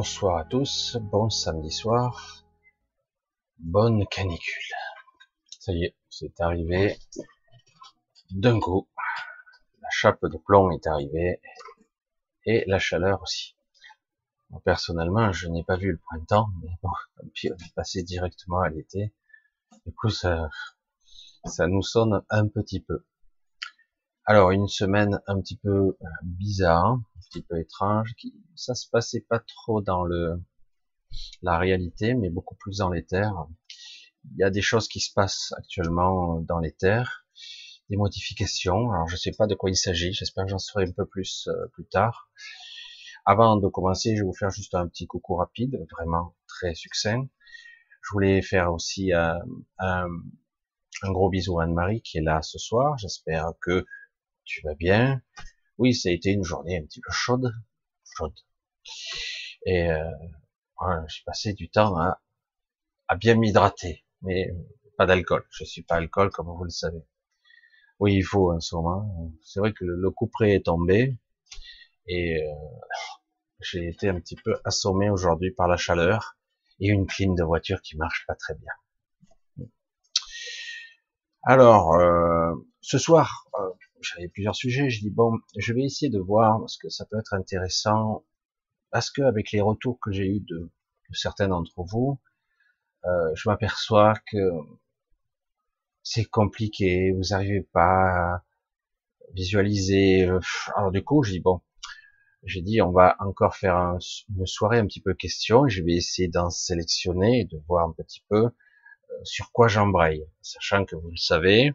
Bonsoir à tous, bon samedi soir, bonne canicule. Ça y est, c'est arrivé d'un coup. La chape de plomb est arrivée et la chaleur aussi. personnellement, je n'ai pas vu le printemps, mais bon, puis on est passé directement à l'été. Du coup, ça, ça nous sonne un petit peu. Alors, une semaine un petit peu euh, bizarre, un petit peu étrange, qui, ça se passait pas trop dans le, la réalité, mais beaucoup plus dans terres. Il y a des choses qui se passent actuellement dans terres, des modifications. Alors, je sais pas de quoi il s'agit. J'espère que j'en saurai un peu plus euh, plus tard. Avant de commencer, je vais vous faire juste un petit coucou rapide, vraiment très succinct. Je voulais faire aussi euh, un, un gros bisou à Anne-Marie qui est là ce soir. J'espère que tu vas bien Oui, ça a été une journée un petit peu chaude, chaude. Et euh, j'ai passé du temps à, à bien m'hydrater, mais pas d'alcool. Je suis pas alcool comme vous le savez. Oui, il faut en ce moment. C'est vrai que le, coup près est tombé et euh, j'ai été un petit peu assommé aujourd'hui par la chaleur et une clim de voiture qui marche pas très bien. Alors, euh, ce soir, euh, j'avais plusieurs sujets. Je dis bon, je vais essayer de voir parce que ça peut être intéressant. Parce que avec les retours que j'ai eu de, certains d'entre vous, euh, je m'aperçois que c'est compliqué. Vous n'arrivez pas à visualiser. Euh, alors du coup, je dis bon, j'ai dit on va encore faire une soirée un petit peu question. Je vais essayer d'en sélectionner et de voir un petit peu sur quoi j'embraye, sachant que vous le savez,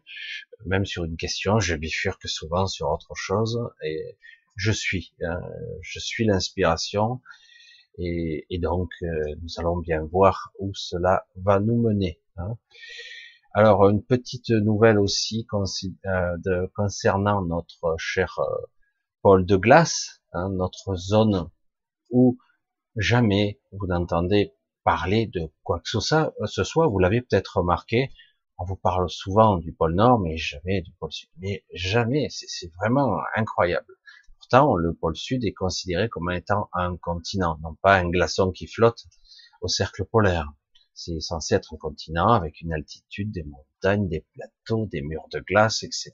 même sur une question, je bifurque souvent sur autre chose et je suis, hein, je suis l'inspiration et, donc euh, nous allons bien voir où cela va nous mener. Hein. Alors une petite nouvelle aussi euh, de, concernant notre cher euh, pôle de glace, hein, notre zone où jamais vous n'entendez parler de quoi que ce soit, ce soit vous l'avez peut-être remarqué, on vous parle souvent du pôle Nord, mais jamais du pôle Sud. Mais jamais, c'est vraiment incroyable. Pourtant, le pôle Sud est considéré comme étant un continent, non pas un glaçon qui flotte au cercle polaire. C'est censé être un continent avec une altitude, des montagnes, des plateaux, des murs de glace, etc.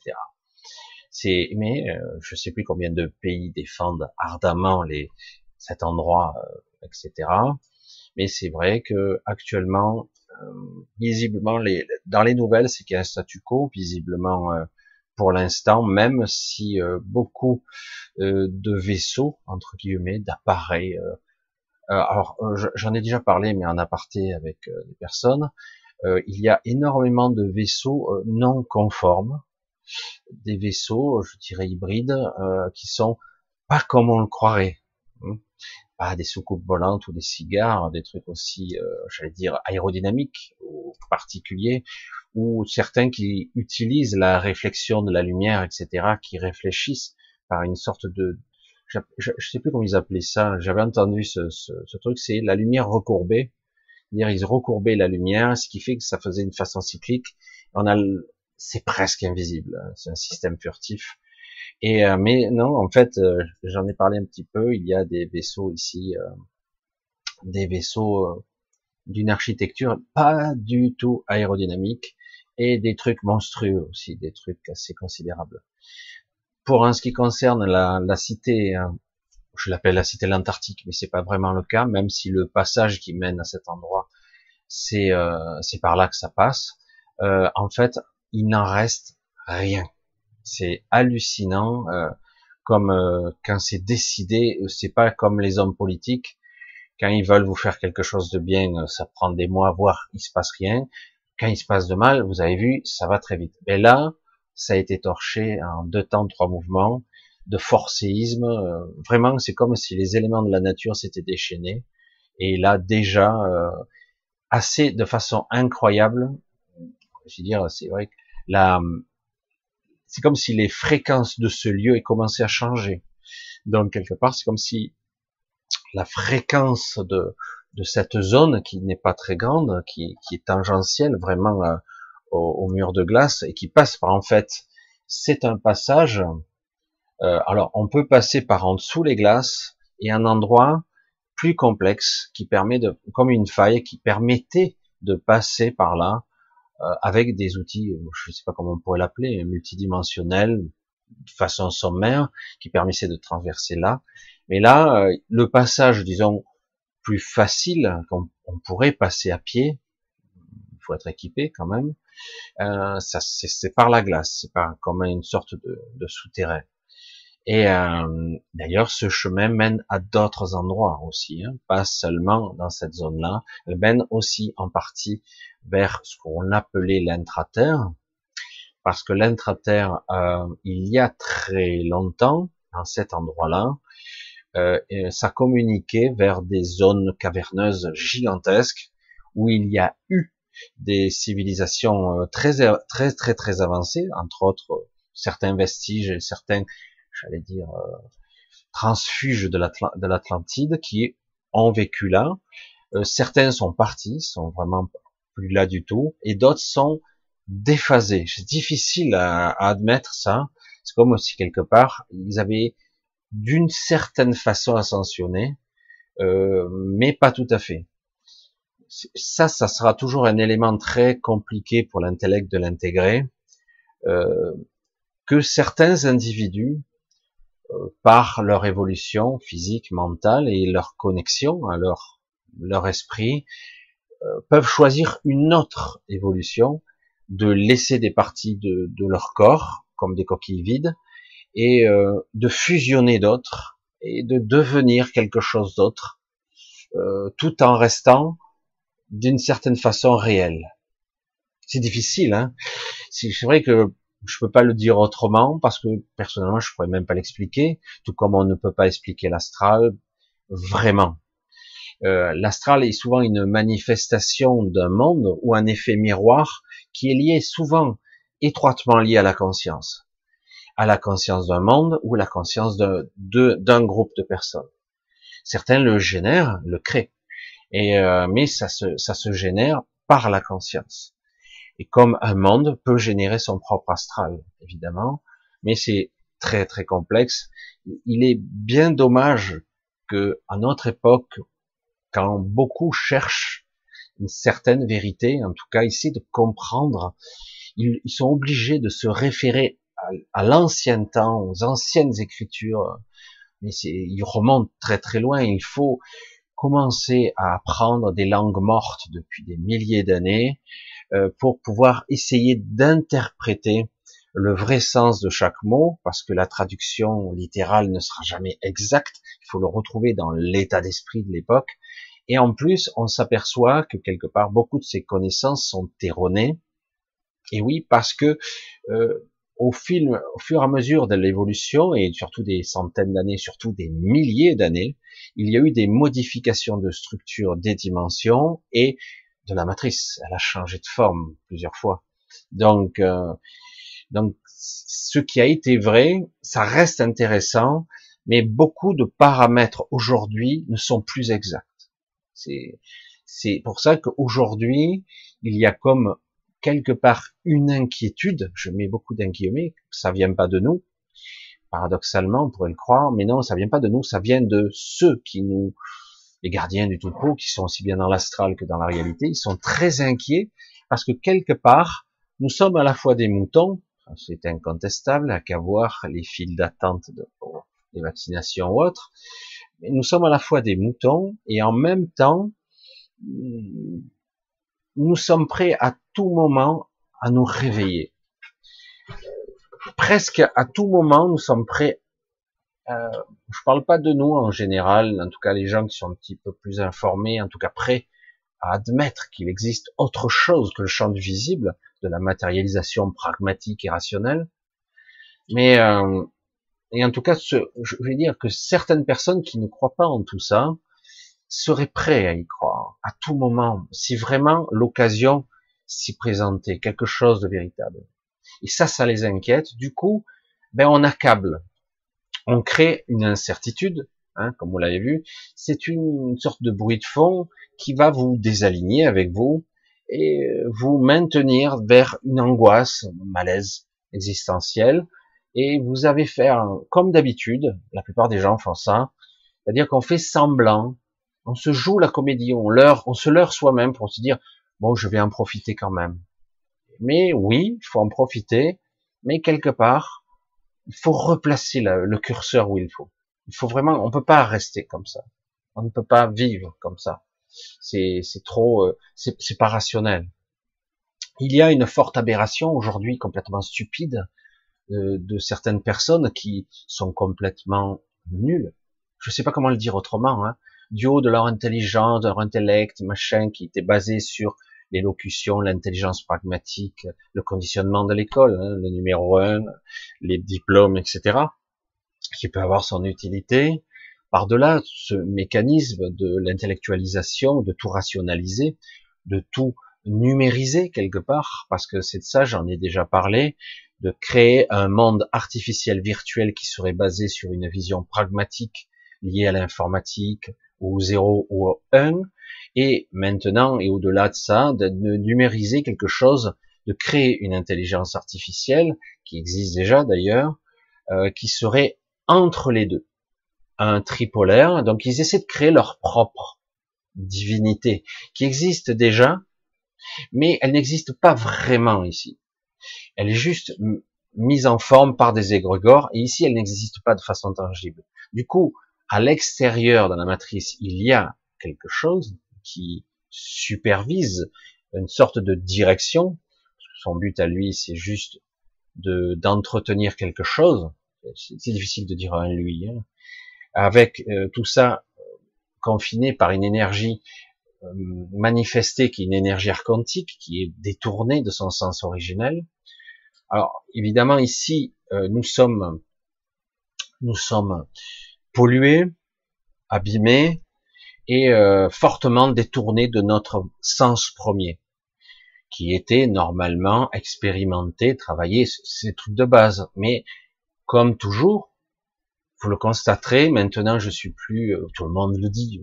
C'est, mais euh, je sais plus combien de pays défendent ardemment les, cet endroit, euh, etc. Mais c'est vrai que actuellement, euh, visiblement, les, dans les nouvelles, c'est qu'il y a un statu quo, visiblement euh, pour l'instant, même si euh, beaucoup de vaisseaux, entre guillemets, d'appareils, alors j'en ai déjà parlé, mais en aparté avec des personnes, il y a énormément de vaisseaux non conformes, des vaisseaux, je dirais hybrides, qui sont pas comme on le croirait. Hein pas des soucoupes volantes ou des cigares, des trucs aussi, euh, j'allais dire, aérodynamiques ou particuliers, ou certains qui utilisent la réflexion de la lumière, etc., qui réfléchissent par une sorte de, je, je, sais plus comment ils appelaient ça, j'avais entendu ce, ce, ce truc, c'est la lumière recourbée, dire ils recourbaient la lumière, ce qui fait que ça faisait une façon cyclique. On a, c'est presque invisible, hein, c'est un système furtif. Et euh, mais non, en fait, euh, j'en ai parlé un petit peu. Il y a des vaisseaux ici, euh, des vaisseaux d'une architecture pas du tout aérodynamique et des trucs monstrueux aussi, des trucs assez considérables. Pour en ce qui concerne la, la cité, hein, je l'appelle la cité l'Antarctique, mais c'est pas vraiment le cas, même si le passage qui mène à cet endroit, c'est c'est par là que ça passe. en fait, il n'en reste rien. C'est hallucinant. Euh, comme euh, quand c'est décidé, euh, c'est pas comme les hommes politiques. Quand ils veulent vous faire quelque chose de bien, ça prend des mois, voire il se passe rien. Quand il se passe de mal, vous avez vu, ça va très vite. Mais là, ça a été torché en deux temps, trois mouvements de forcéisme. vraiment, c'est comme si les éléments de la nature s'étaient déchaînés. Et là, déjà, assez de façon incroyable. Je veux dire, c'est vrai que la, c'est comme si les fréquences de ce lieu aient commencé à changer. Donc quelque part, c'est comme si la fréquence de, de cette zone qui n'est pas très grande, qui, qui est tangentielle vraiment euh, au, mur de glace et qui passe par en fait, c'est un passage. Euh, alors on peut passer par en dessous les glaces et un endroit plus complexe qui permet de, comme une faille qui permettait de passer par là avec des outils, je ne sais pas comment on pourrait l'appeler, multidimensionnels, de façon sommaire, qui permettait de traverser là. Mais là, euh, le passage, disons, plus facile, qu'on on pourrait passer à pied, il faut être équipé quand même, euh, ça c'est par la glace, c'est pas comme une sorte de, de souterrain. Et euh, d'ailleurs, ce chemin mène à d'autres endroits aussi, hein, pas seulement dans cette zone-là. Elle mène aussi en partie vers ce qu'on appelait l'intraterre, parce que l'intraterre, euh, il y a très longtemps, dans cet endroit-là, euh, ça communiquait vers des zones caverneuses gigantesques où il y a eu des civilisations euh, très très très très avancées, entre autres certains vestiges, certains j'allais dire, euh, transfuges de l'Atlantide qui ont vécu là. Euh, certains sont partis, sont vraiment là du tout, et d'autres sont déphasés. C'est difficile à, admettre ça. C'est comme si quelque part ils avaient d'une certaine façon ascensionné, euh, mais pas tout à fait. Ça, ça sera toujours un élément très compliqué pour l'intellect de l'intégrer, euh, que certains individus par leur évolution physique, mentale et leur connexion à leur, leur esprit, euh, peuvent choisir une autre évolution, de laisser des parties de, de leur corps, comme des coquilles vides, et euh, de fusionner d'autres, et de devenir quelque chose d'autre, euh, tout en restant d'une certaine façon réel. C'est difficile, hein c'est vrai que je peux pas le dire autrement parce que personnellement je pourrais même pas l'expliquer, tout comme on ne peut pas expliquer l'astral vraiment. Euh, l'astral est souvent une manifestation d'un monde ou un effet miroir qui est lié souvent étroitement lié à la conscience, à la conscience d'un monde ou la conscience d'un groupe de personnes. Certains le génèrent, le créent, et euh, mais ça se, ça se génère par la conscience. Et comme un monde peut générer son propre astral, évidemment, mais c'est très très complexe. Il est bien dommage que à notre époque, quand beaucoup cherchent une certaine vérité, en tout cas ici de comprendre, ils, sont obligés de se référer à, l'ancien temps, aux anciennes écritures, mais ils remontent très très loin. Il faut commencer à apprendre des langues mortes depuis des milliers d'années, euh, pour pouvoir essayer d'interpréter le vrai sens de chaque mot, parce que la traduction littérale ne sera jamais exacte, faut le retrouver dans l'état d'esprit de l'époque, et en plus, on s'aperçoit que quelque part, beaucoup de ces connaissances sont erronées, et oui, parce que euh, au, fil, au fur et à mesure de l'évolution, et surtout des centaines d'années, surtout des milliers d'années, il y a eu des modifications de structure des dimensions, et de la matrice. Elle a changé de forme plusieurs fois. Donc, euh, donc, ce qui a été vrai, ça reste intéressant, mais beaucoup de paramètres aujourd'hui ne sont plus exacts. C'est, c'est pour ça qu'aujourd'hui, il y a comme quelque part une inquiétude. Je mets beaucoup d'inquiétude, ça vient pas de nous. Paradoxalement, on pourrait le croire, mais non, ça vient pas de nous, ça vient de ceux qui nous les gardiens du tout qui sont aussi bien dans l'astral que dans la réalité, ils sont très inquiets parce que quelque part, nous sommes à la fois des moutons, c'est incontestable, à qu'à voir les files d'attente de, des vaccinations ou autres, mais nous sommes à la fois des moutons et en même temps, nous sommes prêts à tout moment à nous réveiller. Presque à tout moment, nous sommes prêts euh, je parle pas de nous en général, en tout cas les gens qui sont un petit peu plus informés, en tout cas prêts à admettre qu'il existe autre chose que le champ du visible, de la matérialisation pragmatique et rationnelle. Mais euh, et en tout cas, je vais dire que certaines personnes qui ne croient pas en tout ça seraient prêts à y croire à tout moment, si vraiment l'occasion s'y présentait, quelque chose de véritable. Et ça, ça les inquiète. Du coup, ben on accable on crée une incertitude, hein, comme vous l'avez vu, c'est une sorte de bruit de fond qui va vous désaligner avec vous et vous maintenir vers une angoisse, un malaise existentiel, et vous avez fait, comme d'habitude, la plupart des gens font ça, c'est-à-dire qu'on fait semblant On se joue la comédie, on, on se leurre soi-même pour se dire, bon, je vais en profiter quand même. Mais oui, il faut en profiter, mais quelque part, il faut replacer le curseur où il faut. Il faut vraiment, on peut pas rester comme ça. On ne peut pas vivre comme ça. C'est, trop, euh, c'est pas rationnel. Il y a une forte aberration aujourd'hui complètement stupide de, de certaines personnes qui sont complètement nulles. Je sais pas comment le dire autrement, hein. Du haut de leur intelligence, de leur intellect, machin, qui était basé sur l'élocution, l'intelligence pragmatique, le conditionnement de l'école, hein, le numéro un, les diplômes, etc., qui peut avoir son utilité. Par-delà ce mécanisme de l'intellectualisation, de tout rationaliser, de tout numériser quelque part, parce que c'est de ça, j'en ai déjà parlé, de créer un monde artificiel virtuel qui serait basé sur une vision pragmatique liée à l'informatique, au zéro ou au 1, et maintenant, et au-delà de ça, de numériser quelque chose, de créer une intelligence artificielle, qui existe déjà d'ailleurs, euh, qui serait entre les deux, un tripolaire, donc ils essaient de créer leur propre divinité, qui existe déjà, mais elle n'existe pas vraiment ici. Elle est juste mise en forme par des égrégores, et ici elle n'existe pas de façon tangible. Du coup, à l'extérieur de la matrice, il y a quelque chose qui supervise une sorte de direction. Son but à lui, c'est juste de d'entretenir quelque chose. C'est difficile de dire à lui. Hein. Avec euh, tout ça confiné par une énergie euh, manifestée qui est une énergie archontique, qui est détournée de son sens originel. Alors évidemment ici, euh, nous sommes nous sommes pollué, abîmé et euh, fortement détourné de notre sens premier, qui était normalement expérimenté, travaillé, c'est trucs de base. Mais comme toujours, vous le constaterez, maintenant je suis plus, euh, tout le monde le dit,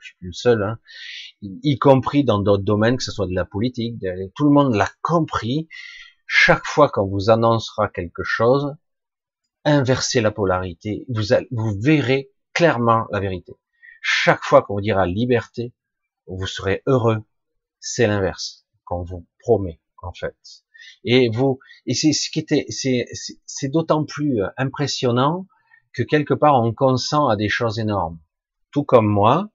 je suis plus le seul, hein, y compris dans d'autres domaines, que ce soit de la politique, tout le monde l'a compris. Chaque fois qu'on vous annoncera quelque chose, inverser la polarité, vous, verrez clairement la vérité. Chaque fois qu'on vous dira liberté, vous serez heureux, c'est l'inverse qu'on vous promet en fait. Et vous, et c'est ce qui était, c'est, d'autant plus impressionnant que quelque part on consent à des choses énormes. Tout comme moi,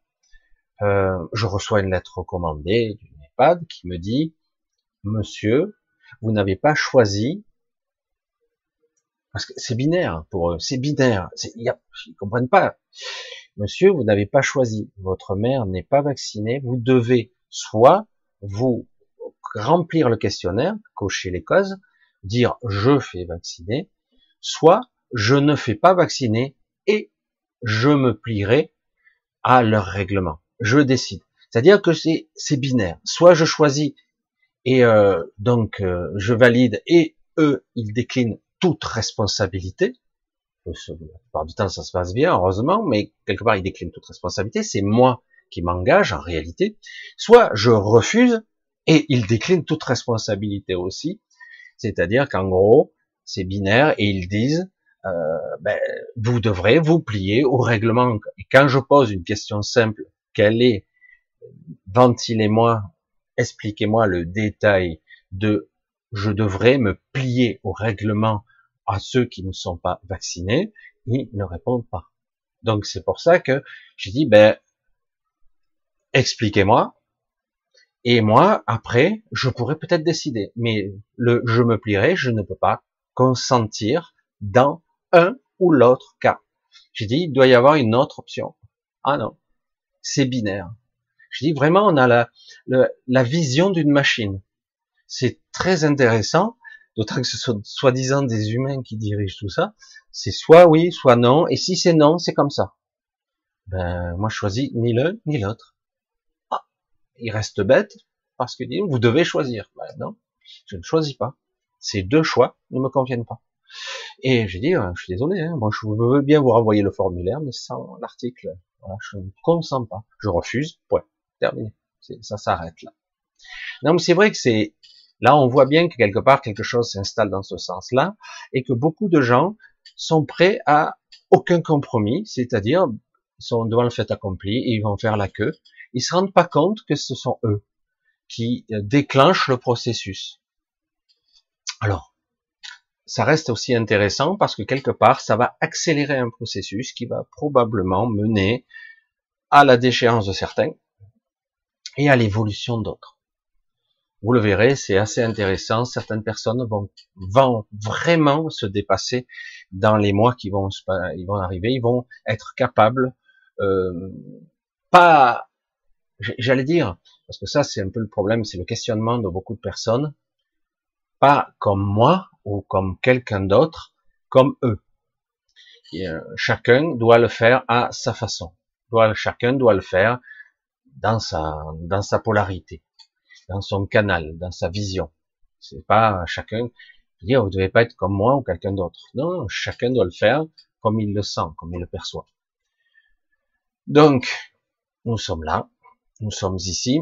euh, je reçois une lettre recommandée d'une EHPAD qui me dit, Monsieur, vous n'avez pas choisi parce que c'est binaire pour eux, c'est binaire. Y a, ils comprennent pas. Monsieur, vous n'avez pas choisi. Votre mère n'est pas vaccinée. Vous devez soit vous remplir le questionnaire, cocher les causes, dire je fais vacciner, soit je ne fais pas vacciner et je me plierai à leur règlement. Je décide. C'est-à-dire que c'est c'est binaire. Soit je choisis et euh, donc euh, je valide et eux ils déclinent toute responsabilité. La plupart du temps, ça se passe bien, heureusement, mais quelque part, il décline toute responsabilité. C'est moi qui m'engage, en réalité. Soit je refuse, et il décline toute responsabilité aussi. C'est-à-dire qu'en gros, c'est binaire, et ils disent, euh, ben, vous devrez vous plier au règlement. Et quand je pose une question simple, quelle est, ventilez-moi, expliquez-moi le détail de je devrais me plier au règlement à ceux qui ne sont pas vaccinés, ils ne répondent pas. Donc c'est pour ça que j'ai dit, ben, expliquez-moi, et moi, après, je pourrais peut-être décider. Mais le je me plierai, je ne peux pas consentir dans un ou l'autre cas. J'ai dit, il doit y avoir une autre option. Ah non, c'est binaire. Je dis vraiment, on a la, vision d'une machine. C'est très intéressant, d'autant que ce sont soi-disant des humains qui dirigent tout ça. C'est soit oui, soit non, et si c'est non, c'est comme ça. Ben, moi, je choisis ni l'un ni l'autre. Ah, il reste bête, parce que vous devez choisir. Ben, non, je ne choisis pas. Ces deux choix ne me conviennent pas. Et j'ai dit, euh, je suis désolé, hein, moi je veux bien vous renvoyer le formulaire, mais sans l'article, voilà, je ne consens pas. Je refuse, point, terminé. Ça s'arrête là. Mais c'est vrai que c'est Là, on voit bien que quelque part quelque chose s'installe dans ce sens-là, et que beaucoup de gens sont prêts à aucun compromis, c'est-à-dire ils sont devant le fait accompli et ils vont faire la queue. Ils se rendent pas compte que ce sont eux qui euh, déclenchent le processus. Alors, ça reste aussi intéressant parce que quelque part, ça va accélérer un processus qui va probablement mener à la déchéance de certains et à l'évolution d'autres. Vous le verrez, c'est assez intéressant. Certaines personnes vont, vont vraiment se dépasser dans les mois qui vont, ils vont arriver. Ils vont être capables, euh, pas, j'allais dire, parce que ça c'est un peu le problème, c'est le questionnement de beaucoup de personnes, pas comme moi ou comme quelqu'un d'autre, comme eux. Euh, chacun doit le faire à sa façon. Chacun doit le faire dans sa, dans sa polarité, dans son canal, dans sa vision. C'est pas chacun, dire, vous devez pas être comme moi ou quelqu'un d'autre. Non, chacun doit le faire comme il le sent, comme il le perçoit. Donc, nous sommes là, nous sommes ici,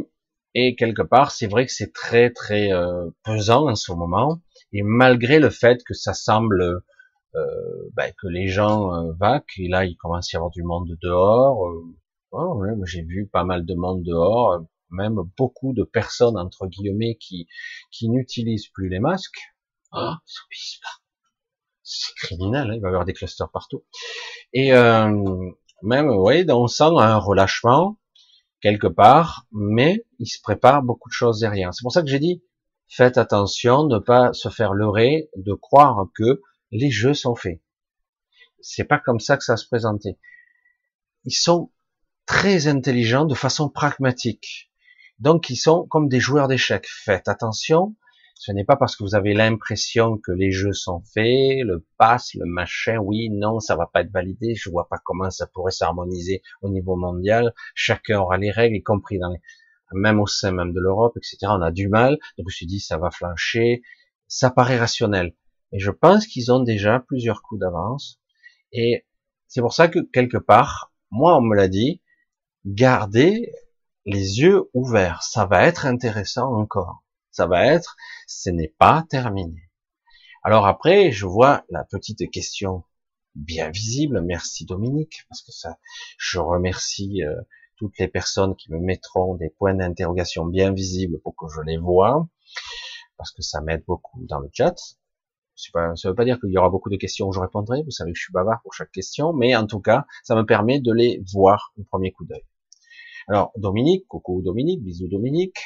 et quelque part, c'est vrai que c'est très très euh, pesant en ce moment. Et malgré le fait que ça semble euh, ben, que les gens euh, vaquent, et là il commence à y avoir du monde dehors. Oh, J'ai vu pas mal de monde dehors, même beaucoup de personnes entre guillemets qui qui n'utilisent plus les masques. Ah, c'est criminel, hein, il va y avoir des clusters partout. Et euh, même, oui, on sent un relâchement quelque part, mais il se prépare beaucoup de choses derrière. C'est pour ça que j'ai dit, faites attention, ne pas se faire leurrer, de croire que les jeux sont faits. C'est pas comme ça que ça se présentait. Ils sont très intelligents de façon pragmatique. Donc ils sont comme des joueurs d'échecs. Faites attention, ce n'est pas parce que vous avez l'impression que les jeux sont faits, le pass, le machin, oui, non, ça va pas être validé, je vois pas comment ça pourrait s'harmoniser au niveau mondial, chacun aura les règles, y compris dans même au sein même de l'Europe, etc. On a du mal, donc je me suis dit, ça va flancher, ça paraît rationnel. Et je pense qu'ils ont déjà plusieurs coups d'avance, et c'est pour ça que quelque part, moi on me l'a dit, gardez les yeux ouverts, ça va être intéressant encore ça va être, ce n'est pas terminé. Alors après, je vois la petite question bien visible. Merci Dominique, parce que ça, je remercie euh, toutes les personnes qui me mettront des points d'interrogation bien visibles pour que je les vois, parce que ça m'aide beaucoup dans le chat. Pas, ça ne veut pas dire qu'il y aura beaucoup de questions où je répondrai. Vous savez que je suis bavard pour chaque question, mais en tout cas, ça me permet de les voir au premier coup d'œil. Alors Dominique, coucou Dominique, bisous Dominique.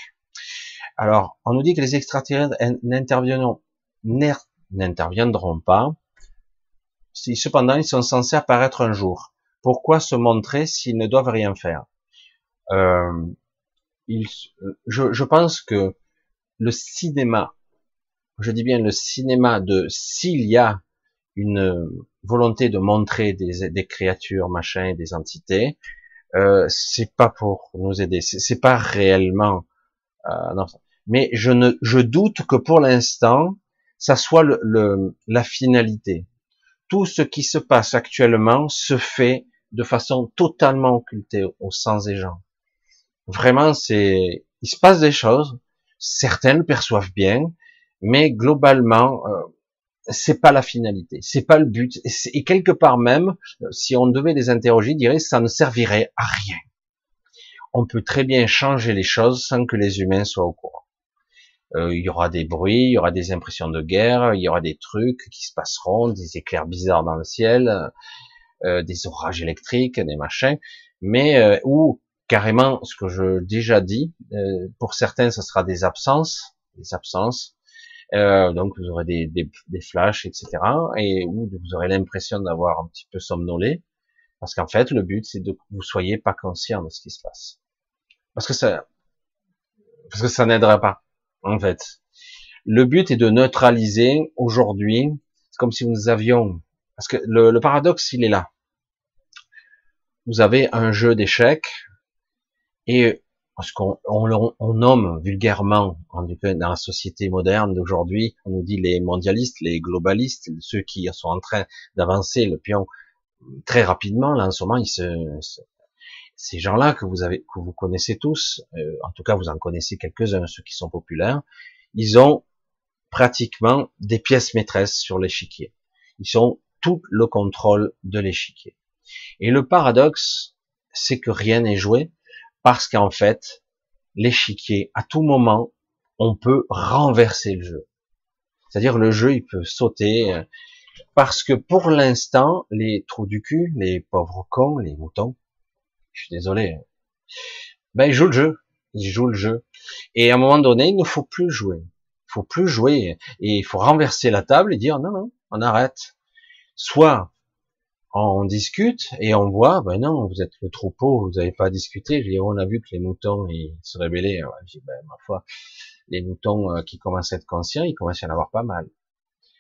Alors, on nous dit que les extraterrestres n'interviendront, pas. Cependant, ils sont censés apparaître un jour. Pourquoi se montrer s'ils ne doivent rien faire? Euh, je, je pense que le cinéma, je dis bien le cinéma de s'il y a une volonté de montrer des, des créatures, machin, des entités, euh, c'est pas pour nous aider, c'est pas réellement. Euh, non, mais je ne, je doute que pour l'instant, ça soit le, la finalité. Tout ce qui se passe actuellement se fait de façon totalement occultée aux sens des gens. Vraiment, c'est, il se passe des choses. Certains le perçoivent bien, mais globalement, euh, c'est pas la finalité, c'est pas le but. Et, quelque part même, si on devait les interroger, ils diraient ça ne servirait à rien. On peut très bien changer les choses sans que les humains soient au courant. Euh, il y aura des bruits, il y aura des impressions de guerre, il y aura des trucs qui se passeront, des éclairs bizarres dans le ciel, euh, des orages électriques, des machins, mais euh, ou carrément ce que je déjà dit, pour certains ce sera des absences, des absences, donc vous aurez des, des, des, flashs, etc. Et où vous aurez l'impression d'avoir un petit peu somnolé, parce qu'en fait le but c'est de que vous soyez pas conscient de ce qui se passe, parce que ça, parce que ça n'aidera pas en fait. Le but est de neutraliser aujourd'hui, c'est comme si nous avions, parce que le, paradoxe, il est là. Vous avez un jeu d'échecs, et ce qu'on on, nomme vulgairement dans la société moderne d'aujourd'hui, on nous dit les mondialistes, les globalistes, ceux qui sont en train d'avancer le pion très rapidement, là en ce moment, ils se, ces gens-là que vous avez, que vous connaissez tous, euh, en tout cas vous en connaissez quelques-uns, ceux qui sont populaires, ils ont pratiquement des pièces maîtresses sur l'échiquier. Ils ont tout le contrôle de l'échiquier. Et le paradoxe, c'est que rien n'est joué, parce qu'en fait, l'échiquier, à tout moment, on peut renverser le jeu. C'est-à-dire le jeu, il peut sauter, euh, parce que pour l'instant, les trous du cul, les pauvres cons, les moutons, je suis désolé, hein, ben ils jouent le jeu, ils jouent le jeu. Et à un moment donné, il ne faut plus jouer. Il faut plus jouer. Et il faut renverser la table et dire non, non, on arrête. Soit on discute et on voit, ben non, vous êtes le troupeau, vous n'avez pas discuté. Je dis, on a vu que les moutons ils se révélaient. Je dis, ben, ma foi, les moutons euh, qui commencent à être conscients, ils commencent à en avoir pas mal.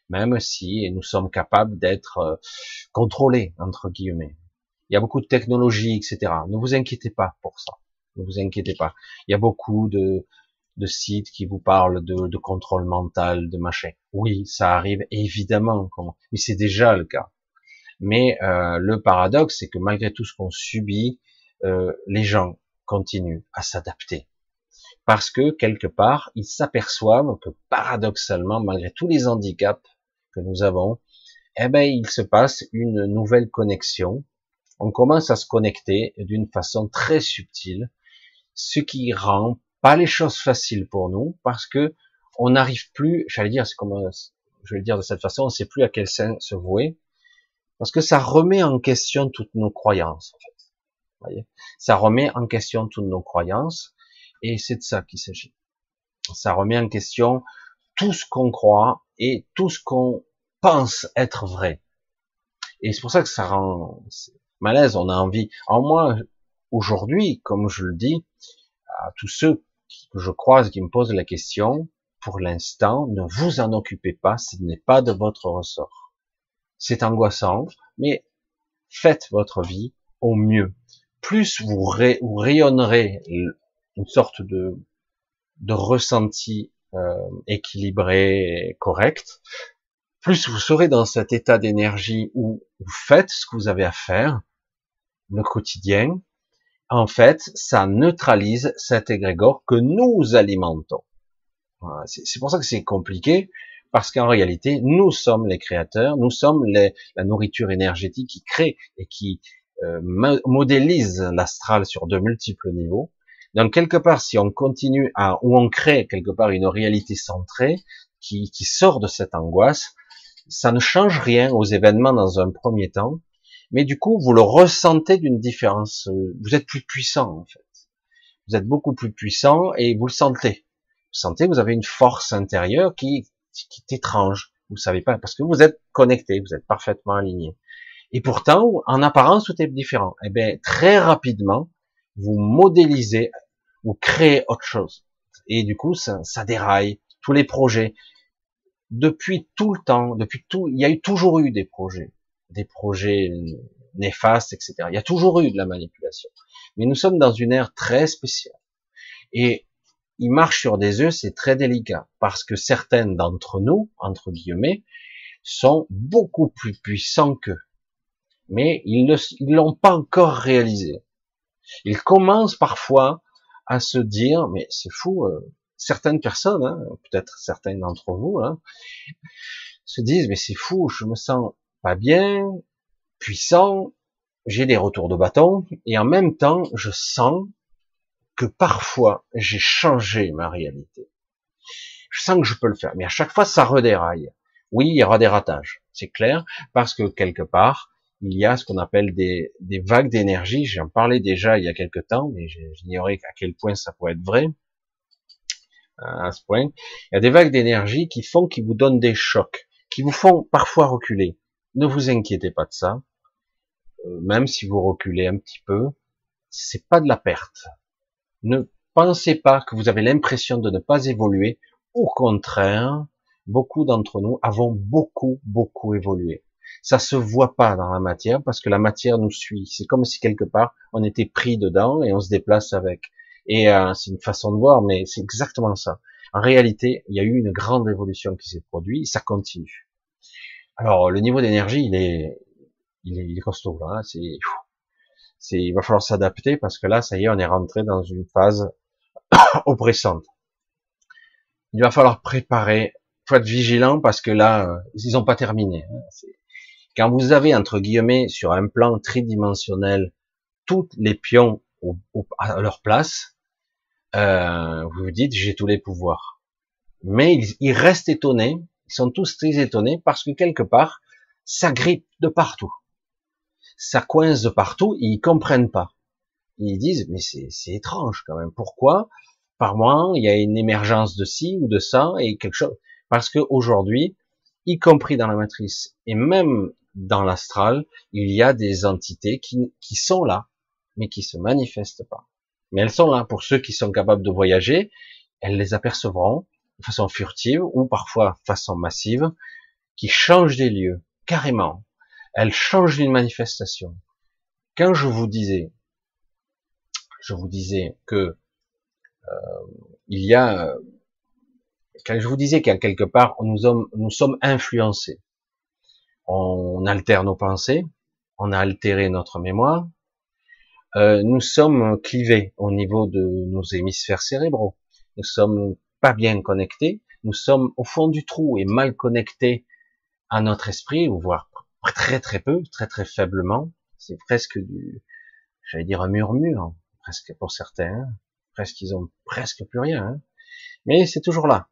Même si nous sommes capables d'être euh, contrôlés, entre guillemets. Il y a beaucoup de technologies, etc. Ne vous inquiétez pas pour ça. Ne vous inquiétez pas. Il y a beaucoup de, de sites qui vous parlent de, de contrôle mental, de machin. Oui, ça arrive évidemment, mais c'est déjà le cas. Mais euh, le paradoxe, c'est que malgré tout ce qu'on subit, euh, les gens continuent à s'adapter. Parce que quelque part, ils s'aperçoivent que paradoxalement, malgré tous les handicaps que nous avons, eh ben, il se passe une nouvelle connexion. On commence à se connecter d'une façon très subtile, ce qui rend pas les choses faciles pour nous, parce que on n'arrive plus, j'allais dire, je vais le dire de cette façon, on ne sait plus à quel sein se vouer, parce que ça remet en question toutes nos croyances, en fait. voyez? Ça remet en question toutes nos croyances, et c'est de ça qu'il s'agit. Ça remet en question tout ce qu'on croit et tout ce qu'on pense être vrai. Et c'est pour ça que ça rend malaise, on a envie. En moi, aujourd'hui, comme je le dis, à tous ceux que je croise qui me posent la question, pour l'instant, ne vous en occupez pas, ce n'est pas de votre ressort c'est angoissant, mais faites votre vie au mieux. Plus vous, rayonnerez une sorte de, ressenti euh, équilibré et correct, plus vous serez dans cet état d'énergie où vous faites ce que vous avez à faire, le quotidien, en fait, ça neutralise cet égrégore que nous alimentons. C'est pour ça que c'est compliqué, parce qu'en réalité, nous sommes les créateurs, nous sommes les, la nourriture énergétique qui crée et qui euh, modélise l'astral sur de multiples niveaux. Donc quelque part, si on continue à, ou on crée quelque part une réalité centrée qui, qui sort de cette angoisse, ça ne change rien aux événements dans un premier temps, mais du coup, vous le ressentez d'une différence. Vous êtes plus puissant en fait. Vous êtes beaucoup plus puissant et vous le sentez. Vous sentez, vous avez une force intérieure qui, qui est étrange. Vous savez pas, parce que vous êtes connecté, vous êtes parfaitement aligné. Et pourtant, en apparence, tout est différent. Eh bien, très rapidement, vous modélisez, vous créez autre chose. Et du coup, ça, ça déraille. Tous les projets, depuis tout le temps, depuis tout, il y a eu toujours eu des projets, des projets néfastes, etc. Il y a toujours eu de la manipulation. Mais nous sommes dans une ère très spéciale. Et il marche sur des œufs, c'est très délicat, parce que certaines d'entre nous, entre guillemets, sont beaucoup plus puissants qu'eux. Mais ils ne l'ont pas encore réalisé. Ils commencent parfois à se dire, mais c'est fou, euh, certaines personnes, hein, peut-être certains d'entre vous, hein, se disent, mais c'est fou, je me sens pas bien, puissant, j'ai des retours de bâton, et en même temps, je sens que parfois j'ai changé ma réalité. Je sens que je peux le faire, mais à chaque fois ça redéraille. Oui, il y aura des ratages, c'est clair, parce que quelque part, il y a ce qu'on appelle des, des vagues d'énergie. J'en parlais déjà il y a quelque temps, mais j'ignorais à quel point ça pourrait être vrai. À ce point, il y a des vagues d'énergie qui font, qui vous donnent des chocs, qui vous font parfois reculer. Ne vous inquiétez pas de ça. Euh, même si vous reculez un petit peu, c'est pas de la perte. Ne pensez pas que vous avez l'impression de ne pas évoluer. Au contraire, beaucoup d'entre nous avons beaucoup, beaucoup évolué. Ça se voit pas dans la matière parce que la matière nous suit. C'est comme si quelque part on était pris dedans et on se déplace avec. Et euh, c'est une façon de voir, mais c'est exactement ça. En réalité, il y a eu une grande évolution qui s'est produite et ça continue. Alors le niveau d'énergie, il est, il est, il est costaud là. Hein. C'est il va falloir s'adapter parce que là, ça y est, on est rentré dans une phase oppressante. Il va falloir préparer, faut être vigilant parce que là, euh, ils n'ont pas terminé. Hein. Quand vous avez entre guillemets sur un plan tridimensionnel tous les pions à leur place, euh, vous vous dites j'ai tous les pouvoirs. Mais ils, ils, restent étonnés, ils sont tous très étonnés parce que quelque part, ça grippe de partout. Ça coince partout, ils comprennent pas. Ils disent mais c'est étrange quand même. Pourquoi par mois il y a une émergence de ci ou de ça et quelque chose? Parce que aujourd'hui, y compris dans la matrice et même dans l'astral, il y a des entités qui, qui sont là, mais qui se manifestent pas. Mais elles sont là. Pour ceux qui sont capables de voyager, elles les apercevront de façon furtive ou parfois de façon massive, qui changent des lieux, carrément. Elles changent d'une manifestation. Quand je vous disais, je vous disais que euh, il y a, quand je vous disais qu'à quelque part nous sommes, influencés, on altère nos pensées, on a altéré notre mémoire, euh, nous sommes clivés au niveau de nos hémisphères cérébraux. Nous sommes pas bien connectés. Nous sommes au fond du trou et mal connectés à notre esprit, voire très très peu, très très faiblement. C'est presque du, j'allais dire un murmure, presque pour certains. Hein. Presque ils ont presque plus rien. Hein. Mais c'est toujours là.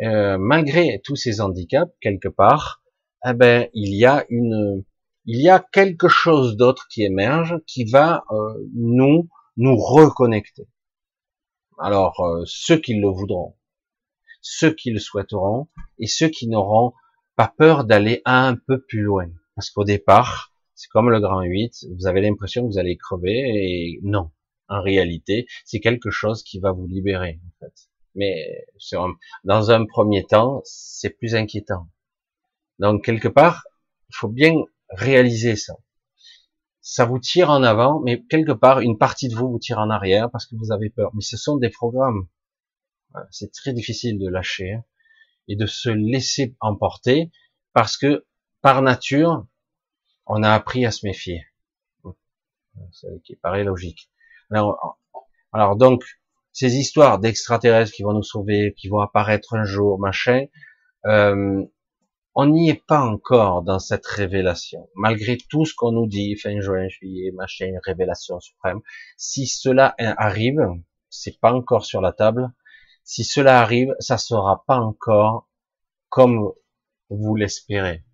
Euh, malgré tous ces handicaps, quelque part, eh ben il y a une il y a quelque chose d'autre qui émerge, qui va euh, nous nous reconnecter. Alors euh, ceux qui le voudront, ceux qui le souhaiteront, et ceux qui n'auront pas peur d'aller un peu plus loin, parce qu'au départ, c'est comme le grand 8, vous avez l'impression que vous allez crever, et non, en réalité, c'est quelque chose qui va vous libérer, en fait. Mais dans un premier temps, c'est plus inquiétant. Donc quelque part, il faut bien réaliser ça. Ça vous tire en avant, mais quelque part, une partie de vous vous tire en arrière parce que vous avez peur. Mais ce sont des programmes. C'est très difficile de lâcher hein, et de se laisser emporter parce que, par nature, on a appris à se méfier. Ce qui paraît logique. Alors, alors donc, ces histoires d'extraterrestres qui vont nous sauver, qui vont apparaître un jour, machin, euh, on n'y est pas encore dans cette révélation. Malgré tout ce qu'on nous dit, fin juin, juillet, machin, révélation suprême, si cela arrive, c'est pas encore sur la table, si cela arrive, ça sera pas encore comme vous l'espérez.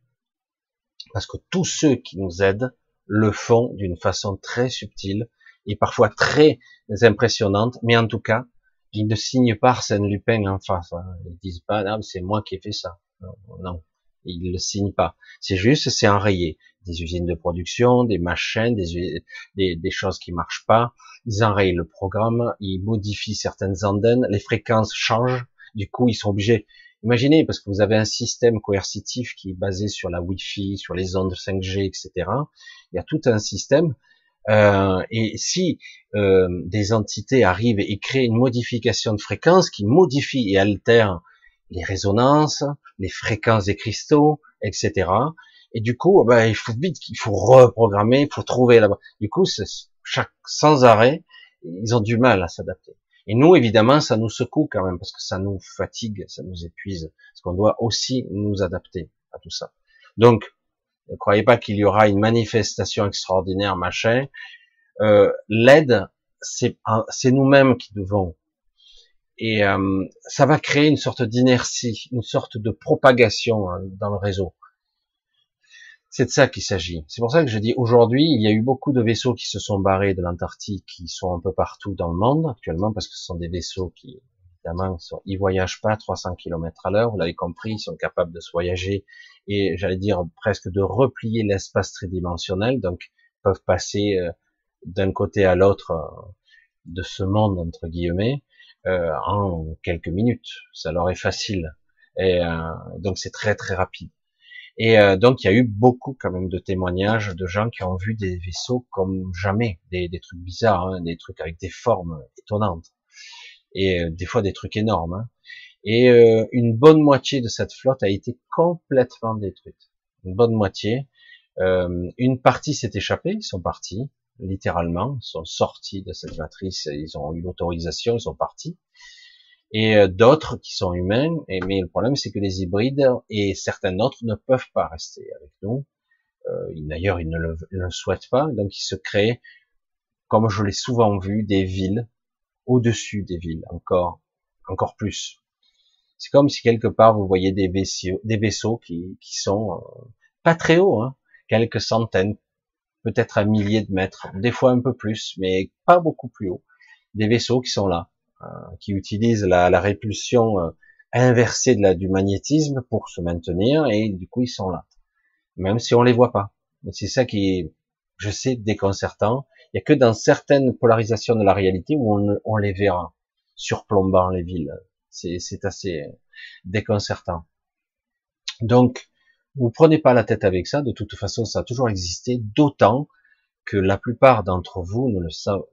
Parce que tous ceux qui nous aident le font d'une façon très subtile et parfois très impressionnante, mais en tout cas, ils ne signent pas Arsène Lupin en face. Hein. Ils disent pas, ah, c'est moi qui ai fait ça. non ils le signent pas. C'est juste, c'est enrayé. Des usines de production, des machines, des, des, des, choses qui marchent pas. Ils enrayent le programme, ils modifient certaines antennes, les fréquences changent. Du coup, ils sont obligés. Imaginez, parce que vous avez un système coercitif qui est basé sur la Wi-Fi, sur les ondes 5G, etc. Il y a tout un système. Euh, et si euh, des entités arrivent et créent une modification de fréquence qui modifie et altère les résonances, les fréquences des cristaux, etc. Et du coup, ben, il faut vite, il faut reprogrammer, il faut trouver là-bas. Du coup, chaque, sans arrêt, ils ont du mal à s'adapter. Et nous, évidemment, ça nous secoue quand même, parce que ça nous fatigue, ça nous épuise, parce qu'on doit aussi nous adapter à tout ça. Donc, ne croyez pas qu'il y aura une manifestation extraordinaire, machin. Euh, L'aide, c'est nous-mêmes qui devons et euh, ça va créer une sorte d'inertie, une sorte de propagation hein, dans le réseau. C'est de ça qu'il s'agit. C'est pour ça que je dis aujourd'hui, il y a eu beaucoup de vaisseaux qui se sont barrés de l'Antarctique, qui sont un peu partout dans le monde actuellement, parce que ce sont des vaisseaux qui, évidemment, sont, ils voyagent pas à 300 km à l'heure. Vous l'avez compris, ils sont capables de se voyager et, j'allais dire, presque de replier l'espace tridimensionnel. Donc, peuvent passer euh, d'un côté à l'autre euh, de ce monde entre guillemets euh, en quelques minutes. Ça leur est facile. Et euh, donc c'est très très rapide. Et euh, donc il y a eu beaucoup quand même de témoignages de gens qui ont vu des vaisseaux comme jamais, des, des trucs bizarres, hein, des trucs avec des formes étonnantes, et des fois des trucs énormes. Hein. Et une bonne moitié de cette flotte a été complètement détruite. Une bonne moitié. une partie s'est échappée, ils sont partis littéralement, sont sortis de cette matrice, ils ont eu l'autorisation, ils sont partis. Et euh, d'autres qui sont humains, mais le problème c'est que les hybrides et certains autres ne peuvent pas rester avec nous. Euh, D'ailleurs, ils ne le, souhaitent pas, donc ils se créent comme je l'ai souvent vu, des villes, au-dessus des villes, encore, encore plus. C'est comme si quelque part vous voyez des vaisseaux, des vaisseaux qui, qui sont euh, pas très hauts, hein, quelques centaines, peut-être un millier de mètres, des fois un peu plus, mais pas beaucoup plus haut. Des vaisseaux qui sont là, euh, qui utilisent la, la répulsion euh, inversée de la, du magnétisme pour se maintenir, et du coup ils sont là, même si on les voit pas. C'est ça qui est, je sais, déconcertant. Il y a que dans certaines polarisations de la réalité où on, on les verra, surplombant les villes. C'est assez déconcertant. Donc, vous prenez pas la tête avec ça. De toute façon, ça a toujours existé, d'autant que la plupart d'entre vous ne le savent,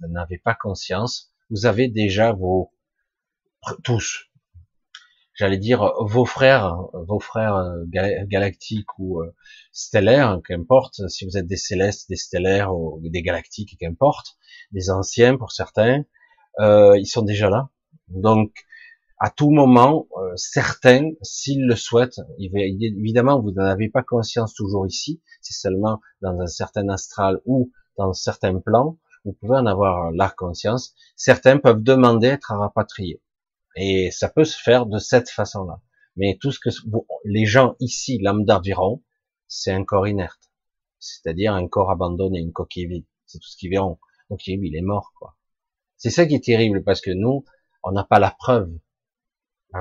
n'avez pas conscience. Vous avez déjà vos, tous, j'allais dire vos frères, vos frères euh, galactiques ou euh, stellaires, qu'importe, si vous êtes des célestes, des stellaires ou des galactiques, qu'importe, des anciens pour certains, euh, ils sont déjà là. Donc, à tout moment, euh, certains, s'ils le souhaitent, évidemment, vous n'en avez pas conscience toujours ici, c'est seulement dans un certain astral ou dans certains plans, vous pouvez en avoir la conscience. Certains peuvent demander à être rapatriés. Et ça peut se faire de cette façon-là. Mais tout ce que les gens ici, lambda, verront, c'est un corps inerte. C'est-à-dire un corps abandonné, une coquille vide. C'est tout ce qu'ils verront. Donc il est mort, quoi. C'est ça qui est terrible, parce que nous, on n'a pas la preuve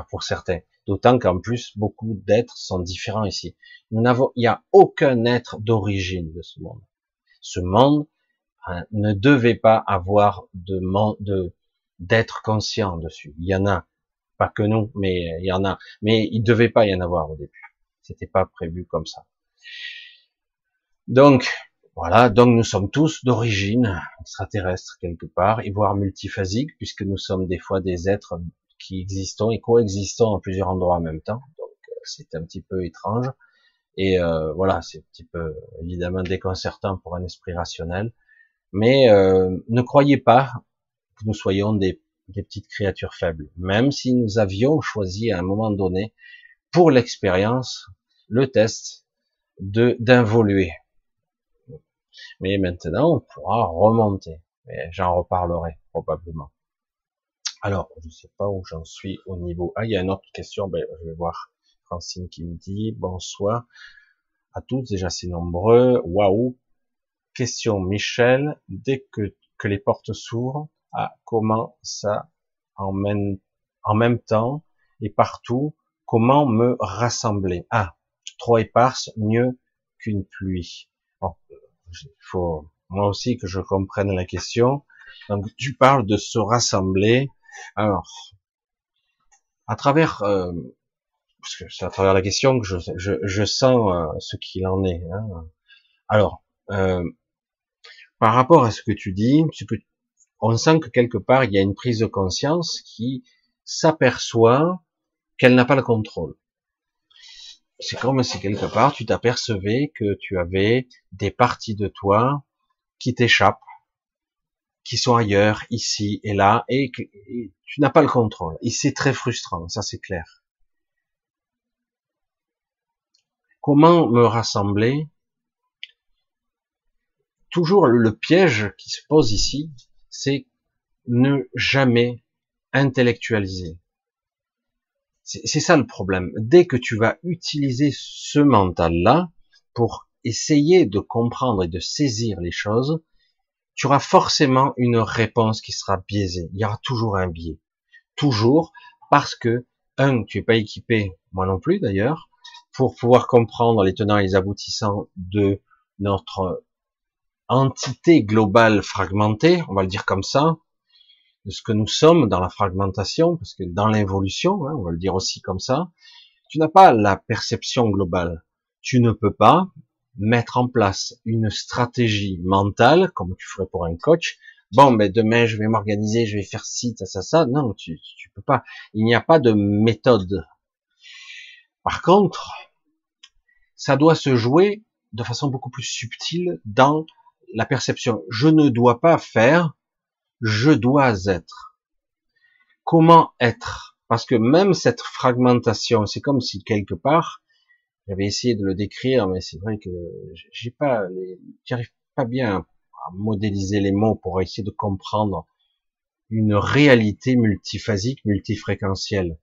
pour certains. D'autant qu'en plus, beaucoup d'êtres sont différents ici. Nous n'avons, il n'y a aucun être d'origine de ce monde. Ce monde hein, ne devait pas avoir de, de d'être conscient dessus. Il y en a, pas que nous, mais il y en a. Mais il devait pas y en avoir au début. C'était pas prévu comme ça. Donc, voilà, donc nous sommes tous d'origine extraterrestre quelque part, et voire multiphasique, puisque nous sommes des fois des êtres qui existons et coexistons en plusieurs endroits en même temps. Donc euh, c'est un petit peu étrange. Et euh, voilà, c'est un petit peu évidemment déconcertant pour un esprit rationnel. Mais euh, ne croyez pas que nous soyons des, des, petites créatures faibles. Même si nous avions choisi à un moment donné, pour l'expérience, le test de d'involuer. Mais maintenant, on pourra remonter. Mais j'en reparlerai probablement. Alors, je ne sais pas où j'en suis au niveau. Ah, il y a une autre question. Ben, je vais voir Francine qui me dit bonsoir à tous. Déjà, c'est nombreux. Waouh. Question Michel. Dès que, les portes s'ouvrent, ah, comment ça en même, en même temps et partout, comment me rassembler? Ah, trop éparse, mieux qu'une pluie. Bon, il faut moi aussi que je comprenne la question. Donc, tu parles de se rassembler alors, à travers, euh, parce que c'est à travers la question que je, sens euh, ce qu'il en est. Hein. Alors, euh, par rapport à ce que tu dis, on sent que quelque part il y a une prise de conscience qui s'aperçoit qu'elle n'a pas le contrôle. C'est comme si quelque part tu t'apercevais que tu avais des parties de toi qui t'échappent, qui sont ailleurs, ici et là, et tu n'as pas le contrôle. Et c'est très frustrant, ça c'est clair. Comment me rassembler? Toujours le piège qui se pose ici, c'est ne jamais intellectualiser. C'est ça le problème. Dès que tu vas utiliser ce mental-là pour essayer de comprendre et de saisir les choses, tu auras forcément une réponse qui sera biaisée. Il y aura toujours un biais. Toujours parce que, un, tu es pas équipé, moi non plus d'ailleurs, pour pouvoir comprendre les tenants et les aboutissants de notre entité globale fragmentée, on va le dire comme ça, de ce que nous sommes dans la fragmentation, parce que dans l'évolution, hein, on va le dire aussi comme ça, tu n'as pas la perception globale. Tu ne peux pas, mettre en place une stratégie mentale, comme tu ferais pour un coach. Bon, mais demain je vais m'organiser, je vais faire ci, ça, ça, ça. Non, tu, tu peux pas. Il n'y a pas de méthode. Par contre, ça doit se jouer de façon beaucoup plus subtile dans la perception. Je ne dois pas faire, je dois être. Comment être? Parce que même cette fragmentation, c'est comme si quelque part, j'avais essayé de le décrire, mais c'est vrai que j'ai pas, j'arrive pas bien modéliser les mots pour essayer de comprendre une réalité multiphasique, multifréquentielle.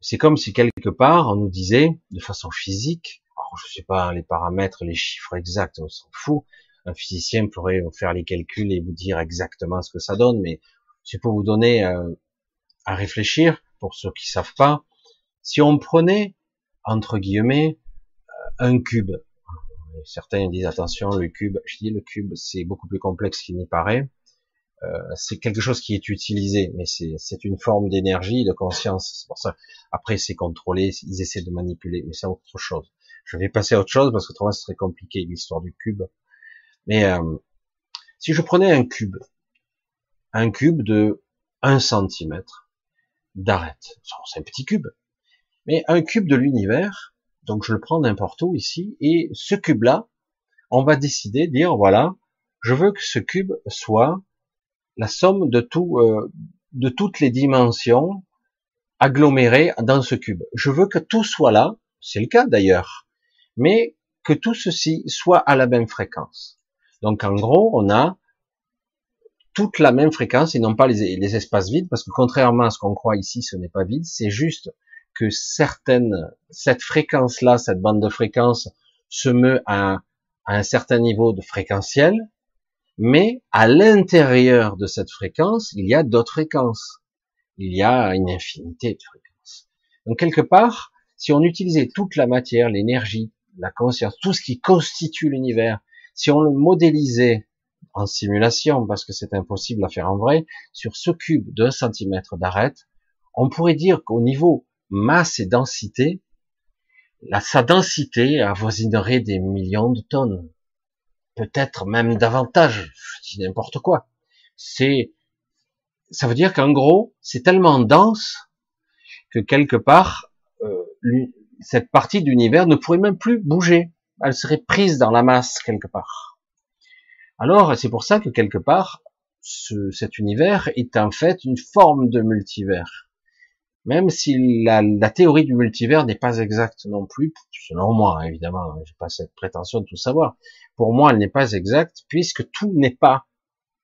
C'est comme si quelque part on nous disait, de façon physique, alors je sais pas les paramètres, les chiffres exacts, on s'en fout. Un physicien pourrait faire les calculs et vous dire exactement ce que ça donne, mais c'est pour vous donner euh, à réfléchir, pour ceux qui savent pas. Si on prenait, entre guillemets, euh, un cube, certains disent attention, le cube, je dis le cube, c'est beaucoup plus complexe qu'il n'y paraît. Euh, c'est quelque chose qui est utilisé, mais c'est une forme d'énergie, de conscience. Pour ça. Après, c'est contrôlé, ils essaient de manipuler, mais c'est autre chose. Je vais passer à autre chose parce que autrement, ce serait compliqué l'histoire du cube. Mais euh, si je prenais un cube, un cube de 1 cm d'arête, c'est un petit cube, mais un cube de l'univers, donc je le prends n'importe où ici, et ce cube-là, on va décider, dire voilà, je veux que ce cube soit la somme de tout, euh, de toutes les dimensions agglomérées dans ce cube. Je veux que tout soit là, c'est le cas d'ailleurs, mais que tout ceci soit à la même fréquence. Donc en gros, on a toute la même fréquence et non pas les, les espaces vides, parce que contrairement à ce qu'on croit ici, ce n'est pas vide, c'est juste que certaines, cette fréquence-là, cette bande de fréquence, se meut à, à un certain niveau de fréquentiel, mais à l'intérieur de cette fréquence, il y a d'autres fréquences. Il y a une infinité de fréquences. Donc quelque part, si on utilisait toute la matière, l'énergie, la conscience, tout ce qui constitue l'univers, si on le modélisait en simulation, parce que c'est impossible à faire en vrai, sur ce cube d'un centimètre d'arête, on pourrait dire qu'au niveau masse et densité, la, sa densité avoisinerait des millions de tonnes peut-être même davantage, je dis n'importe quoi. C'est, ça veut dire qu'en gros, c'est tellement dense que quelque part, euh, cette partie d'univers ne pourrait même plus bouger. Elle serait prise dans la masse quelque part. Alors, c'est pour ça que quelque part, ce, cet univers est en fait une forme de multivers même si la, la théorie du multivers n'est pas exacte non plus, selon moi, hein, évidemment, hein, j'ai pas cette prétention de tout savoir. Pour moi, elle n'est pas exacte puisque tout n'est pas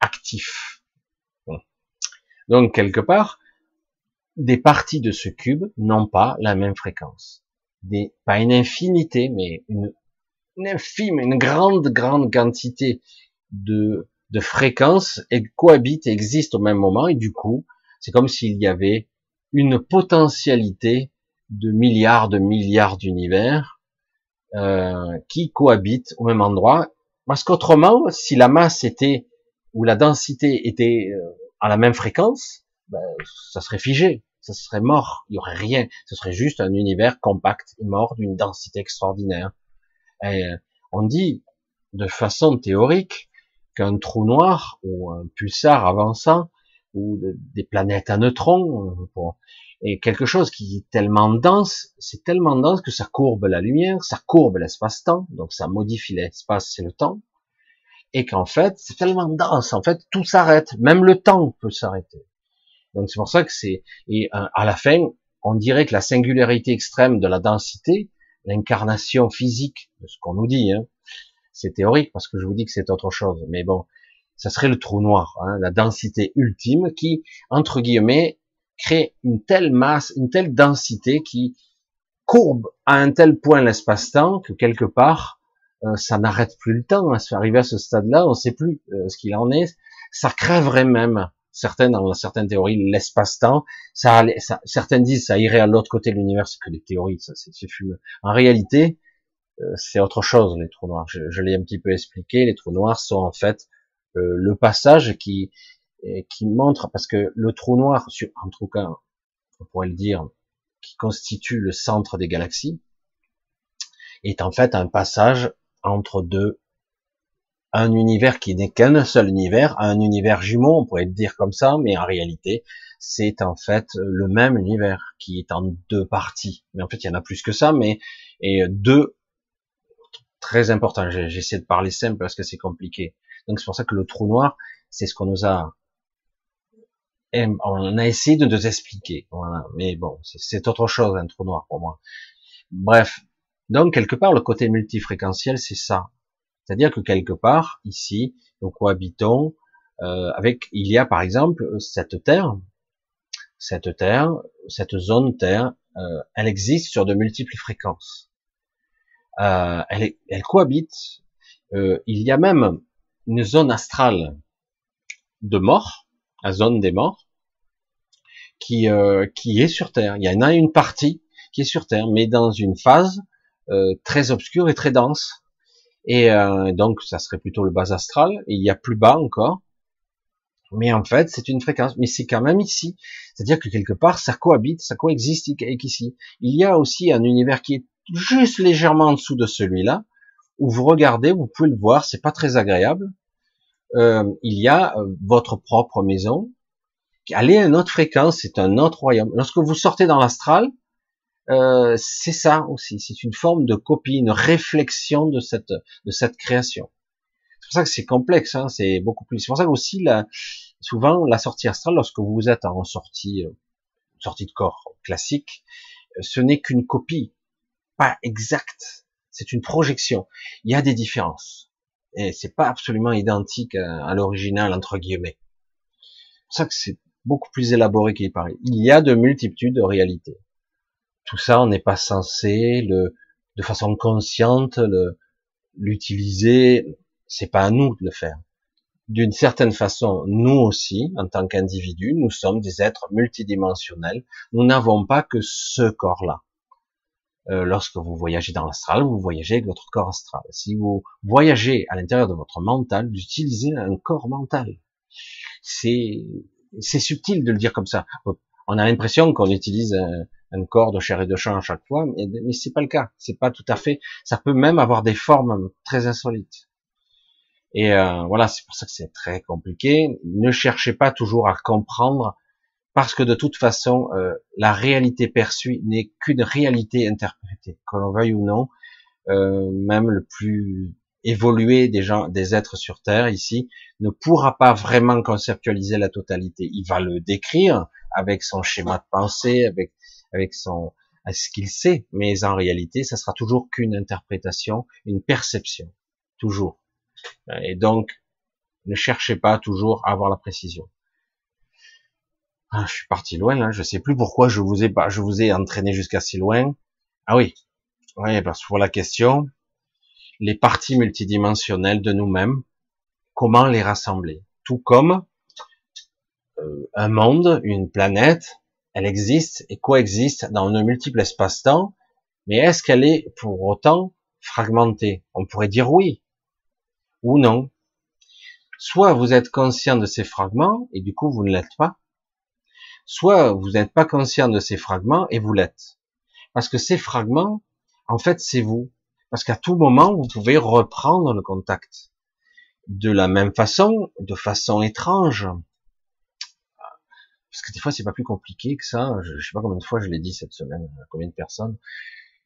actif. Donc quelque part, des parties de ce cube n'ont pas la même fréquence. Des, pas une infinité, mais une, une infime, une grande, grande quantité de, de fréquences cohabitent et existent au même moment et du coup, c'est comme s'il y avait une potentialité de milliards de milliards d'univers euh, qui cohabitent au même endroit. Parce qu'autrement, si la masse était ou la densité était euh, à la même fréquence, ben, ça serait figé, ça serait mort, il y aurait rien. Ce serait juste un univers compact et mort d'une densité extraordinaire. Et euh, on dit de façon théorique qu'un trou noir ou un pulsar avançant ou des planètes à neutrons, euh, et quelque chose qui est tellement dense, c'est tellement dense que ça courbe la lumière, ça courbe l'espace-temps, donc ça modifie l'espace et le temps, et qu'en fait, c'est tellement dense, en fait, tout s'arrête, même le temps peut s'arrêter. Donc c'est pour ça que c'est, et euh, à la fin, on dirait que la singularité extrême de la densité, l'incarnation physique de ce qu'on nous dit, hein, c'est théorique parce que je vous dis que c'est autre chose, mais bon, ça serait le trou noir, hein, la densité ultime qui, entre guillemets, crée une telle masse, une telle densité qui courbe à un tel point l'espace-temps que quelque part, euh, ça n'arrête plus le temps. Hein. Arrivé à ce stade-là, on ne sait plus euh, ce qu'il en est. Ça crèverait même, certaines, dans certaines théories, l'espace-temps. Ça, ça, disent ça irait à l'autre côté de l'univers, c'est que des théories, ça c'est fumeux. En réalité, euh, c'est autre chose, les trous noirs. Je, je l'ai un petit peu expliqué. Les trous noirs sont en fait le passage qui qui montre parce que le trou noir, en tout cas, on pourrait le dire, qui constitue le centre des galaxies, est en fait un passage entre deux, un univers qui n'est qu'un seul univers, un univers jumeau, on pourrait le dire comme ça, mais en réalité, c'est en fait le même univers qui est en deux parties. Mais en fait, il y en a plus que ça, mais et deux très important. J'essaie de parler simple parce que c'est compliqué. Donc c'est pour ça que le trou noir, c'est ce qu'on nous a, on a essayé de nous expliquer. Voilà. Mais bon, c'est autre chose un trou noir pour moi. Bref, donc quelque part le côté multifréquentiel, c'est ça. C'est-à-dire que quelque part ici, nous cohabitons euh, avec, il y a par exemple cette Terre, cette Terre, cette zone Terre, euh, elle existe sur de multiples fréquences. Euh, elle, elle cohabite. il y a même une zone astrale de mort, la zone des morts, qui, qui est sur Terre. Il y en a une partie qui est sur Terre, mais dans une phase très obscure et très dense. Et donc, ça serait plutôt le bas astral. Et il y a plus bas encore, mais en fait, c'est une fréquence. Mais c'est quand même ici. C'est-à-dire que quelque part, ça cohabite, ça coexiste avec ici. Il y a aussi un univers qui est juste légèrement en dessous de celui-là, où vous regardez, vous pouvez le voir, c'est pas très agréable. Euh, il y a euh, votre propre maison. Aller à une autre fréquence, c'est un autre royaume. Lorsque vous sortez dans l'astral, euh, c'est ça aussi. C'est une forme de copie, une réflexion de cette de cette création pour ça que c'est complexe, hein, c'est beaucoup plus. C'est pour ça aussi, souvent, la sortie astrale, lorsque vous êtes en sortie, sortie de corps classique, ce n'est qu'une copie, pas exacte. C'est une projection. Il y a des différences. Et c'est pas absolument identique à, l'original, entre guillemets. C'est pour ça que c'est beaucoup plus élaboré qu'il paraît. Il y a de multitudes de réalités. Tout ça, on n'est pas censé le, de façon consciente, le, l'utiliser c'est pas à nous de le faire. D'une certaine façon, nous aussi, en tant qu'individus, nous sommes des êtres multidimensionnels. Nous n'avons pas que ce corps-là. Euh, lorsque vous voyagez dans l'astral, vous voyagez avec votre corps astral. Si vous voyagez à l'intérieur de votre mental, vous utilisez un corps mental. C'est subtil de le dire comme ça. On a l'impression qu'on utilise un, corps de chair et de chair à chaque fois, mais, mais c'est pas le cas. C'est pas tout à fait. Ça peut même avoir des formes très insolites. Et euh, voilà, c'est pour ça que c'est très compliqué. Ne cherchez pas toujours à comprendre, parce que de toute façon, euh, la réalité perçue n'est qu'une réalité interprétée, que l'on veuille ou non. Euh, même le plus évolué des gens, des êtres sur Terre ici, ne pourra pas vraiment conceptualiser la totalité. Il va le décrire avec son schéma de pensée, avec avec son ce qu'il sait, mais en réalité, ça sera toujours qu'une interprétation, une perception, toujours. Et donc, ne cherchez pas toujours à avoir la précision. Ah, je suis parti loin là, je sais plus pourquoi je vous ai pas, je vous ai entraîné jusqu'à si loin. Ah oui, oui, parce que pour la question, les parties multidimensionnelles de nous-mêmes, comment les rassembler? Tout comme euh, un monde, une planète, elle existe et coexiste dans de multiples espaces-temps, mais est-ce qu'elle est pour autant fragmentée? On pourrait dire oui, ou non. Soit vous êtes conscient de ces fragments et du coup vous ne l'êtes pas, soit vous n'êtes pas conscient de ces fragments et vous l'êtes. Parce que ces fragments, en fait, c'est vous. Parce qu'à tout moment, vous pouvez reprendre le contact. De la même façon, de façon étrange. Parce que des fois, c'est pas plus compliqué que ça. Je, je sais pas combien de fois je l'ai dit cette semaine, combien de personnes.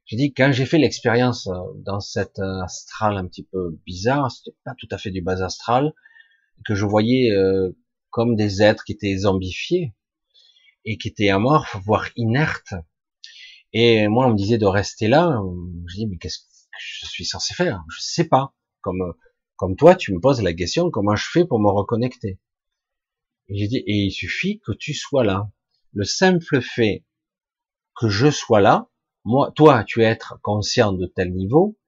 J'ai dit quand j'ai fait l'expérience euh, dans cette euh, astral un petit peu bizarre, c'était pas tout à fait du bas astral, que je voyais euh, comme des êtres qui étaient zombifiés et qui étaient amorphes, voire inertes. Et moi, on me disait de rester là. Je dis mais qu'est-ce que je suis censé faire? Je sais pas. Comme comme toi, tu me poses la question comment je fais pour me reconnecter? J'ai dit et il suffit que tu sois là. Le simple fait que je sois là, moi, toi, tu es être conscient de tel niveau,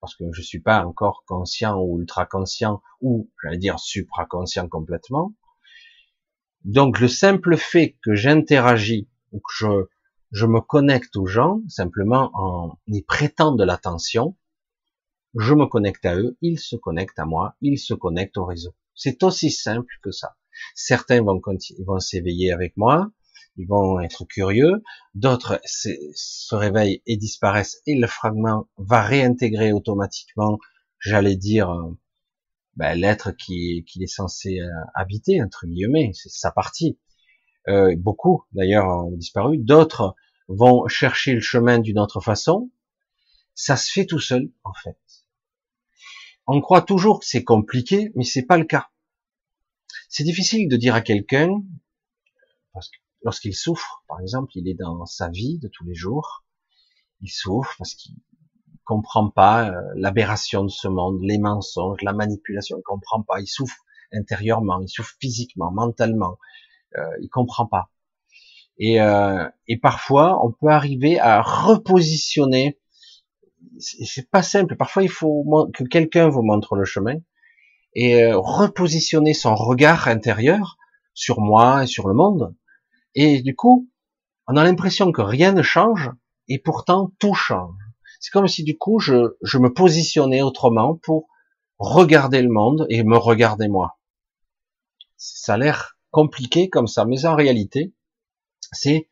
parce que je suis pas encore conscient ou ultra conscient ou, j'allais dire, supraconscient complètement. Donc, le simple fait que j'interagis ou que je, je me connecte aux gens, simplement en y prêtant de l'attention, je me connecte à eux, ils se connectent à moi, ils se connectent au réseau. C'est aussi simple que ça. Certains vont, vont s'éveiller avec moi, ils vont être curieux, d'autres se réveillent et disparaissent et le fragment va réintégrer automatiquement, j'allais dire, euh, ben, l'être qui, qui est censé euh, habiter, entre guillemets, c'est sa partie. Euh, beaucoup d'ailleurs ont disparu, d'autres vont chercher le chemin d'une autre façon. Ça se fait tout seul, en fait. On croit toujours que c'est compliqué, mais c'est pas le cas. C'est difficile de dire à quelqu'un, lorsqu'il souffre, par exemple, il est dans sa vie de tous les jours, il souffre parce qu'il comprend pas euh, l'aberration de ce monde, les mensonges, la manipulation, il comprend pas, il souffre intérieurement, il souffre physiquement, mentalement, euh, il comprend pas. Et, euh, et parfois, on peut arriver à repositionner. C'est pas simple. Parfois, il faut que quelqu'un vous montre le chemin et euh, repositionner son regard intérieur sur moi et sur le monde. Et du coup, on a l'impression que rien ne change et pourtant tout change. C'est comme si du coup je, je me positionnais autrement pour regarder le monde et me regarder moi. Ça a l'air compliqué comme ça, mais en réalité, c'est,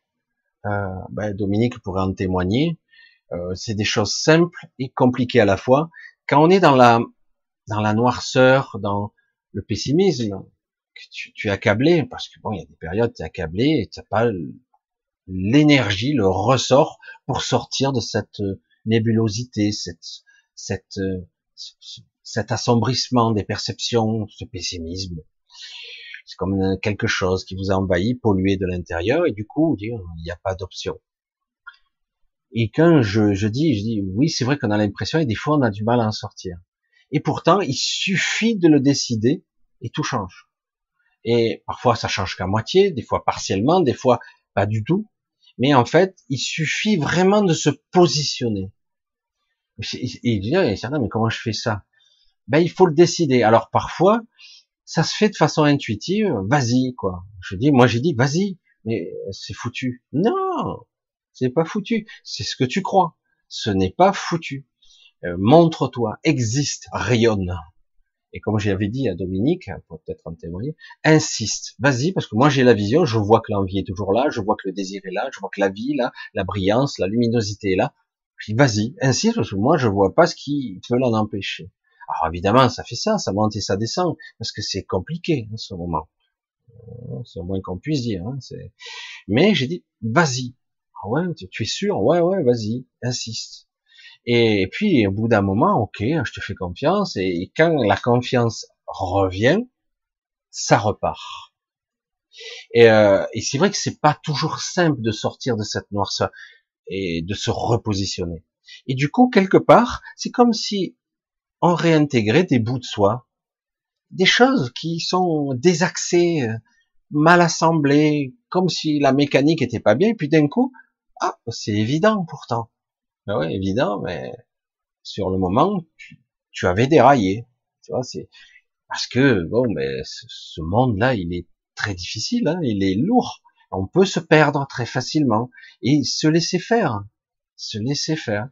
euh, ben Dominique pourrait en témoigner, euh, c'est des choses simples et compliquées à la fois. Quand on est dans la dans la noirceur, dans le pessimisme, que tu, tu es accablé, parce que bon, il y a des périodes, tu es accablé et tu n'as pas l'énergie, le ressort pour sortir de cette nébulosité, cette, cette, cet assombrissement des perceptions, ce pessimisme. C'est comme quelque chose qui vous a envahi, pollué de l'intérieur, et du coup, il n'y a pas d'option. Et quand je, je dis, je dis, oui, c'est vrai qu'on a l'impression, et des fois, on a du mal à en sortir. Et pourtant, il suffit de le décider, et tout change. Et parfois, ça change qu'à moitié, des fois partiellement, des fois pas du tout. Mais en fait, il suffit vraiment de se positionner. Et dire, mais comment je fais ça? Ben, il faut le décider. Alors parfois, ça se fait de façon intuitive, vas-y, quoi. Je dis, moi j'ai dit, vas-y, mais c'est foutu. Non, c'est pas foutu. C'est ce que tu crois. Ce n'est pas foutu. Euh, montre-toi, existe, rayonne. Et comme j'avais dit à Dominique, pour peut-être en témoigner, insiste, vas-y, parce que moi j'ai la vision, je vois que l'envie est toujours là, je vois que le désir est là, je vois que la vie est là, la brillance, la luminosité est là. Je dis, vas-y, insiste, parce que moi je vois pas ce qui veut l'en empêcher. Alors évidemment, ça fait ça, ça monte et ça descend, parce que c'est compliqué en ce moment. Euh, c'est au moins qu'on puisse dire. Hein, Mais j'ai dit, vas-y. Ah ouais, tu, es sûr? Ouais, ouais, vas-y, insiste. Et puis, au bout d'un moment, ok, je te fais confiance. Et quand la confiance revient, ça repart. Et, euh, et c'est vrai que c'est pas toujours simple de sortir de cette noirceur et de se repositionner. Et du coup, quelque part, c'est comme si on réintégrait des bouts de soi, des choses qui sont désaxées, euh, mal assemblées, comme si la mécanique était pas bien, et puis d'un coup, ah, c'est évident pourtant. Ben ouais, évident, mais sur le moment, tu, avais déraillé. Tu vois, c'est parce que bon, mais ce, monde-là, il est très difficile, hein, il est lourd. On peut se perdre très facilement et se laisser faire, se laisser faire.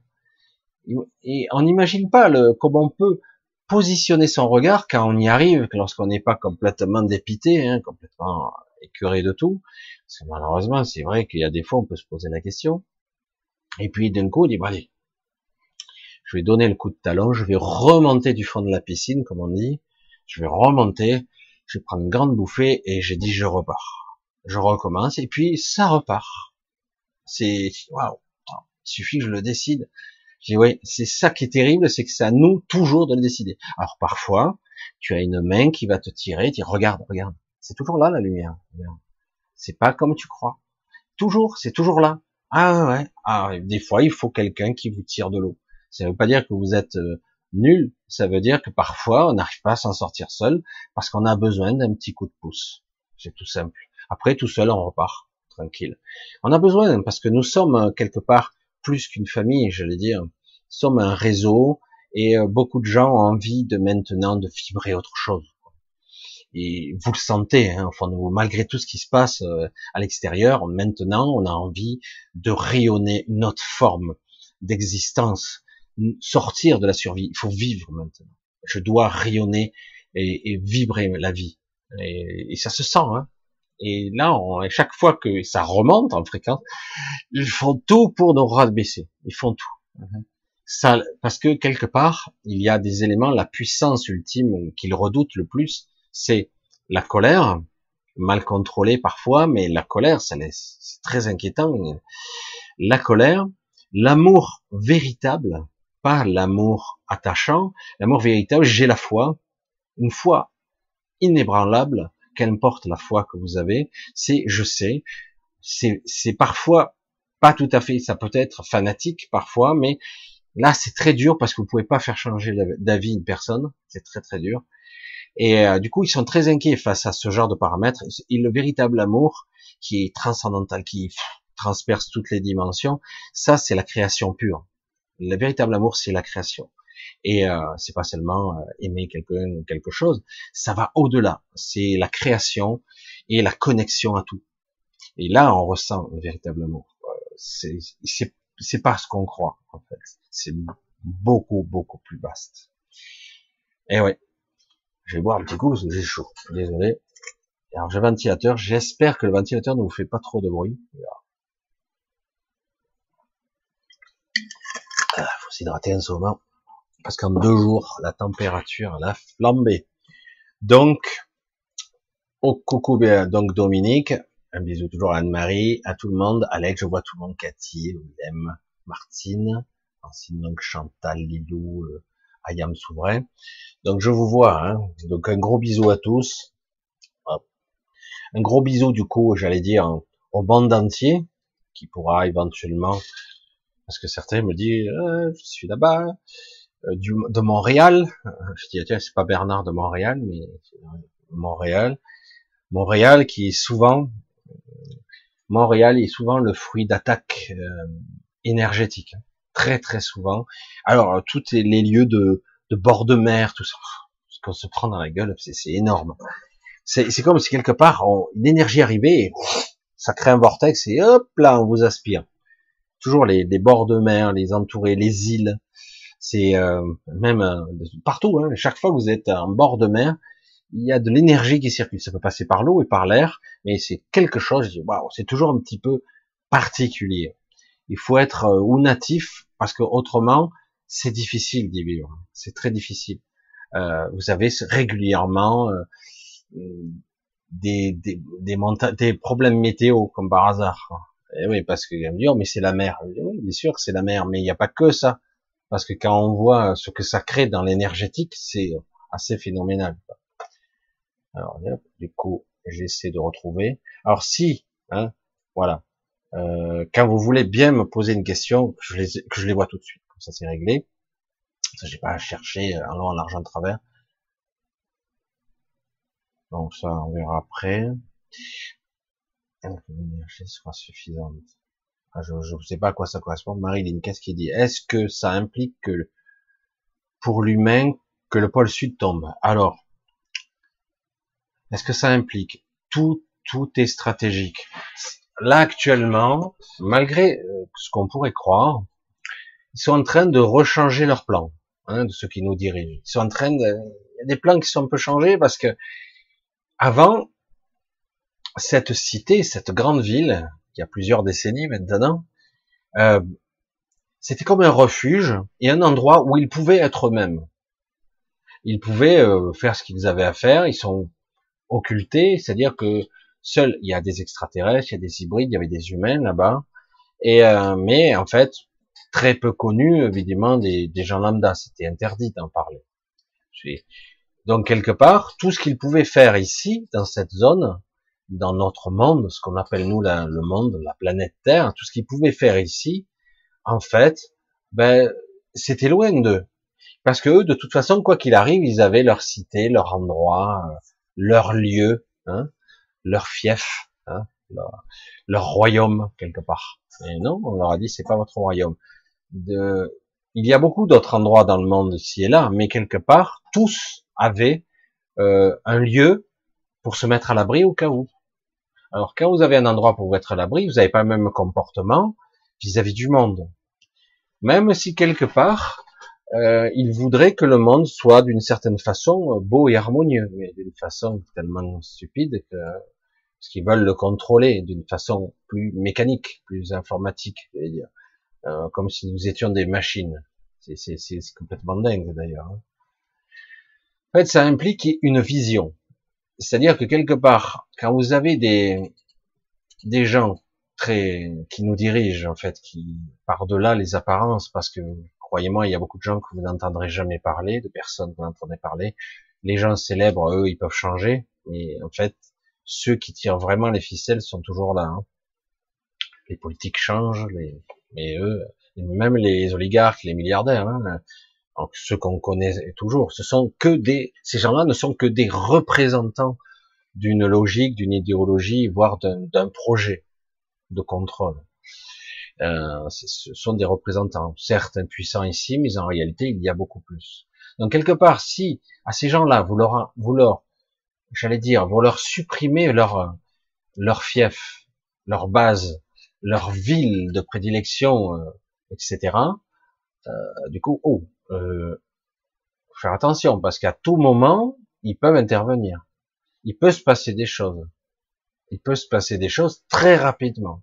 Et on n'imagine pas le, comment on peut positionner son regard quand on y arrive, lorsqu'on n'est pas complètement dépité, hein, complètement écœuré de tout. Parce que malheureusement, c'est vrai qu'il y a des fois, on peut se poser la question. Et puis d'un coup, on dit, bon allez, je vais donner le coup de talon, je vais remonter du fond de la piscine, comme on dit, je vais remonter, je vais prendre une grande bouffée, et j'ai dit, je repars. Je recommence, et puis ça repart. C'est, waouh, il suffit que je le décide. J'ai ouais, c'est ça qui est terrible, c'est que c'est à nous toujours de le décider. Alors parfois, tu as une main qui va te tirer, tu dis regarde, regarde, c'est toujours là la lumière. C'est pas comme tu crois. Toujours, c'est toujours là. Ah ouais. Ah, des fois, il faut quelqu'un qui vous tire de l'eau. Ça ne veut pas dire que vous êtes euh, nul. Ça veut dire que parfois, on n'arrive pas à s'en sortir seul parce qu'on a besoin d'un petit coup de pouce. C'est tout simple. Après, tout seul, on repart tranquille. On a besoin parce que nous sommes euh, quelque part plus qu'une famille, j'allais dire. Nous sommes un réseau et euh, beaucoup de gens ont envie de maintenant de vibrer autre chose. Et vous le sentez, hein, enfin, malgré tout ce qui se passe euh, à l'extérieur, maintenant, on a envie de rayonner une autre forme d'existence, sortir de la survie. Il faut vivre maintenant. Je dois rayonner et, vibrer la vie. Et, ça se sent. Hein. Et là, chaque fois que ça remonte en fréquence, ils font tout pour nous rabaisser. Ils font tout. Ça, parce que quelque part, il y a des éléments, la puissance ultime qu'ils redoutent le plus, c'est la colère, mal contrôlée parfois, mais la colère, c'est très inquiétant. La colère, l'amour véritable, pas l'amour attachant, l'amour véritable, j'ai la foi, une foi inébranlable, qu'importe la foi que vous avez, c'est je sais, c'est parfois pas tout à fait, ça peut être fanatique parfois, mais Là, c'est très dur parce que vous pouvez pas faire changer d'avis une personne. C'est très très dur. Et euh, du coup, ils sont très inquiets face à ce genre de paramètres. Le véritable amour, qui est transcendantal, qui transperce toutes les dimensions, ça, c'est la création pure. Le véritable amour, c'est la création. Et euh, c'est pas seulement euh, aimer quelqu'un ou quelque chose, ça va au-delà. C'est la création et la connexion à tout. Et là, on ressent le véritable amour. Euh, c'est c'est pas ce qu'on croit en fait. C'est beaucoup beaucoup plus vaste. Et ouais, je vais boire un petit coup parce que j'ai chaud. Désolé. Alors j'ai ventilateur. J'espère que le ventilateur ne vous fait pas trop de bruit. Ah, faut s'hydrater en ce moment parce qu'en deux jours la température elle a flambé. Donc au coucou donc Dominique, un bisou toujours à Anne-Marie, à tout le monde, Alex, je vois tout le monde, Cathy, Willem, Martine, Francine, donc Chantal, Lilou, euh, Ayam Souverain. Donc je vous vois, hein. donc un gros bisou à tous. Un gros bisou du coup, j'allais dire, au monde entier, qui pourra éventuellement, parce que certains me disent, euh, je suis là-bas, du, de Montréal. Je dis, tiens, c'est pas Bernard de Montréal, mais Montréal. Montréal qui est souvent, Montréal est souvent le fruit d'attaques euh, énergétiques, hein. très très souvent. Alors tous les lieux de, de bord de mer, tout ça, ce qu'on se prend dans la gueule, c'est énorme. C'est comme si quelque part une énergie arrivait, ça crée un vortex et hop là on vous aspire. Toujours les, les bords de mer, les entourés, les îles, c'est euh, même euh, partout. Hein, chaque fois que vous êtes en bord de mer, il y a de l'énergie qui circule. Ça peut passer par l'eau et par l'air, mais c'est quelque chose. Waouh, c'est toujours un petit peu particulier. Il faut être euh, ou natif parce que autrement, c'est difficile d'y vivre. C'est très difficile. Euh, vous avez régulièrement euh, des des des, des problèmes météo comme par hasard. Et eh oui, parce que me dire, oh, mais c'est la mer. Oui, bien sûr, c'est la mer, mais il n'y a pas que ça. Parce que quand on voit ce que ça crée dans l'énergétique, c'est assez phénoménal. Alors, du coup, j'essaie de retrouver. Alors si, hein, voilà, euh, quand vous voulez bien me poser une question, que je les, que je les vois tout de suite, comme ça c'est réglé. Ça, j'ai pas à chercher en long, en large, en travers. Donc ça, on verra après. L'énergie sera suffisante. Je ne sais pas à quoi ça correspond. Marilyn, qu'est-ce qu'il dit Est-ce que ça implique que pour l'humain que le pôle sud tombe? Alors, est-ce que ça implique? Tout, tout est stratégique. Là actuellement, malgré euh, ce qu'on pourrait croire, ils sont en train de rechanger leur plan, hein, de ceux qui nous dirigent. Ils sont en train de, il y a des plans qui sont un peu changés parce que avant cette cité, cette grande ville, qui a plusieurs décennies maintenant, euh, c'était comme un refuge et un endroit où ils pouvaient être eux-mêmes. Ils pouvaient euh, faire ce qu'ils avaient à faire. Ils sont occulté, c'est-à-dire que seul, il y a des extraterrestres, il y a des hybrides, il y avait des humains là-bas, et euh, mais en fait très peu connu évidemment des, des gens lambda, c'était interdit d'en parler. Donc quelque part, tout ce qu'ils pouvaient faire ici, dans cette zone, dans notre monde, ce qu'on appelle nous le monde, la planète Terre, tout ce qu'ils pouvaient faire ici, en fait, ben c'était loin d'eux, parce que eux, de toute façon, quoi qu'il arrive, ils avaient leur cité, leur endroit, euh, leur lieu, hein, leur fief, hein, leur, royaume quelque part. Et non, on leur a dit c'est pas votre royaume. De, il y a beaucoup d'autres endroits dans le monde ici et là, mais quelque part tous avaient euh, un lieu pour se mettre à l'abri au cas où. Alors quand vous avez un endroit pour vous mettre à l'abri, vous n'avez pas le même comportement vis-à-vis -vis du monde. Même si quelque part euh, il voudrait que le monde soit d'une certaine façon beau et harmonieux, mais d'une façon tellement stupide que parce qu'ils veulent le contrôler d'une façon plus mécanique, plus informatique, dire, euh, comme si nous étions des machines. C'est complètement dingue d'ailleurs. Hein. En fait, ça implique une vision, c'est-à-dire que quelque part, quand vous avez des des gens très qui nous dirigent en fait, qui par delà les apparences, parce que Croyez-moi, il y a beaucoup de gens que vous n'entendrez jamais parler, de personnes que vous n'entendez parler. Les gens célèbres, eux, ils peuvent changer, mais en fait, ceux qui tirent vraiment les ficelles sont toujours là. Hein. Les politiques changent, les... mais eux, même les oligarques, les milliardaires, hein, ceux qu'on connaît toujours, ce sont que des, ces gens-là ne sont que des représentants d'une logique, d'une idéologie, voire d'un projet de contrôle. Euh, ce sont des représentants, certes impuissants ici, mais en réalité, il y a beaucoup plus. Donc quelque part, si à ces gens-là, vous leur, vous leur, j'allais dire, vous leur supprimez leur, leur fief, leur base, leur ville de prédilection, euh, etc. Euh, du coup, oh, euh, faire attention parce qu'à tout moment, ils peuvent intervenir. Il peut se passer des choses. Il peut se passer des choses très rapidement.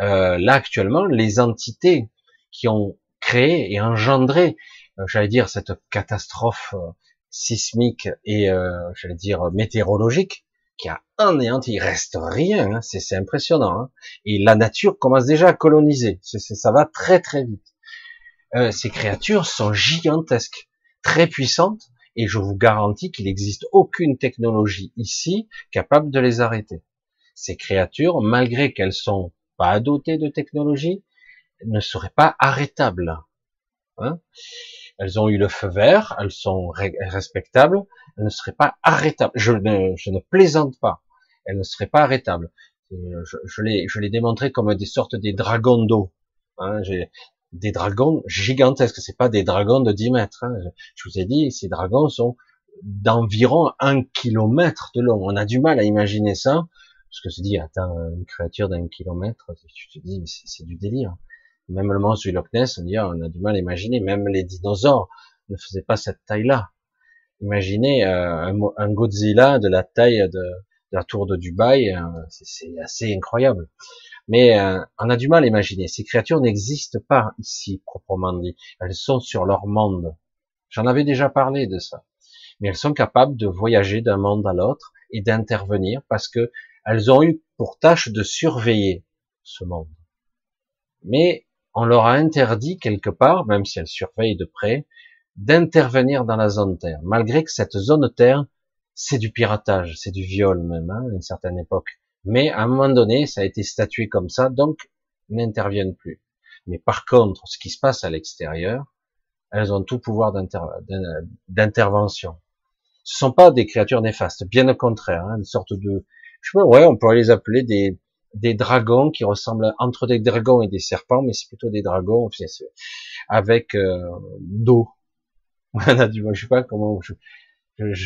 Euh, là actuellement, les entités qui ont créé et engendré, euh, j'allais dire, cette catastrophe euh, sismique et, j'allais dire, météorologique, qui a anéanti, il reste rien, hein, c'est impressionnant. Hein. Et la nature commence déjà à coloniser, ça va très très vite. Ces créatures sont gigantesques, très puissantes, et je vous garantis qu'il n'existe aucune technologie ici capable de les arrêter. Ces créatures, malgré qu'elles sont pas dotées de technologie, ne seraient pas arrêtables. Hein elles ont eu le feu vert, elles sont respectables, elles ne seraient pas arrêtables. Je ne, plaisante pas. Elles ne seraient pas arrêtables. Je, je, les, je comme des sortes des dragons d'eau. Hein, des dragons gigantesques. C'est pas des dragons de 10 mètres. Hein. Je vous ai dit, ces dragons sont d'environ un kilomètre de long. On a du mal à imaginer ça parce que se dit, attends, une créature d'un kilomètre, tu te dis, c'est du délire. Même le monstre du Loch Ness, on, dit, on a du mal à imaginer. Même les dinosaures ne faisaient pas cette taille-là. Imaginez euh, un, Godzilla de la taille de, la tour de Dubaï, euh, c'est assez incroyable. Mais euh, on a du mal à imaginer. Ces créatures n'existent pas ici, proprement dit. Elles sont sur leur monde. J'en avais déjà parlé de ça. Mais elles sont capables de voyager d'un monde à l'autre et d'intervenir parce que elles ont eu pour tâche de surveiller ce monde. Mais on leur a interdit quelque part, même si elles surveillent de près, d'intervenir dans la zone Terre, malgré que cette zone Terre, c'est du piratage, c'est du viol même, hein, à une certaine époque. Mais à un moment donné, ça a été statué comme ça, donc n'interviennent plus. Mais par contre, ce qui se passe à l'extérieur, elles ont tout pouvoir d'intervention. Ce sont pas des créatures néfastes, bien au contraire, hein, une sorte de, je sais pas, ouais, on pourrait les appeler des, des dragons qui ressemblent entre des dragons et des serpents, mais c'est plutôt des dragons avec euh, d'eau. je sais pas comment. Je,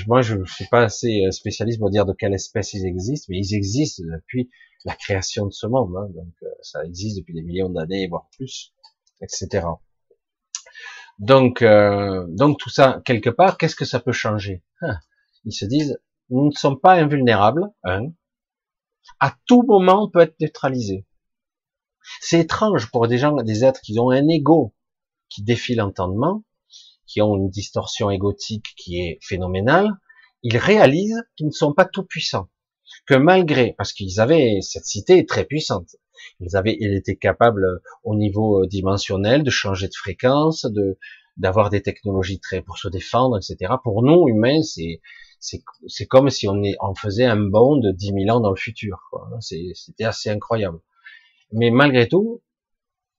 moi, je suis pas assez euh, spécialiste pour dire de quelle espèce ils existent, mais ils existent depuis la création de ce monde. Hein, donc, euh, ça existe depuis des millions d'années, voire plus, etc. Donc, euh, donc tout ça quelque part, qu'est-ce que ça peut changer? Hein? Ils se disent, nous ne sommes pas invulnérables. Hein, à tout moment, on peut être neutralisé. C'est étrange pour des gens, des êtres qui ont un ego qui défie l'entendement, qui ont une distorsion égotique qui est phénoménale, ils réalisent qu'ils ne sont pas tout puissants. Que malgré, parce qu'ils avaient, cette cité est très puissante. Ils avaient, ils étaient capables au niveau dimensionnel de changer de fréquence, de, d'avoir des technologies très pour se défendre, etc. Pour nous, humains, c'est, c'est comme si on, est, on faisait un bond de 10 000 ans dans le futur. C'était assez incroyable. Mais malgré tout,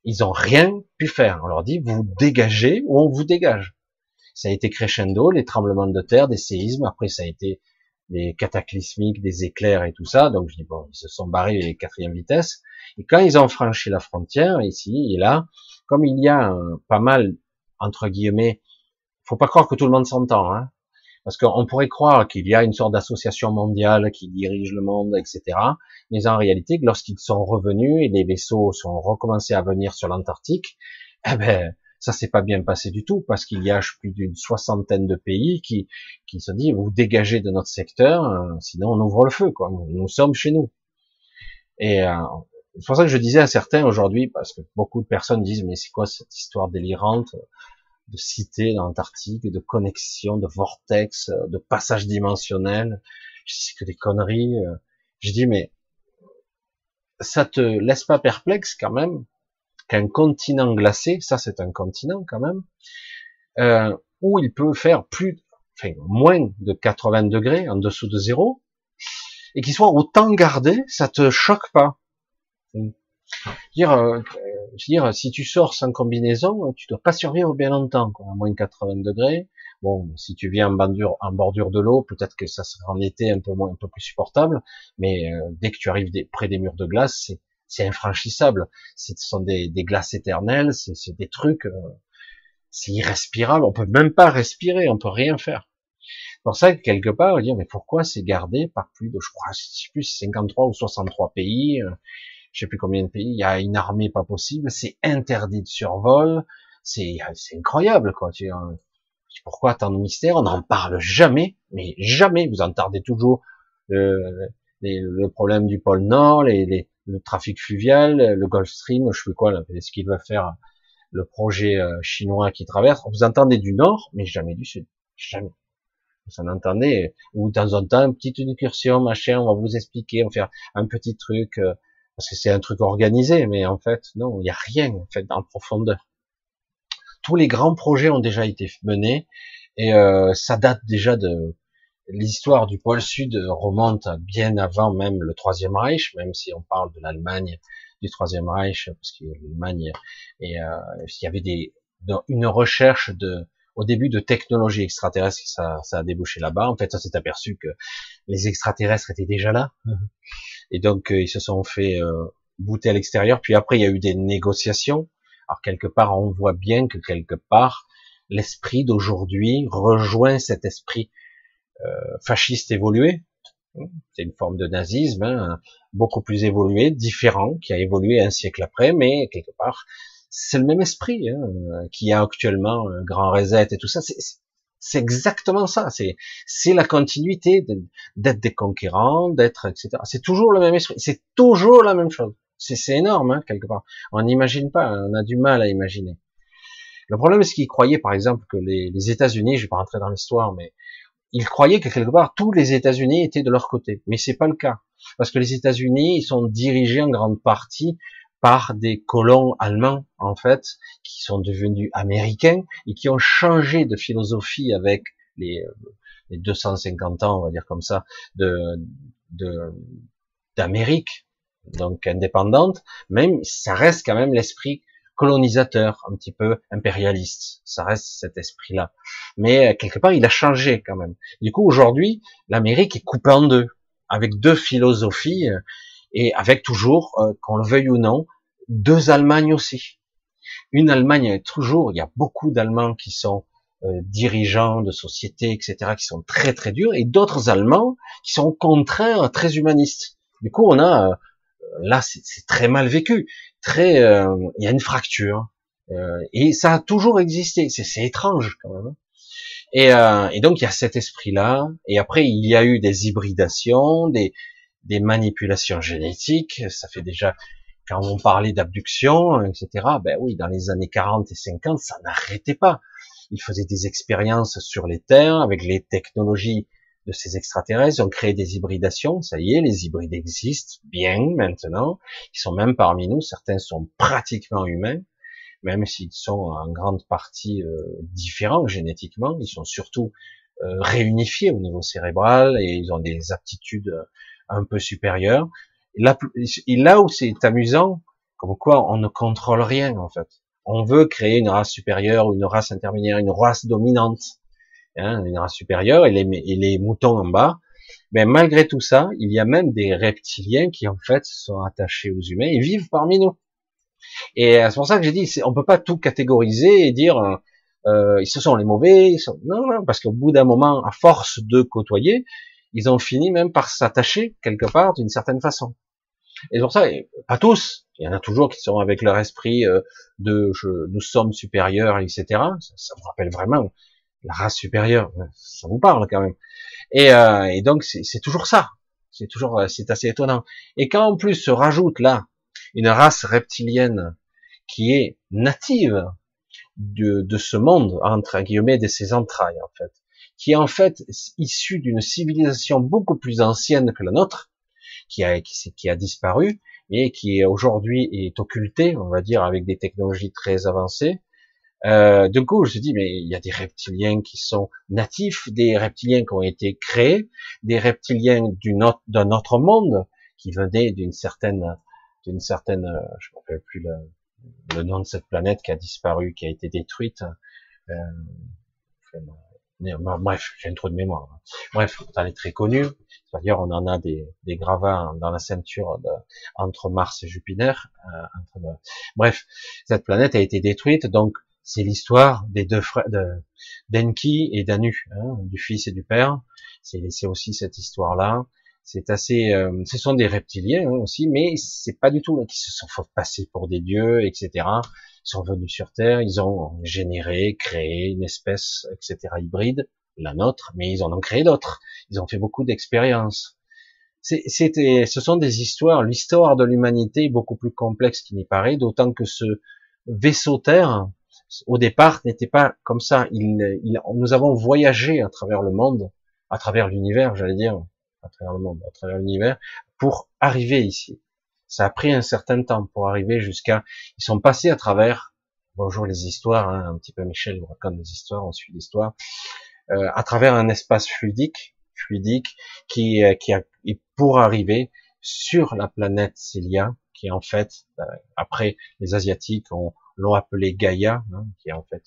ils ont rien pu faire. On leur dit, vous dégagez ou on vous dégage. Ça a été crescendo, les tremblements de terre, des séismes. Après, ça a été des cataclysmiques, des éclairs et tout ça. Donc, je dis, bon, ils se sont barrés les quatrième vitesse. Et quand ils ont franchi la frontière, ici et là, comme il y a pas mal, entre guillemets, faut pas croire que tout le monde s'entend, hein. Parce qu'on pourrait croire qu'il y a une sorte d'association mondiale qui dirige le monde, etc. Mais en réalité, lorsqu'ils sont revenus et les vaisseaux sont recommencés à venir sur l'Antarctique, eh ben, ça s'est pas bien passé du tout parce qu'il y a plus d'une soixantaine de pays qui, qui se disent vous dégagez de notre secteur, euh, sinon on ouvre le feu, quoi. Nous, sommes chez nous. Et euh, c'est pour ça que je disais à certains aujourd'hui, parce que beaucoup de personnes disent mais c'est quoi cette histoire délirante? De cité dans l'Antarctique, de connexion, de vortex, de passage dimensionnel. Je dis que des conneries. Euh. Je dis mais ça te laisse pas perplexe quand même qu'un continent glacé, ça c'est un continent quand même, euh, où il peut faire plus, enfin moins de 80 degrés en dessous de zéro, et qu'il soit autant gardé, ça te choque pas. Dire, euh, dire, si tu sors sans combinaison, tu dois pas survivre bien longtemps, quoi, à moins de 80 degrés. Bon, si tu viens en bordure, de l'eau, peut-être que ça sera en été un peu moins, un peu plus supportable, mais euh, dès que tu arrives près des murs de glace, c'est, infranchissable. Ce sont des, des glaces éternelles, c'est, des trucs, euh, c'est irrespirable. On peut même pas respirer, on peut rien faire. C'est pour ça que quelque part, on dire mais pourquoi c'est gardé par plus de, je crois, je sais plus, 53 ou 63 pays, euh, je sais plus combien de pays. Il y a une armée pas possible, c'est interdit de survol, c'est, incroyable quoi. Tu, pourquoi tant de mystères? On n'en parle jamais, mais jamais. Vous entendez toujours le, le problème du pôle Nord, les, le trafic fluvial, le Gulf Stream, je sais quoi, là, ce qu'il va faire le projet euh, chinois qui traverse. Vous entendez du Nord, mais jamais du Sud, jamais. Vous en entendez, ou dans un temps, une petite incursion, machin, on va vous expliquer, on va faire un petit truc, euh, parce que c'est un truc organisé, mais en fait, non, il n'y a rien, en fait, en profondeur tous les grands projets ont déjà été menés et euh, ça date déjà de l'histoire du pôle sud remonte bien avant même le troisième Reich, même si on parle de l'Allemagne du troisième Reich, parce que l'Allemagne et euh, il y avait des une recherche de au début de technologie extraterrestre, ça, ça a débouché là-bas. En fait, ça s'est aperçu que les extraterrestres étaient déjà là, et donc euh, ils se sont fait euh, bouter à l'extérieur. Puis après, il y a eu des négociations alors quelque part, on voit bien que quelque part, l'esprit d'aujourd'hui rejoint cet esprit euh, fasciste évolué. C'est une forme de nazisme, hein, beaucoup plus évolué, différent, qui a évolué un siècle après, mais quelque part, c'est le même esprit hein, qui a actuellement un grand reset et tout ça. C'est exactement ça. C'est c'est la continuité d'être des conquérants, d'être etc. C'est toujours le même esprit. C'est toujours la même chose. C'est énorme, hein, quelque part. On n'imagine pas, on a du mal à imaginer. Le problème, c'est qu'ils croyaient, par exemple, que les, les États-Unis, je vais pas rentrer dans l'histoire, mais ils croyaient que quelque part tous les États-Unis étaient de leur côté, mais c'est pas le cas, parce que les États-Unis, ils sont dirigés en grande partie par des colons allemands, en fait, qui sont devenus américains et qui ont changé de philosophie avec les, les 250 ans, on va dire comme ça, de d'Amérique, donc indépendante, même ça reste quand même l'esprit colonisateur, un petit peu impérialiste. Ça reste cet esprit-là. Mais euh, quelque part, il a changé quand même. Du coup, aujourd'hui, l'Amérique est coupée en deux, avec deux philosophies, euh, et avec toujours, euh, qu'on le veuille ou non, deux Allemagnes aussi. Une Allemagne, toujours, il y a beaucoup d'Allemands qui sont dirigeants de sociétés, etc., qui sont très très durs, et d'autres Allemands qui sont contraints, très humanistes. Du coup, on a là, c'est très mal vécu. Très, euh, il y a une fracture. Euh, et ça a toujours existé. C'est étrange quand même. Hein. Et, euh, et, donc il y a cet esprit-là. Et après, il y a eu des hybridations, des, des manipulations génétiques. Ça fait déjà quand on parlait d'abduction, etc. Ben oui, dans les années 40 et 50, ça n'arrêtait pas. Ils faisaient des expériences sur les terres avec les technologies de ces extraterrestres, ils ont créé des hybridations, ça y est, les hybrides existent bien maintenant, ils sont même parmi nous, certains sont pratiquement humains, même s'ils sont en grande partie euh, différents génétiquement, ils sont surtout euh, réunifiés au niveau cérébral et ils ont des aptitudes un peu supérieures. Et là, là où c'est amusant, comme quoi on ne contrôle rien en fait. On veut créer une race supérieure, une race intermédiaire, une race dominante hein, une race supérieure, et les, moutons en bas. Mais malgré tout ça, il y a même des reptiliens qui en fait sont attachés aux humains et vivent parmi nous. Et euh, c'est pour ça que j'ai dit, on peut pas tout catégoriser et dire euh, euh ce sont les mauvais. Ils sont... Non, non, parce qu'au bout d'un moment, à force de côtoyer, ils ont fini même par s'attacher quelque part d'une certaine façon. Et pour ça, pas tous. Il y en a toujours qui sont avec leur esprit euh, de je, nous sommes supérieurs, etc. Ça, ça me rappelle vraiment la race supérieure, ça vous parle quand même. Et, euh, et donc c'est toujours ça, c'est toujours euh, c'est assez étonnant. Et quand en plus se rajoute là une race reptilienne qui est native de, de ce monde entre guillemets de ses entrailles en fait, qui est en fait issue d'une civilisation beaucoup plus ancienne que la nôtre, qui a qui, qui a disparu et qui aujourd'hui est occultée, on va dire avec des technologies très avancées euh, du coup, je me dit, mais il y a des reptiliens qui sont natifs, des reptiliens qui ont été créés, des reptiliens d'un autre, autre monde qui venaient d'une certaine d'une certaine, je ne rappelle plus le, le, nom de cette planète qui a disparu, qui a été détruite. Euh, bref, j'ai un trou de mémoire. Bref, elle est très connue. D'ailleurs, on en a des, des gravats dans la ceinture de, entre Mars et Jupiter. Euh, bref, cette planète a été détruite, donc c'est l'histoire des deux frères, de d'Enki et d'Anu, hein, du fils et du père. C'est aussi cette histoire-là. C'est assez, euh, ce sont des reptiliens hein, aussi, mais c'est pas du tout qui se sont fait passer pour des dieux, etc. Ils sont venus sur Terre, ils ont généré, créé une espèce, etc. hybride, la nôtre, mais ils en ont créé d'autres. Ils ont fait beaucoup d'expériences. C'était, ce sont des histoires. L'histoire de l'humanité est beaucoup plus complexe qu'il n'y paraît, d'autant que ce vaisseau Terre, au départ, n'était pas comme ça. Il, il, nous avons voyagé à travers le monde, à travers l'univers, j'allais dire, à travers le monde, à travers l'univers, pour arriver ici. Ça a pris un certain temps pour arriver jusqu'à. Ils sont passés à travers. Bonjour les histoires, hein, un petit peu Michel vous raconte des histoires, on suit l'histoire. Euh, à travers un espace fluidique, fluidique, qui, euh, qui a, et pour arriver sur la planète Cilia, qui en fait, euh, après les Asiatiques l'ont appelé Gaïa, hein, qui en fait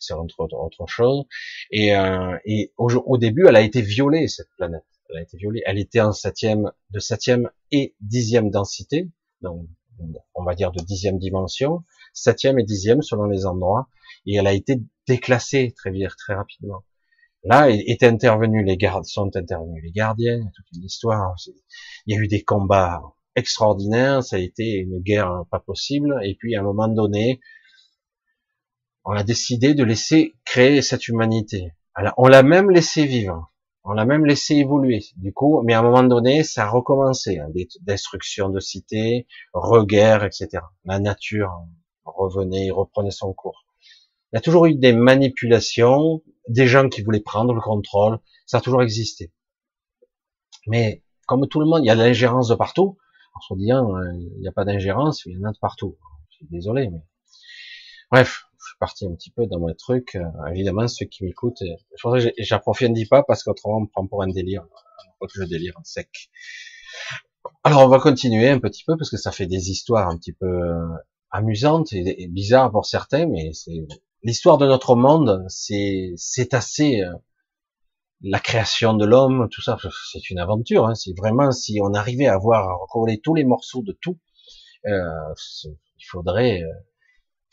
c'est autre, autre chose. Et, euh, et au, au, début, elle a été violée cette planète elle a été violée. Elle était en septième, de septième et dixième densité, donc on va dire de dixième dimension, septième et dixième selon les endroits, et elle a été déclassée très très rapidement. Là est intervenu les gardes, sont intervenus les gardiens, toute une histoire. Il y a eu des combats extraordinaires, ça a été une guerre pas possible, et puis à un moment donné, on a décidé de laisser créer cette humanité. Alors, on l'a même laissé vivre. On l'a même laissé évoluer, du coup, mais à un moment donné, ça a recommencé, hein, destruction de cités, reguerre, etc. La nature revenait, reprenait son cours. Il y a toujours eu des manipulations, des gens qui voulaient prendre le contrôle, ça a toujours existé. Mais comme tout le monde, il y a de l'ingérence de partout. En se disant, euh, il n'y a pas d'ingérence, il y en a de partout. Je suis désolé, mais bref suis parti un petit peu dans mon truc. Euh, évidemment, ceux qui m'écoutent, euh, je pense que j'approfondis pas parce qu'autrement on me prend pour un délire. que je délire sec. Alors on va continuer un petit peu parce que ça fait des histoires un petit peu euh, amusantes et, bizarres pour certains, mais c'est l'histoire de notre monde, c'est c'est assez la création de l'homme, tout ça, c'est une aventure. Hein. C'est vraiment si on arrivait à voir à recoller tous les morceaux de tout, euh, il faudrait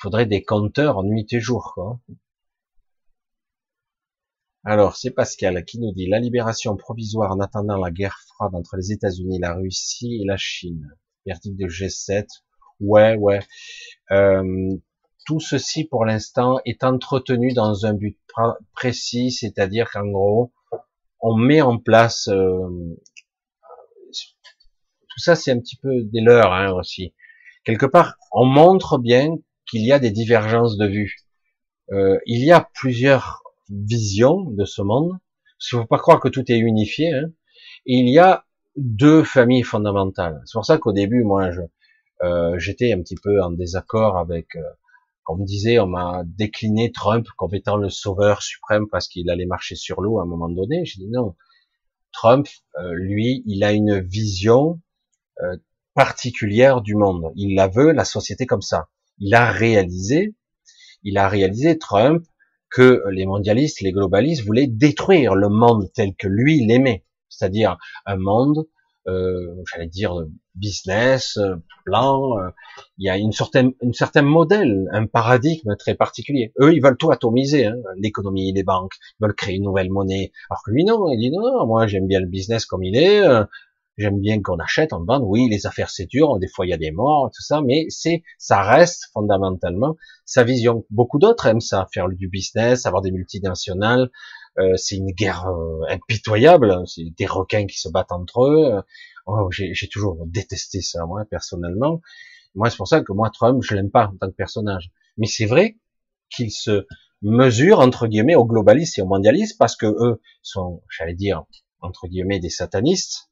faudrait des compteurs nuit et jour, quoi. Alors, c'est Pascal qui nous dit la libération provisoire en attendant la guerre froide entre les États-Unis, la Russie et la Chine. Verdict de G7. Ouais, ouais. Euh, tout ceci, pour l'instant, est entretenu dans un but précis, c'est-à-dire qu'en gros, on met en place. Euh, tout ça, c'est un petit peu des leurs hein, aussi. Quelque part, on montre bien qu'il y a des divergences de vues. Euh, il y a plusieurs visions de ce monde. Il ne faut pas croire que tout est unifié. Hein. Et il y a deux familles fondamentales. C'est pour ça qu'au début, moi, je, euh, j'étais un petit peu en désaccord avec, euh, comme on disait, on m'a décliné Trump comme étant le sauveur suprême parce qu'il allait marcher sur l'eau à un moment donné. J'ai dit non. Trump, euh, lui, il a une vision euh, particulière du monde. Il la veut, la société comme ça il a réalisé, il a réalisé Trump que les mondialistes, les globalistes voulaient détruire le monde tel que lui l'aimait, c'est-à-dire un monde, euh, j'allais dire business, plan. Euh, il y a une certaine, une certaine modèle, un paradigme très particulier. Eux, ils veulent tout atomiser, hein, l'économie, les banques, ils veulent créer une nouvelle monnaie. Alors que lui, non, il dit non, non moi j'aime bien le business comme il est. Euh, J'aime bien qu'on achète, on vende. Oui, les affaires c'est dur, des fois il y a des morts, tout ça, mais c'est, ça reste fondamentalement sa vision. Beaucoup d'autres aiment ça, faire du business, avoir des multinationales. Euh, c'est une guerre euh, impitoyable. C'est des requins qui se battent entre eux. Oh, J'ai toujours détesté ça, moi personnellement. Moi, c'est pour ça que moi Trump, je l'aime pas en tant que personnage. Mais c'est vrai qu'il se mesure entre guillemets aux globalistes et aux mondialistes parce que eux sont, j'allais dire entre guillemets, des satanistes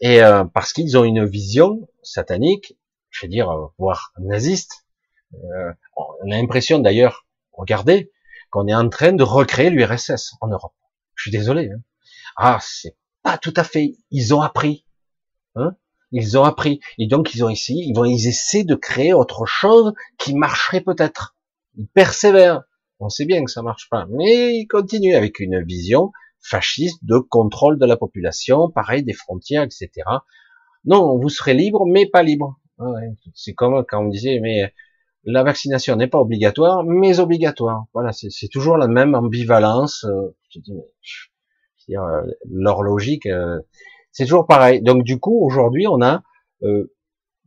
et euh, parce qu'ils ont une vision satanique, je veux dire, euh, voire naziste. Euh, on a l'impression d'ailleurs, regardez, qu'on est en train de recréer l'URSS en Europe. Je suis désolé. Hein. Ah, c'est pas tout à fait. Ils ont appris. Hein Ils ont appris. Et donc, ils ont ici, ils vont, ils essaient de créer autre chose qui marcherait peut-être. Ils persévèrent. On sait bien que ça marche pas. Mais ils continuent avec une vision fasciste de contrôle de la population, pareil, des frontières, etc. Non, vous serez libre, mais pas libre. C'est comme quand on disait, mais la vaccination n'est pas obligatoire, mais obligatoire. Voilà, c'est toujours la même ambivalence. Euh, dis, euh, leur logique, euh, c'est toujours pareil. Donc du coup, aujourd'hui, on a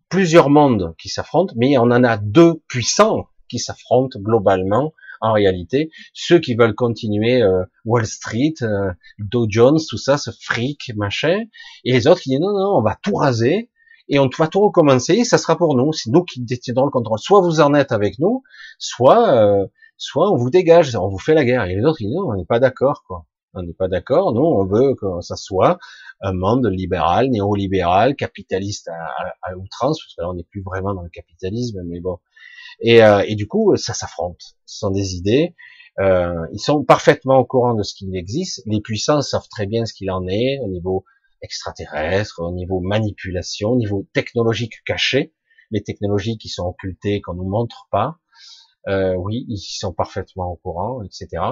plusieurs mondes qui s'affrontent, mais on en a deux puissants qui s'affrontent globalement. En réalité, ceux qui veulent continuer Wall Street, Dow Jones, tout ça, ce fric, machin, et les autres qui disent non, non, on va tout raser, et on va tout recommencer, ça sera pour nous, c'est nous qui détiendrons le contrôle. Soit vous en êtes avec nous, soit euh, soit on vous dégage, on vous fait la guerre. Et les autres, ils disent non, on n'est pas d'accord, quoi. On n'est pas d'accord, nous on veut que ça soit un monde libéral, néolibéral, capitaliste à, outrance, parce que là on n'est plus vraiment dans le capitalisme, mais bon. Et, euh, et du coup, ça s'affronte. Ce sont des idées. Euh, ils sont parfaitement au courant de ce qu'il existe. Les puissants savent très bien ce qu'il en est au niveau extraterrestres, au niveau manipulation, au niveau technologique caché, les technologies qui sont occultées, qu'on nous montre pas. Euh, oui, ils sont parfaitement au courant, etc.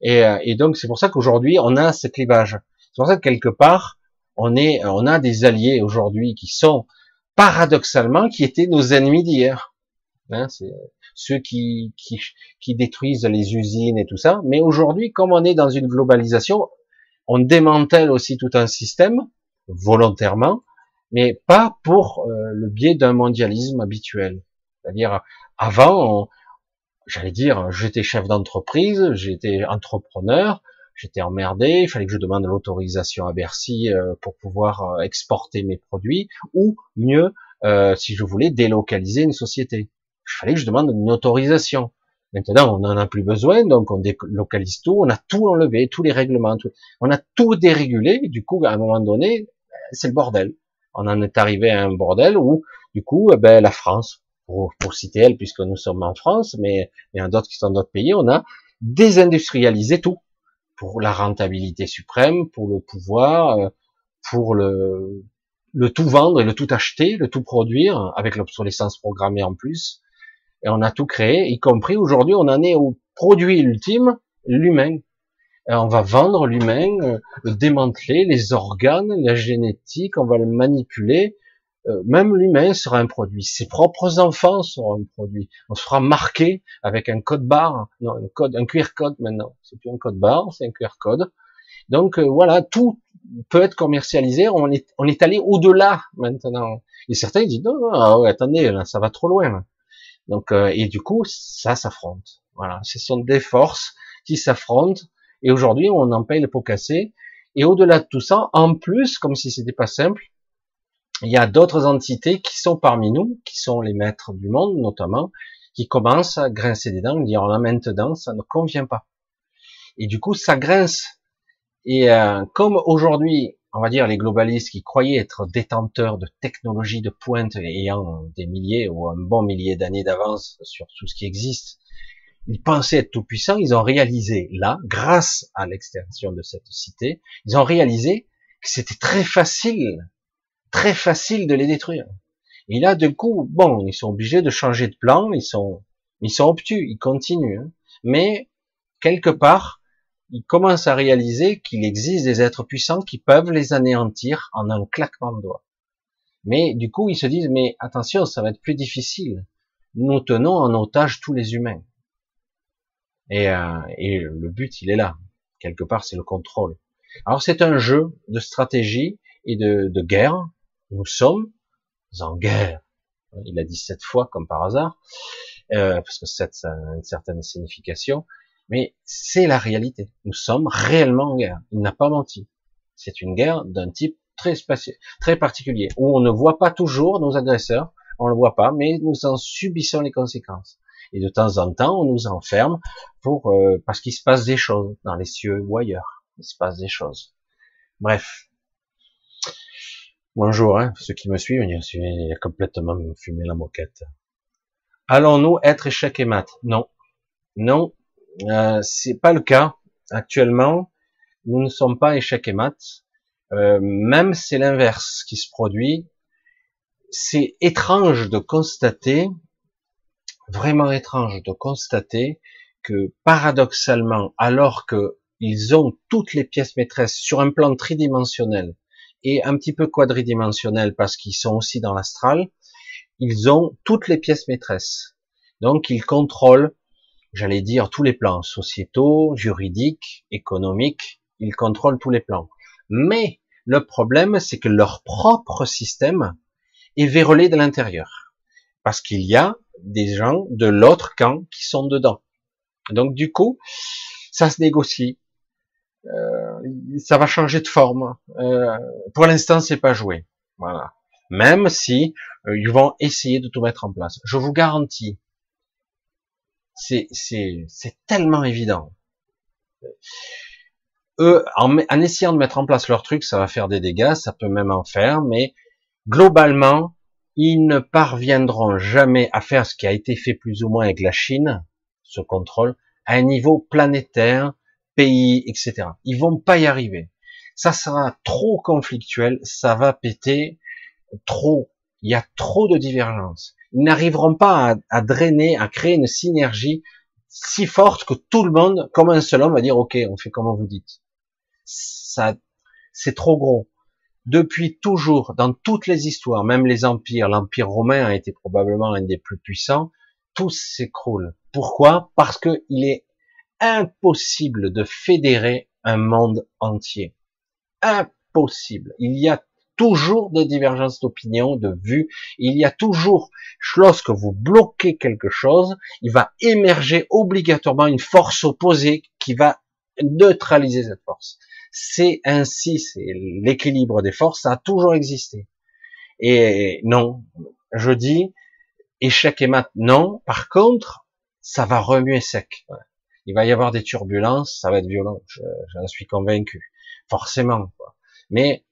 Et, euh, et donc c'est pour ça qu'aujourd'hui on a ce clivage. C'est pour ça que quelque part on est, on a des alliés aujourd'hui qui sont paradoxalement qui étaient nos ennemis d'hier. Hein, c'est ceux qui, qui, qui détruisent les usines et tout ça. Mais aujourd'hui, comme on est dans une globalisation, on démantèle aussi tout un système volontairement, mais pas pour euh, le biais d'un mondialisme habituel. C'est-à-dire, avant, j'allais dire, j'étais chef d'entreprise, j'étais entrepreneur, j'étais emmerdé, il fallait que je demande l'autorisation à Bercy euh, pour pouvoir euh, exporter mes produits, ou mieux, si je voulais délocaliser une société. Il fallait que je demande une autorisation. Maintenant, on n'en a plus besoin, donc on délocalise tout, on a tout enlevé, tous les règlements, on a tout dérégulé, du coup, à un moment donné, c'est le bordel. On en est arrivé à un bordel où, du coup, eh ben, la France, pour, citer elle, puisque nous sommes en France, mais il y en a d'autres qui sont dans d'autres pays, on a désindustrialisé tout pour la rentabilité suprême, pour le pouvoir, euh, pour le, le tout vendre et le tout acheter, le tout produire, avec l'obsolescence programmée en plus et on a tout créé, y compris aujourd'hui, on en est au produit ultime, l'humain. On va vendre l'humain, euh, le démanteler, les organes, la génétique, on va le manipuler. Euh, même l'humain sera un produit. Ses propres enfants seront un produit. On se fera marquer avec un code barre, non, un code, un QR code maintenant. C'est plus un code barre, c'est un QR code. Donc euh, voilà, tout peut être commercialisé. On est, on est allé au-delà maintenant. Et certains disent non, non, ah attendez, là, ça va trop loin. Donc, euh, et du coup, ça s'affronte. Voilà, ce sont des forces qui s'affrontent. Et aujourd'hui, on en paye le pot cassé. Et au-delà de tout ça, en plus, comme si c'était pas simple, il y a d'autres entités qui sont parmi nous, qui sont les maîtres du monde notamment, qui commencent à grincer des dents, dire là maintenant, ça ne convient pas. Et du coup, ça grince. Et euh, comme aujourd'hui, on va dire, les globalistes qui croyaient être détenteurs de technologies de pointe ayant des milliers ou un bon millier d'années d'avance sur tout ce qui existe, ils pensaient être tout puissants, ils ont réalisé là, grâce à l'extension de cette cité, ils ont réalisé que c'était très facile, très facile de les détruire. Et là, du coup, bon, ils sont obligés de changer de plan, ils sont, ils sont obtus, ils continuent, hein. mais quelque part, ils commencent à réaliser qu'il existe des êtres puissants qui peuvent les anéantir en un claquement de doigts. Mais du coup, ils se disent, mais attention, ça va être plus difficile. Nous tenons en otage tous les humains. Et, euh, et le but, il est là. Quelque part, c'est le contrôle. Alors, c'est un jeu de stratégie et de, de guerre. Nous sommes en guerre. Il a dit sept fois, comme par hasard, euh, parce que sept, ça a une certaine signification. Mais c'est la réalité. Nous sommes réellement en guerre. Il n'a pas menti. C'est une guerre d'un type très spatial, très particulier, où on ne voit pas toujours nos agresseurs, on ne le voit pas, mais nous en subissons les conséquences. Et de temps en temps, on nous enferme pour euh, parce qu'il se passe des choses dans les cieux ou ailleurs. Il se passe des choses. Bref. Bonjour, hein, ceux qui me suivent, il a complètement fumé la moquette. Allons-nous être échec et mat? Non. Non, euh, c'est pas le cas actuellement. Nous ne sommes pas échec et mat. Euh, même c'est l'inverse qui se produit. c'est étrange de constater, vraiment étrange de constater que paradoxalement, alors que ils ont toutes les pièces maîtresses sur un plan tridimensionnel et un petit peu quadridimensionnel parce qu'ils sont aussi dans l'astral, ils ont toutes les pièces maîtresses. Donc ils contrôlent, j'allais dire, tous les plans sociétaux, juridiques, économiques, ils contrôlent tous les plans. Mais le problème, c'est que leur propre système est vérolé de l'intérieur. Parce qu'il y a des gens de l'autre camp qui sont dedans. Donc du coup, ça se négocie. Euh, ça va changer de forme. Euh, pour l'instant, c'est pas joué. Voilà. Même si euh, ils vont essayer de tout mettre en place. Je vous garantis. C'est tellement évident. Eux, en, en essayant de mettre en place leur truc, ça va faire des dégâts, ça peut même en faire, mais globalement, ils ne parviendront jamais à faire ce qui a été fait plus ou moins avec la Chine, ce contrôle, à un niveau planétaire, pays, etc. Ils vont pas y arriver. Ça sera trop conflictuel, ça va péter trop. Il y a trop de divergences. N'arriveront pas à, à, drainer, à créer une synergie si forte que tout le monde, comme un seul homme, va dire OK, on fait comme vous dites. Ça, c'est trop gros. Depuis toujours, dans toutes les histoires, même les empires, l'empire romain a été probablement un des plus puissants, tout s'écroule. Pourquoi? Parce que il est impossible de fédérer un monde entier. Impossible. Il y a toujours des divergences d'opinion, de vues. Il y a toujours, lorsque vous bloquez quelque chose, il va émerger obligatoirement une force opposée qui va neutraliser cette force. C'est ainsi, c'est l'équilibre des forces, ça a toujours existé. Et non, je dis, échec et mat, non. Par ça va remuer sec il va y avoir des turbulences, ça va être violent, j'en suis convaincu, forcément. Mais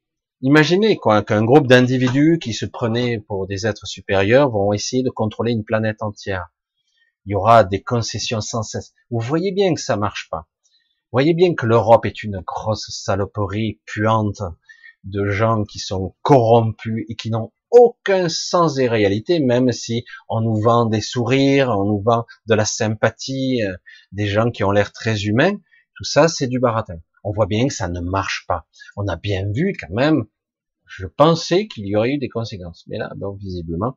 imaginez quoi qu'un groupe d'individus qui se prenaient pour des êtres supérieurs vont essayer de contrôler une planète entière. Il y aura des concessions sans cesse. Vous voyez bien que ça marche pas. Vous voyez bien que l'Europe est une grosse saloperie puante de gens qui sont corrompus et qui n'ont aucun sens des réalités, même si on nous vend des sourires, on nous vend de la sympathie, euh, des gens qui ont l'air très humains. Tout ça, c'est du baratin. On voit bien que ça ne marche pas. On a bien vu quand même. Je pensais qu'il y aurait eu des conséquences, mais là, donc visiblement,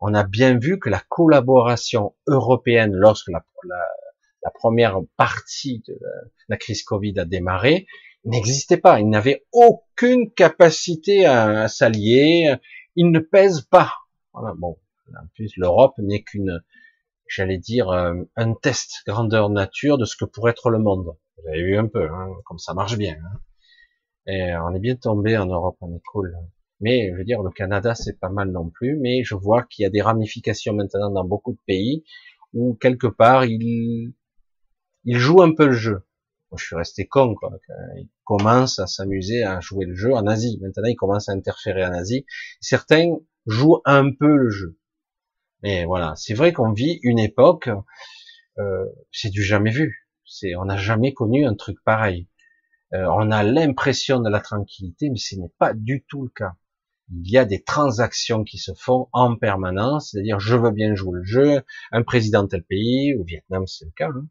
on a bien vu que la collaboration européenne, lorsque la, première partie de la crise Covid a démarré, n'existait pas. Il n'avait aucune capacité à s'allier il ne pèse pas. Voilà, bon, en plus l'Europe n'est qu'une, j'allais dire, euh, un test grandeur nature de ce que pourrait être le monde. Vous avez vu un peu, hein, comme ça marche bien. Hein. Et on est bien tombé en Europe, on est cool. Mais je veux dire, le Canada c'est pas mal non plus. Mais je vois qu'il y a des ramifications maintenant dans beaucoup de pays où quelque part ils ils jouent un peu le jeu. Moi, je suis resté con, quoi. Ils commencent à s'amuser à jouer le jeu en Asie. Maintenant, ils commencent à interférer en Asie. Certains jouent un peu le jeu. Mais voilà, c'est vrai qu'on vit une époque, euh, c'est du jamais vu. C'est, on n'a jamais connu un truc pareil. Euh, on a l'impression de la tranquillité, mais ce n'est pas du tout le cas. Il y a des transactions qui se font en permanence, c'est-à-dire je veux bien jouer le jeu, un président de tel pays, au Vietnam c'est le cas, hein,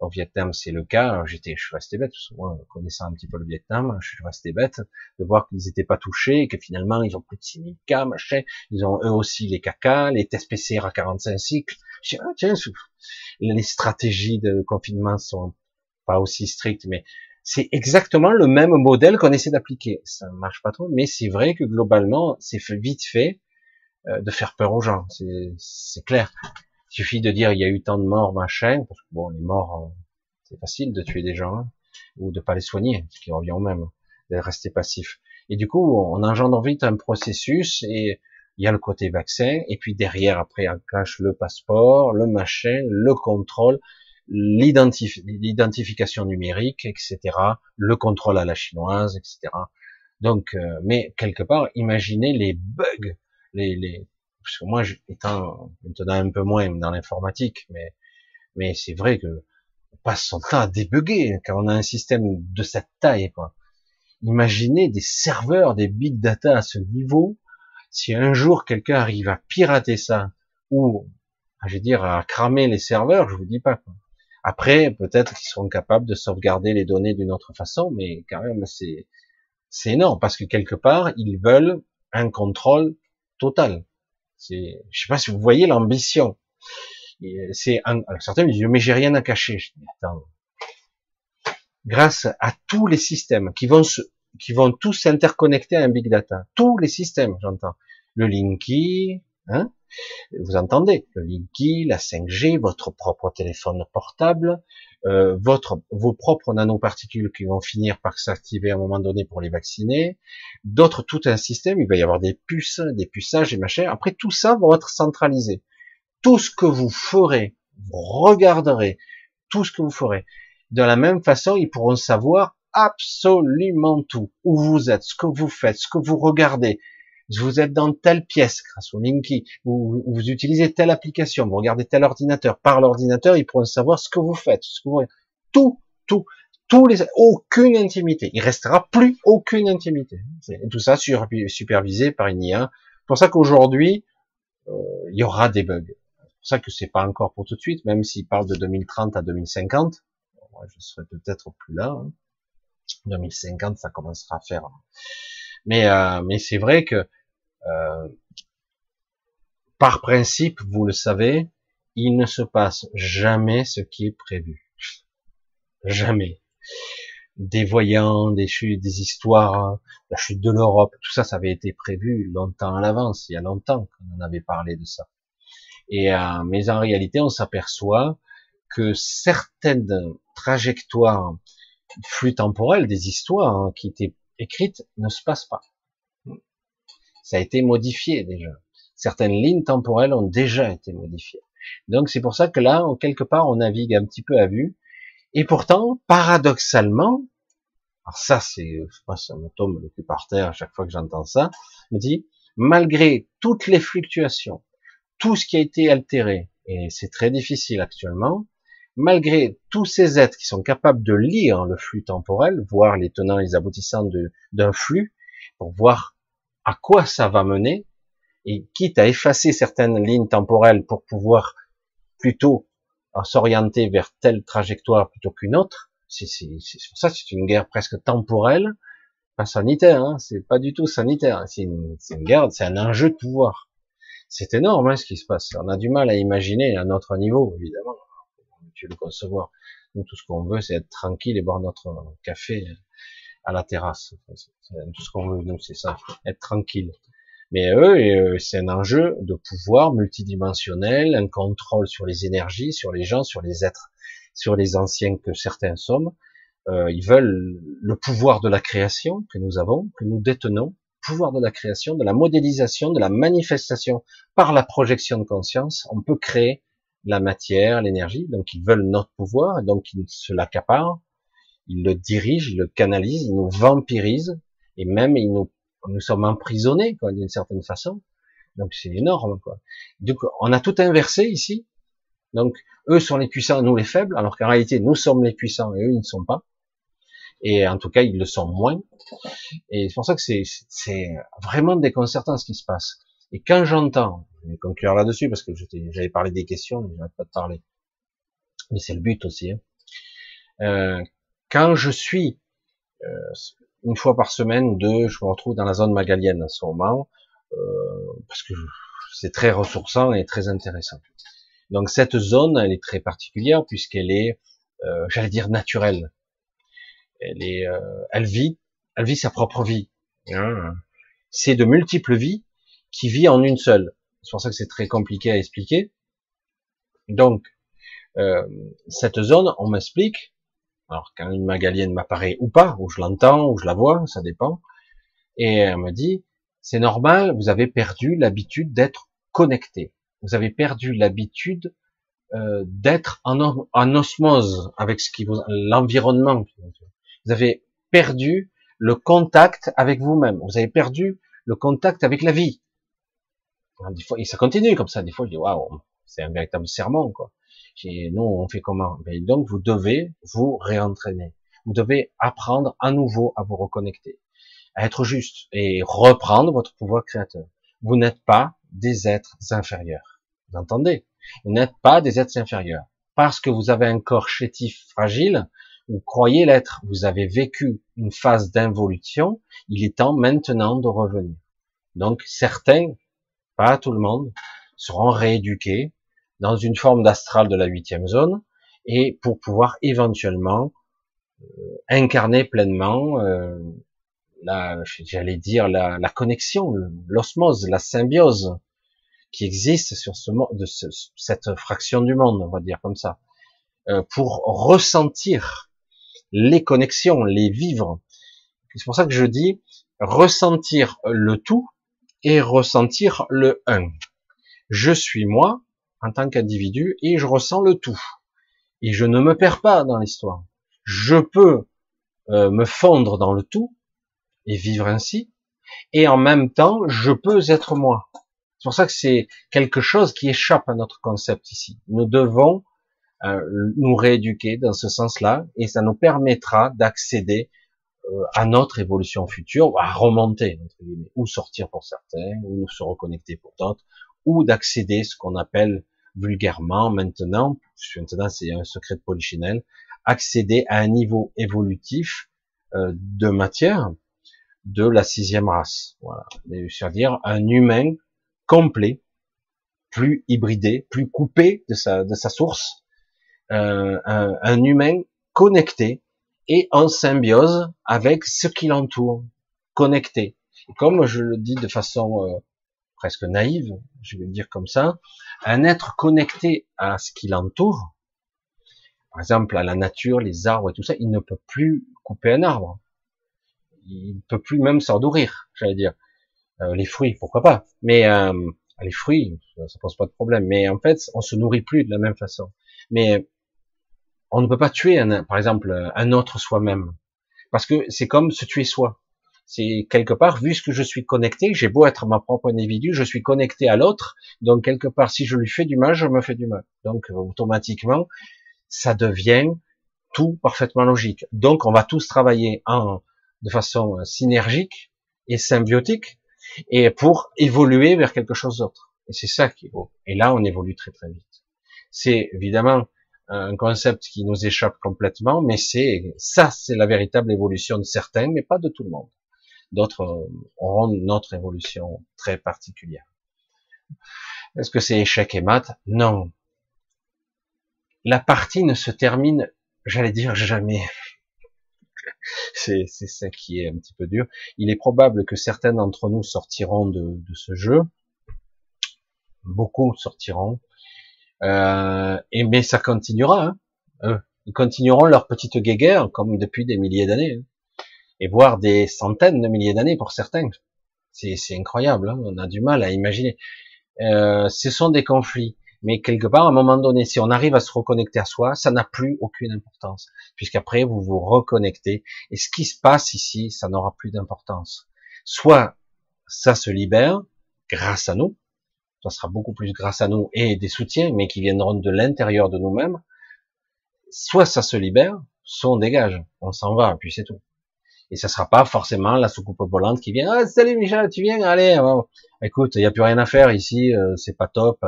au Vietnam, c'est le cas. J'étais, je suis resté bête, moi, connaissant un petit peu le Vietnam, je suis resté bête de voir qu'ils n'étaient pas touchés et que finalement, ils ont plus de 6000 cas, machin. Ils ont eux aussi les caca, les tests PCR à 45 cycles. Je dis, ah, tiens, les stratégies de confinement sont pas aussi strictes, mais c'est exactement le même modèle qu'on essaie d'appliquer. Ça marche pas trop, mais c'est vrai que globalement, c'est vite fait euh, de faire peur aux gens. C'est clair. Il suffit de dire il y a eu tant de morts, machin, parce que bon, les morts, euh, c'est facile de tuer des gens, hein, ou de pas les soigner, ce qui revient au même, de rester passif. Et du coup, on engendre vite un processus, et il y a le côté vaccin, et puis derrière, après, on cache le passeport, le machin, le contrôle, l'identification numérique, etc., le contrôle à la chinoise, etc. Donc, euh, mais quelque part, imaginez les bugs, les, les, parce que moi, étant maintenant un peu moins dans l'informatique, mais mais c'est vrai que on passe son temps à débugger quand on a un système de cette taille. Quoi. Imaginez des serveurs, des big data à ce niveau, Si un jour quelqu'un arrive à pirater ça, ou, je veux dire, à cramer les serveurs, je vous dis pas. Quoi. Après, peut-être qu'ils seront capables de sauvegarder les données d'une autre façon, mais quand même, c'est, c'est énorme, parce que quelque part, ils veulent un contrôle total. C'est, je sais pas si vous voyez l'ambition. C'est certains me disent, mais j'ai rien à cacher. Attends. Grâce à tous les systèmes qui vont se, qui vont tous s'interconnecter à un big data. Tous les systèmes, j'entends. Le Linky, hein, vous entendez, le Linky, la 5G, votre propre téléphone portable, euh, vos propres nanoparticules qui vont finir par s'activer à un moment donné pour les vacciner, d'autres, tout un système, il va y avoir des puces, des puçages et machin. Après, tout ça va être centralisé. Tout ce que vous ferez, vous regarderez, tout ce que vous ferez. De la même façon, ils pourront savoir absolument tout. Où vous êtes, ce que vous faites, ce que vous regardez. Vous êtes dans telle pièce grâce au Linky, ou vous utilisez telle application, vous regardez tel ordinateur. Par l'ordinateur, ils pourront savoir ce que vous faites, ce que vous tout, tout, tous les, aucune intimité. Il restera plus aucune intimité. tout ça supervisé par une IA. C'est pour ça qu'aujourd'hui, euh, il y aura des bugs. C'est pour ça que c'est pas encore pour tout de suite, même s'il parle de 2030 à 2050. je serai peut-être plus là. Hein. 2050, ça commencera à faire. Mais, euh, mais c'est vrai que euh, par principe, vous le savez, il ne se passe jamais ce qui est prévu. Jamais. Des voyants, des chutes, des histoires, la chute de l'Europe, tout ça, ça avait été prévu longtemps à l'avance, il y a longtemps qu'on en avait parlé de ça. Et euh, mais en réalité, on s'aperçoit que certaines trajectoires flux temporel des histoires hein, qui étaient écrites ne se passent pas. Ça a été modifié déjà. Certaines lignes temporelles ont déjà été modifiées. Donc c'est pour ça que là, quelque part, on navigue un petit peu à vue. Et pourtant, paradoxalement, alors ça c'est, je sais pas, ça le cul par terre à chaque fois que j'entends ça, me dit, malgré toutes les fluctuations, tout ce qui a été altéré, et c'est très difficile actuellement, malgré tous ces êtres qui sont capables de lire le flux temporel, voir les tenants et les aboutissants d'un flux, pour voir à quoi ça va mener, et quitte à effacer certaines lignes temporelles pour pouvoir plutôt s'orienter vers telle trajectoire plutôt qu'une autre, c'est pour ça c'est une guerre presque temporelle, pas sanitaire, hein, c'est pas du tout sanitaire, c'est une, une, guerre, c'est un enjeu de pouvoir. C'est énorme hein, ce qui se passe. On a du mal à imaginer à notre niveau, évidemment tu le concevoir. Nous, tout ce qu'on veut, c'est être tranquille et boire notre café à la terrasse. Tout ce qu'on veut, nous, c'est ça, être tranquille. Mais eux, euh, c'est un enjeu de pouvoir multidimensionnel, un contrôle sur les énergies, sur les gens, sur les êtres, sur les anciens que certains sommes. Euh, ils veulent le pouvoir de la création que nous avons, que nous détenons, pouvoir de la création, de la modélisation, de la manifestation par la projection de conscience. On peut créer la matière, l'énergie, donc ils veulent notre pouvoir, donc ils se l'accaparent, ils le dirigent, ils le canalisent, ils nous vampirisent, et même ils nous, nous sommes emprisonnés, quoi, d'une certaine façon. Donc c'est énorme, quoi. Donc on a tout inversé ici. Donc eux sont les puissants, nous les faibles, alors qu'en réalité nous sommes les puissants et eux ils ne sont pas. Et en tout cas ils le sont moins. Et c'est pour ça que c'est, c'est vraiment déconcertant ce qui se passe. Et quand j'entends, je vais conclure là-dessus parce que j'avais parlé des questions, mais j'arrête pas de parler. Mais c'est le but aussi. Hein. Euh, quand je suis euh, une fois par semaine, deux, je me retrouve dans la zone magalienne en ce moment, euh, parce que c'est très ressourçant et très intéressant. Donc cette zone, elle est très particulière puisqu'elle est, euh, j'allais dire naturelle. Elle vit, elle vit sa propre vie. Hein. C'est de multiples vies qui vit en une seule. C'est pour ça que c'est très compliqué à expliquer. Donc, euh, cette zone, on m'explique, alors quand une magalienne m'apparaît ou pas, ou je l'entends, ou je la vois, ça dépend, et elle me dit, c'est normal, vous avez perdu l'habitude d'être connecté. Vous avez perdu l'habitude euh, d'être en, osmose avec ce qui vous, l'environnement. Vous avez perdu le contact avec vous-même. Vous avez perdu le contact avec la vie. Fois, et ça continue comme ça. Des fois, je dis waouh, c'est un véritable serment, quoi. nous, on fait comment? Ben, Donc, vous devez vous réentraîner. Vous devez apprendre à nouveau à vous reconnecter, à être juste et reprendre votre pouvoir créateur. vous n'êtes pas des êtres inférieurs. Vous entendez? Vous n'êtes pas des êtres inférieurs. Parce que vous avez un corps chétif fragile, vous croyez l'être, vous avez vécu une phase d'involution, il est temps maintenant de revenir. Donc certains, pas tout le monde, seront rééduqués dans une forme d'astral de la huitième zone, et pour pouvoir éventuellement euh, incarner pleinement euh, la, j'allais dire la, la connexion, l'osmose, la symbiose qui existe sur ce, de cette fraction du monde, on va dire comme ça, euh, pour ressentir les connexions, les vivre. C'est pour ça que je dis ressentir le tout et ressentir le un. Je suis moi en tant qu'individu et je ressens le tout. Et je ne me perds pas dans l'histoire. Je peux euh, me fondre dans le tout et vivre ainsi. Et en même temps, je peux être moi. C'est pour ça que c'est quelque chose qui échappe à notre concept ici. Nous devons euh, nous rééduquer dans ce sens-là et ça nous permettra d'accéder à notre évolution future, à remonter, ou sortir pour certains, ou se reconnecter pour d'autres, ou d'accéder ce qu'on appelle vulgairement maintenant, maintenant c'est un secret de polichinelle, accéder à un niveau évolutif euh, de matière de la sixième race. Voilà. C'est-à-dire un humain complet, plus hybridé, plus coupé de sa, de sa source, euh, un, humain connecté et en symbiose avec ce qui l'entoure, connecté. comme je le dis de façon euh, presque naïve, je vais le dire comme ça, un être connecté à ce qui l'entoure, par exemple à la nature, les arbres et tout ça, il ne peut plus couper un arbre il peut plus même s'en nourrir, j'allais dire. Euh, les fruits, pourquoi pas? Mais euh, les fruits, ça, pose pas de problème. Mais en fait, on se nourrit plus de la même façon. Mais on ne peut pas tuer, un, par exemple, un autre soi-même, parce que c'est comme se tuer soi. C'est quelque part, vu que je suis connecté, j'ai beau être ma propre individu, je suis connecté à l'autre, donc quelque part, si je lui fais du mal, je me fais du mal. Donc automatiquement, ça devient tout parfaitement logique. Donc on va tous travailler en de façon euh, synergique et symbiotique, et pour évoluer vers quelque chose d'autre. Et c'est ça qui est beau. Et là, on évolue très très vite. C'est évidemment un concept qui nous échappe complètement, mais c'est ça, c'est la véritable évolution de certains, mais pas de tout le monde. D'autres euh, auront notre évolution très particulière. Est-ce que c'est échec et mat? Non. La partie ne se termine, j'allais dire jamais c'est ça qui est un petit peu dur. Il est probable que certains d'entre nous sortiront de, de, ce jeu. Beaucoup sortiront. Euh, et mais ça continuera. Hein. Ils continueront leur petite guéguerre comme depuis des milliers d'années. Hein. Et voire des centaines de milliers d'années pour certains. C'est incroyable. Hein. On a du mal à imaginer. Euh, ce sont des conflits. Mais quelque part, à un moment donné, si on arrive à se reconnecter à soi, ça n'a plus aucune importance, puisqu'après vous vous reconnectez. Et ce qui se passe ici, ça n'aura plus d'importance. Soit ça se libère grâce à nous, ça sera beaucoup plus grâce à nous et des soutiens, mais qui viendront de l'intérieur de nous-mêmes. Soit ça se libère, soit on dégage, on s'en va, puis c'est tout. Et ça sera pas forcément la soucoupe volante qui vient. Ah, salut Michel, tu viens Allez, écoute, il y a plus rien à faire ici, euh, c'est pas top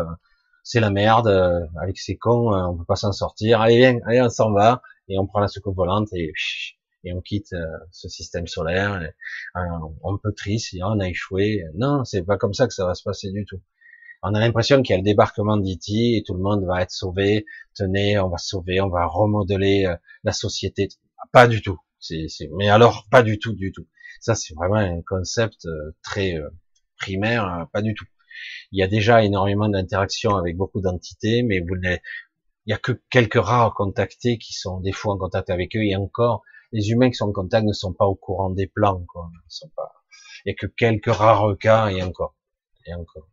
c'est la merde, euh, avec ces cons, euh, on peut pas s'en sortir. Allez, viens, allez, on s'en va, et on prend la soucoupe volante et, et on quitte euh, ce système solaire. Et, on peut triste, on a échoué. Non, c'est pas comme ça que ça va se passer du tout. On a l'impression qu'il y a le débarquement d'E.T. et tout le monde va être sauvé. Tenez, on va sauver, on va remodeler la société. Pas du tout. Mais alors pas du tout, du tout. Ça, c'est vraiment un concept très primaire, pas du tout. Il y a déjà énormément d'interactions avec beaucoup d'entités, mais vous il y a que quelques rares contactés qui sont des fois en contact avec eux, et encore, les humains qui sont en contact ne sont pas au courant des plans, quoi. Ils sont pas, il y a que quelques rares cas, et encore, et encore.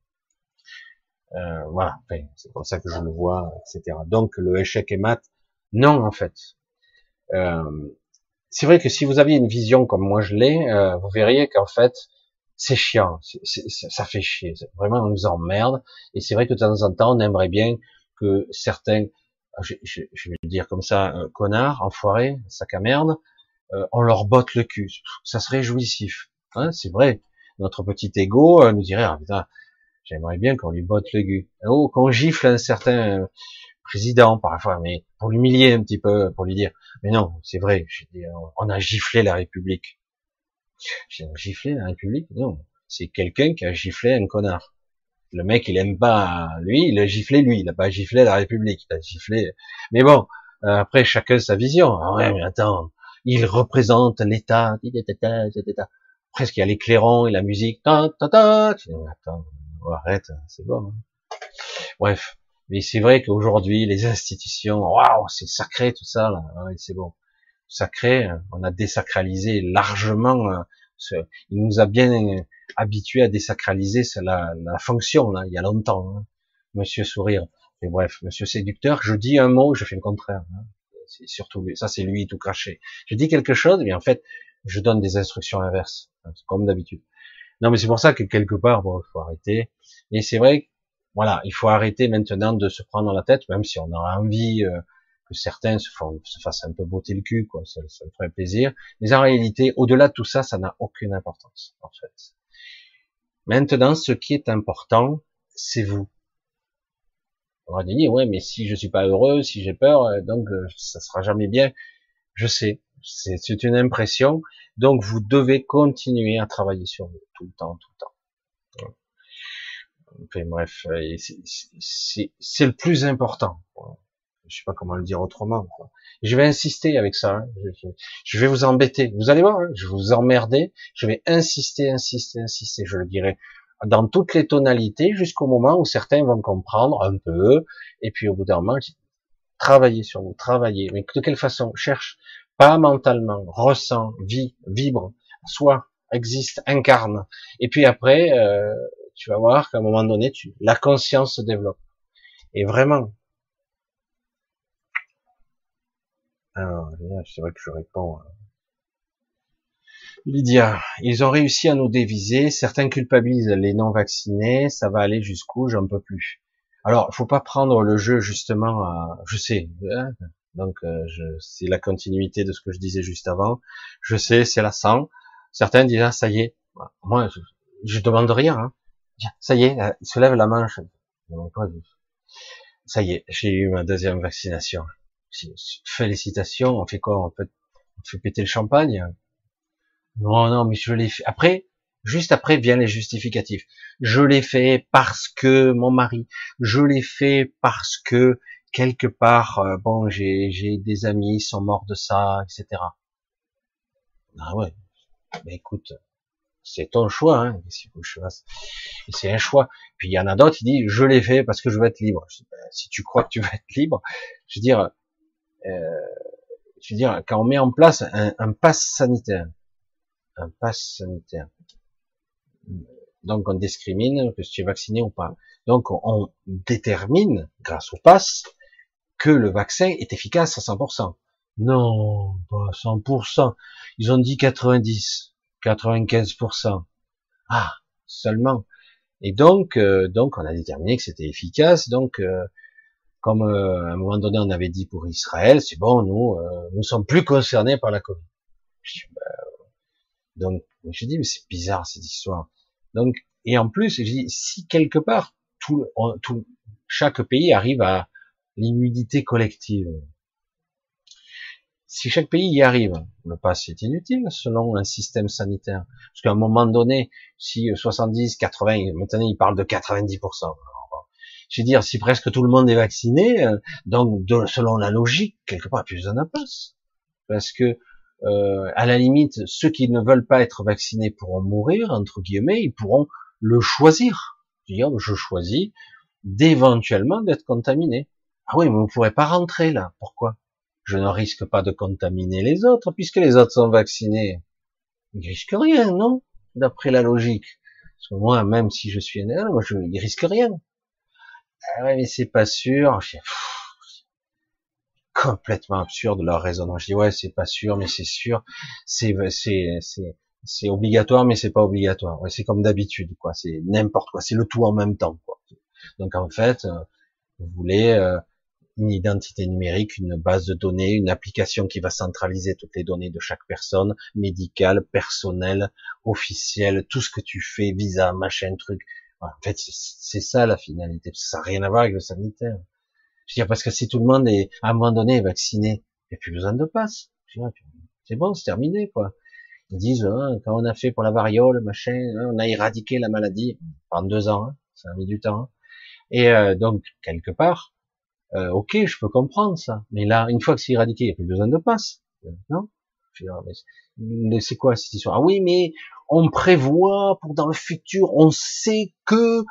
Euh, voilà, c'est comme ça que je le vois, etc. Donc le échec et mat, non en fait. Euh, c'est vrai que si vous aviez une vision comme moi je l'ai, euh, vous verriez qu'en fait, c'est chiant, ça fait chier, vraiment on nous emmerde, et c'est vrai que de temps en temps on aimerait bien que certains, je, vais le dire comme ça, euh, connards, enfoirés, sac à merde, euh, on leur botte le cul, ça serait jouissif, hein, c'est vrai, notre petit ego nous dirait, ah, putain, j'aimerais bien qu'on lui botte le gu. Oh, qu'on gifle un certain président parfois, mais pour l'humilier un petit peu, pour lui dire, mais non, c'est vrai, on a giflé la République. Giflé la République? Non, c'est quelqu'un qui a giflé un connard. Le mec, il aime pas lui, il a giflé lui, il a pas giflé la République, il a giflé. Mais bon, euh, après chacun sa vision. Ah ouais, mais attends, il représente l'État. Presque il y a l'éclairant et la musique. Attends, arrête, c'est bon. Hein. Bref, mais c'est vrai qu'aujourd'hui les institutions, waouh, c'est sacré tout ça là. Ouais, c'est bon, sacré. On a désacralisé largement. Euh, il nous a bien habitué à désacraliser la, la fonction il y a longtemps. Hein. Monsieur Sourire. Mais bref, Monsieur Séducteur, je dis un mot, je fais le contraire. Hein. C'est surtout ça, c'est lui tout craché. Je dis quelque chose, mais en fait, je donne des instructions inverses, hein, comme d'habitude. Non, mais c'est pour ça que quelque part, bon, il faut arrêter. Et c'est vrai, voilà, il faut arrêter maintenant de se prendre la tête, même si on a envie euh, que certains se, font, se fassent un peu botter le cul, quoi, ça, ça me ferait plaisir. Mais en réalité, au-delà de tout ça, ça n'a aucune importance, en fait. Maintenant, ce qui est important, c'est vous. On va dire, ouais, mais si je suis pas heureux, si j'ai peur, euh, donc euh, ça sera jamais bien. Je sais, c'est une impression. Donc vous devez continuer à travailler sur vous tout le temps, tout le temps. Bref, euh, c'est le plus important. Je sais pas comment le dire autrement. Je vais insister avec ça. Hein. Je, vais vous embêter. Vous allez voir, hein, je vais vous emmerder. Je vais insister, insister, insister. Je le dirai dans toutes les tonalités jusqu'au moment où certains vont comprendre un peu. Et puis au bout d'un moment, travaillez sur vous, travaillez. Mais de quelle façon Cherche pas mentalement, ressent, vit, vibre, soit, existe, incarne. Et puis après, euh, tu vas voir qu'à un moment donné, la conscience se développe. Et vraiment, alors, c'est vrai que je réponds. Hein. Lydia, ils ont réussi à nous déviser. Certains culpabilisent les non vaccinés. Ça va aller jusqu'où? J'en peux plus. Alors, faut pas prendre le jeu justement. À, je sais, hein, donc, euh, c'est la continuité de ce que je disais juste avant. Je sais, c'est la sang. Certains disent, ah, ça y est. Moi, je, je demande rien. Hein. Ça y est, euh, il se lève la manche. Ça y est, j'ai eu ma deuxième vaccination. Félicitations. On fait quoi? On fait, on fait péter le champagne? Non, non, mais je l'ai fait. Après, juste après viennent les justificatifs. Je l'ai fait parce que mon mari. Je l'ai fait parce que quelque part, euh, bon, j'ai, des amis, qui sont morts de ça, etc. Ah ouais. Mais écoute, c'est ton choix, hein. C'est un choix. Puis il y en a d'autres, qui disent, je l'ai fait parce que je veux être libre. Ben, si tu crois que tu veux être libre, je veux dire, euh, je veux dire, quand on met en place un, un pass sanitaire, un pass sanitaire, donc on discrimine que tu es vacciné ou pas. Donc on détermine, grâce au pass, que le vaccin est efficace à 100%. Non, pas 100%. Ils ont dit 90, 95%. Ah, seulement. Et donc, euh, donc on a déterminé que c'était efficace. Donc, euh, comme euh, à un moment donné on avait dit pour Israël, c'est bon, nous, nous sommes plus concernés par la Covid. Ben, donc, je dis mais c'est bizarre cette histoire. Donc, et en plus, je dis si quelque part tout, tout chaque pays arrive à l'immunité collective. Si chaque pays y arrive, le pass est inutile selon un système sanitaire. Parce qu'à un moment donné, si 70, 80, maintenant ils parlent de 90%. Je veux dire, si presque tout le monde est vacciné, euh, donc selon la logique, quelque part, plus besoin d'un pass. Parce que, euh, à la limite, ceux qui ne veulent pas être vaccinés pourront mourir, entre guillemets, ils pourront le choisir. Dire, je choisis d'éventuellement d'être contaminé. Ah oui, mais vous ne pourrez pas rentrer là. Pourquoi? Je ne risque pas de contaminer les autres, puisque les autres sont vaccinés. Ils risquent rien, non? D'après la logique. Parce que moi, même si je suis un moi, je, ils risquent rien. Ah ouais, mais c'est pas sûr. Complètement absurde leur raisonnement. Je dis ouais, c'est pas sûr, mais c'est sûr. C'est c'est c'est obligatoire, mais c'est pas obligatoire. Ouais, c'est comme d'habitude, quoi. C'est n'importe quoi. C'est le tout en même temps, quoi. Donc en fait, euh, vous voulez euh, une identité numérique, une base de données, une application qui va centraliser toutes les données de chaque personne, médicale, personnelle, officielle, tout ce que tu fais, visa, machin, truc. En fait, c'est ça la finalité. Ça n'a rien à voir avec le sanitaire. Veux dire, parce que si tout le monde est à un moment donné vacciné, il n'y a plus besoin de passe. C'est bon, c'est terminé, quoi. Ils disent, hein, quand on a fait pour la variole, machin, hein, on a éradiqué la maladie pendant deux ans, hein, ça a mis du temps. Hein. Et euh, donc, quelque part, euh, ok, je peux comprendre ça. Mais là, une fois que c'est éradiqué, il n'y a plus besoin de passe. Non? C'est quoi cette histoire? Ah oui, mais on prévoit pour dans le futur, on sait que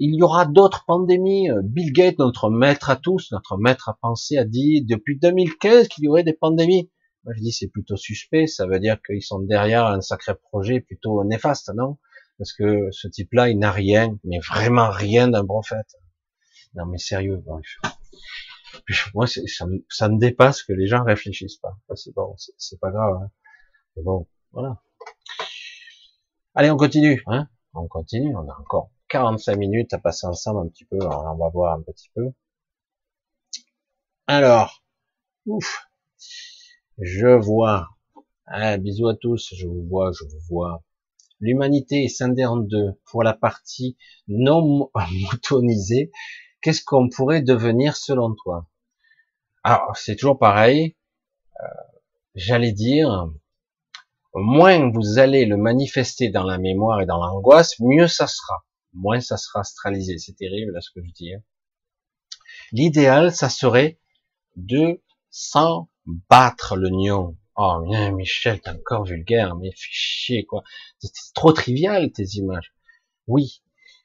il y aura d'autres pandémies. Euh, Bill Gates, notre maître à tous, notre maître à penser, a dit depuis 2015 qu'il y aurait des pandémies. Moi, je dis c'est plutôt suspect. Ça veut dire qu'ils sont derrière un sacré projet plutôt néfaste, non? Parce que ce type-là, il n'a rien, mais vraiment rien d'un prophète. Non, mais sérieux. Moi, ça me, ça dépasse que les gens réfléchissent pas. C'est bon, c'est pas grave. Hein. Bon, voilà. Allez, on continue. Hein on continue. On a encore 45 minutes à passer ensemble un petit peu. on va voir un petit peu. Alors, ouf, je vois. Ah, bisous à tous. Je vous vois, je vous vois. L'humanité est scindée en deux. Pour la partie non motonisée, qu'est-ce qu'on pourrait devenir selon toi? Alors, c'est toujours pareil. Euh, j'allais dire, moins vous allez le manifester dans la mémoire et dans l'angoisse, mieux ça sera. Moins ça sera astralisé. C'est terrible là ce que je dis. Hein. L'idéal, ça serait de s'en battre le nion. Oh, bien, Michel, t'es encore vulgaire, mais fichier, quoi. C'est trop trivial, tes images. Oui.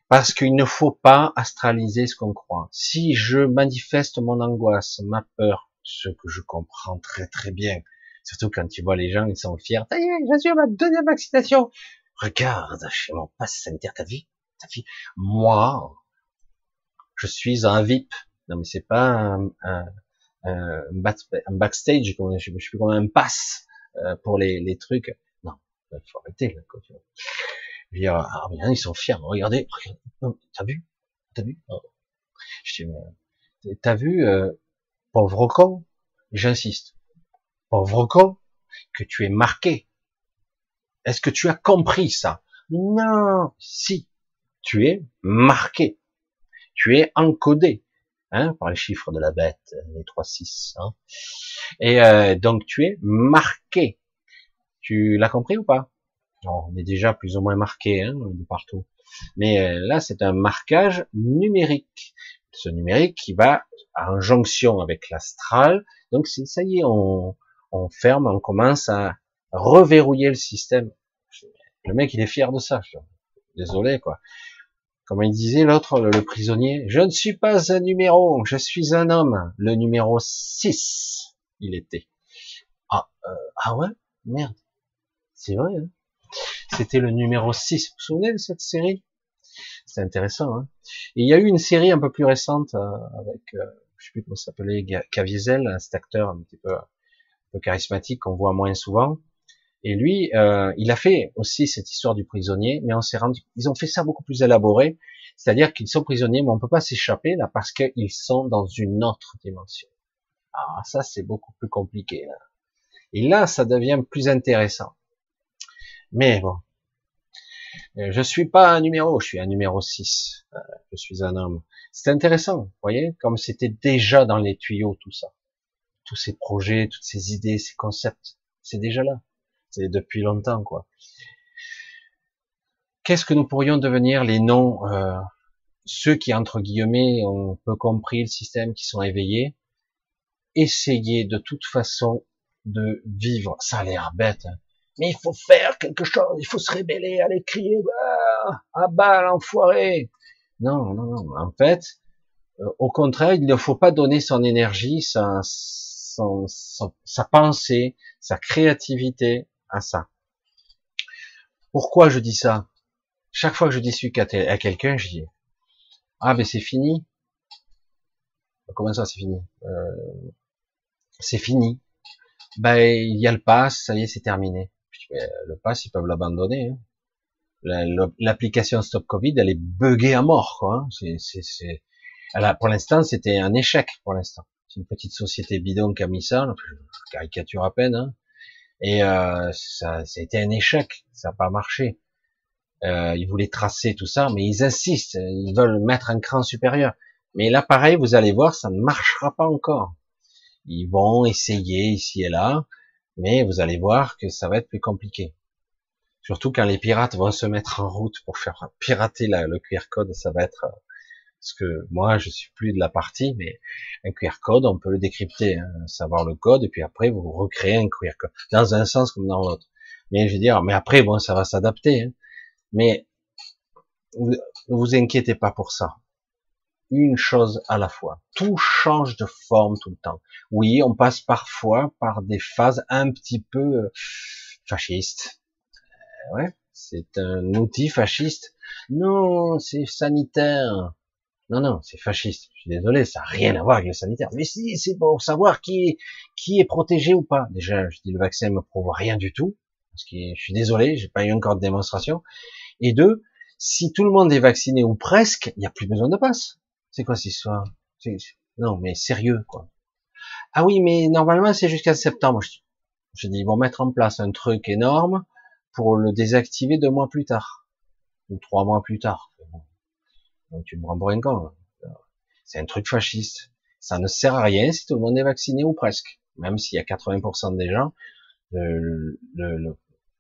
Parce qu'il ne faut pas astraliser ce qu'on croit. Si je manifeste mon angoisse, ma peur, ce que je comprends très très bien, Surtout quand tu vois les gens, ils sont fiers. Ça y est, j'ai eu ma deuxième vaccination. Regarde, j'ai mon passe sanitaire, t'as vu? T'as vu? Moi, je suis un VIP. Non, mais c'est pas un, un, un, backstage, je suis plus comme un pass euh, pour les, les trucs. Non, il faut arrêter là. Quoi. Je ah bien, ils sont fiers. Regardez. T'as vu? T'as vu? Oh. T'as vu, euh, pauvre con? J'insiste pauvre con, que tu es marqué. Est-ce que tu as compris ça? Non, si, tu es marqué. Tu es encodé hein, par les chiffres de la bête, les 3-6. Hein. Et euh, donc tu es marqué. Tu l'as compris ou pas? On est déjà plus ou moins marqué hein, de partout. Mais euh, là, c'est un marquage numérique. Ce numérique qui va en jonction avec l'astral. Donc ça y est, on, on ferme, on commence à reverrouiller le système. Le mec, il est fier de ça. Désolé, quoi. Comme il disait l'autre, le, prisonnier, je ne suis pas un numéro, je suis un homme. Le numéro 6, il était. Ah, euh, ah ouais? Merde. C'est vrai. Hein C'était le numéro 6. Vous vous souvenez de cette série? C'est intéressant. Hein Et il y a eu une série un peu plus récente euh, avec, euh, je sais plus comment s'appelait, Caviezel, cet acteur un petit peu charismatique qu'on voit moins souvent. Et lui, euh, il a fait aussi cette histoire du prisonnier, mais on s'est rendu, ils ont fait ça beaucoup plus élaboré, c'est-à-dire qu'ils sont prisonniers, mais on peut pas s'échapper là parce qu'ils sont dans une autre dimension. Ah, ça c'est beaucoup plus compliqué là. Et là, ça devient plus intéressant. Mais bon, euh, je suis pas un numéro, je suis un numéro 6. Euh, je suis un homme. C'est intéressant, vous voyez, comme c'était déjà dans les tuyaux tout ça tous ces projets, toutes ces idées, ces concepts, c'est déjà là. C'est depuis longtemps, quoi. Qu'est-ce que nous pourrions devenir les noms, euh, ceux qui, entre guillemets, ont peu compris le système, qui sont éveillés, essayer de toute façon de vivre. Ça a l'air bête, hein. mais il faut faire quelque chose, il faut se rébeller, aller crier, ah, à bas l'enfoiré. Non, non, non. En fait, euh, au contraire, il ne faut pas donner son énergie, sa, sa pensée, sa créativité à ça. Pourquoi je dis ça? Chaque fois que je discute à quelqu'un, je dis ah mais c'est fini. Comment ça c'est fini? Euh, C'est fini. Ben il y a le pass, ça y est c'est terminé. le pass ils peuvent l'abandonner. Hein. L'application Stop Covid elle est buggée à mort quoi. Hein. C'est, c'est, pour l'instant c'était un échec pour l'instant C'est une petite société bidon qui a mis ça, caricature à peine, hein. Et euh, ça, a été un échec, ça n'a pas marché. Euh, ils voulaient tracer tout ça, mais ils insistent, ils veulent mettre un cran supérieur. Mais là, pareil, vous allez voir, ça ne marchera pas encore. Ils vont essayer ici et là, mais vous allez voir que ça va être plus compliqué. Surtout quand les pirates vont se mettre en route pour faire pirater le QR code, ça va être parce que moi je suis plus de la partie, mais un QR code on peut le décrypter, hein, savoir le code et puis après vous recréez un QR code dans un sens comme dans l'autre. Mais je veux dire, mais après bon ça va s'adapter. Hein. Mais vous, ne vous inquiétez pas pour ça. Une chose à la fois. Tout change de forme tout le temps. Oui, on passe parfois par des phases un petit peu euh, fascistes. Euh, ouais, c'est un outil fasciste. Non, c'est sanitaire. Non, non, c'est fasciste. Je suis désolé, ça n'a rien à voir avec le sanitaire. Mais si, c'est pour savoir qui est, qui est protégé ou pas. Déjà, je dis le vaccin me prouve rien du tout. Parce que je suis désolé, j'ai pas eu encore de démonstration. Et deux, si tout le monde est vacciné ou presque, il n'y a plus besoin de passe. C'est quoi cette histoire? Non, mais sérieux, quoi. Ah oui, mais normalement c'est jusqu'à septembre. Je dis, ils vont mettre en place un truc énorme pour le désactiver deux mois plus tard ou trois mois plus tard. Tu me rends pour un con. C'est un truc fasciste. Ça ne sert à rien si tout le monde est vacciné ou presque. Même s'il y a 80% des gens, le, le, le,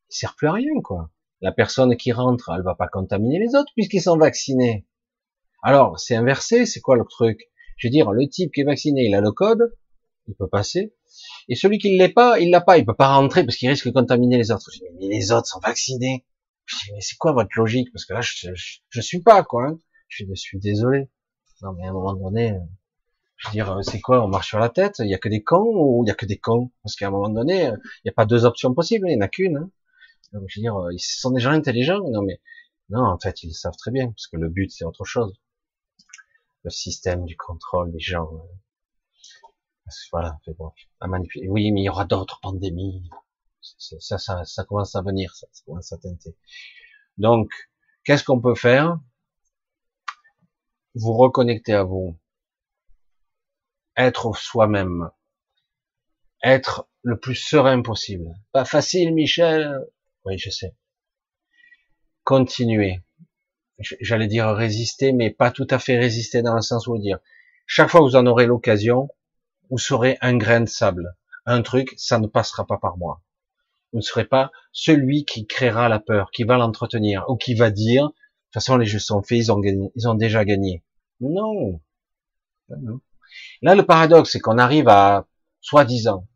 il sert plus à rien, quoi. La personne qui rentre, elle va pas contaminer les autres puisqu'ils sont vaccinés. Alors, c'est inversé, c'est quoi le truc? Je veux dire, le type qui est vacciné, il a le code, il peut passer, et celui qui ne l'est pas, il l'a pas, il peut pas rentrer parce qu'il risque de contaminer les autres. Je dis, mais les autres sont vaccinés. Je dis, mais c'est quoi votre logique? Parce que là, je, je, suis pas, quoi. Hein. Je, suis désolé. Non, mais à un moment donné, euh, je veux dire, euh, c'est quoi On marche sur la tête Il y a que des cons ou il y a que des cons? Parce qu'à un moment donné, euh, il n'y a pas deux options possibles, il n'y en a qu'une. Hein. je veux dire, ils sont des gens intelligents. Non, mais non, en fait, ils savent très bien, parce que le but, c'est autre chose. Le système du contrôle des gens. Voilà, bon, à manipuler. Oui, mais il y aura d'autres pandémies. Ça, ça, ça commence à venir, ça, ça commence à teinter. Donc, qu'est-ce qu'on peut faire? Vous reconnecter à vous, être soi-même, être le plus serein possible. Pas facile, Michel. Oui, je sais. Continuer. J'allais dire résister, mais pas tout à fait résister dans le sens où dire. Chaque fois que vous en aurez l'occasion, vous serez un grain de sable. Un truc, ça ne passera pas par moi. Vous ne serez pas celui qui créera la peur, qui va l'entretenir, ou qui va dire, de toute façon, les jeux sont faits, ils ont, gagné, ils ont déjà gagné. Non. non. Là, le paradoxe, c'est qu'on arrive à soi-disant,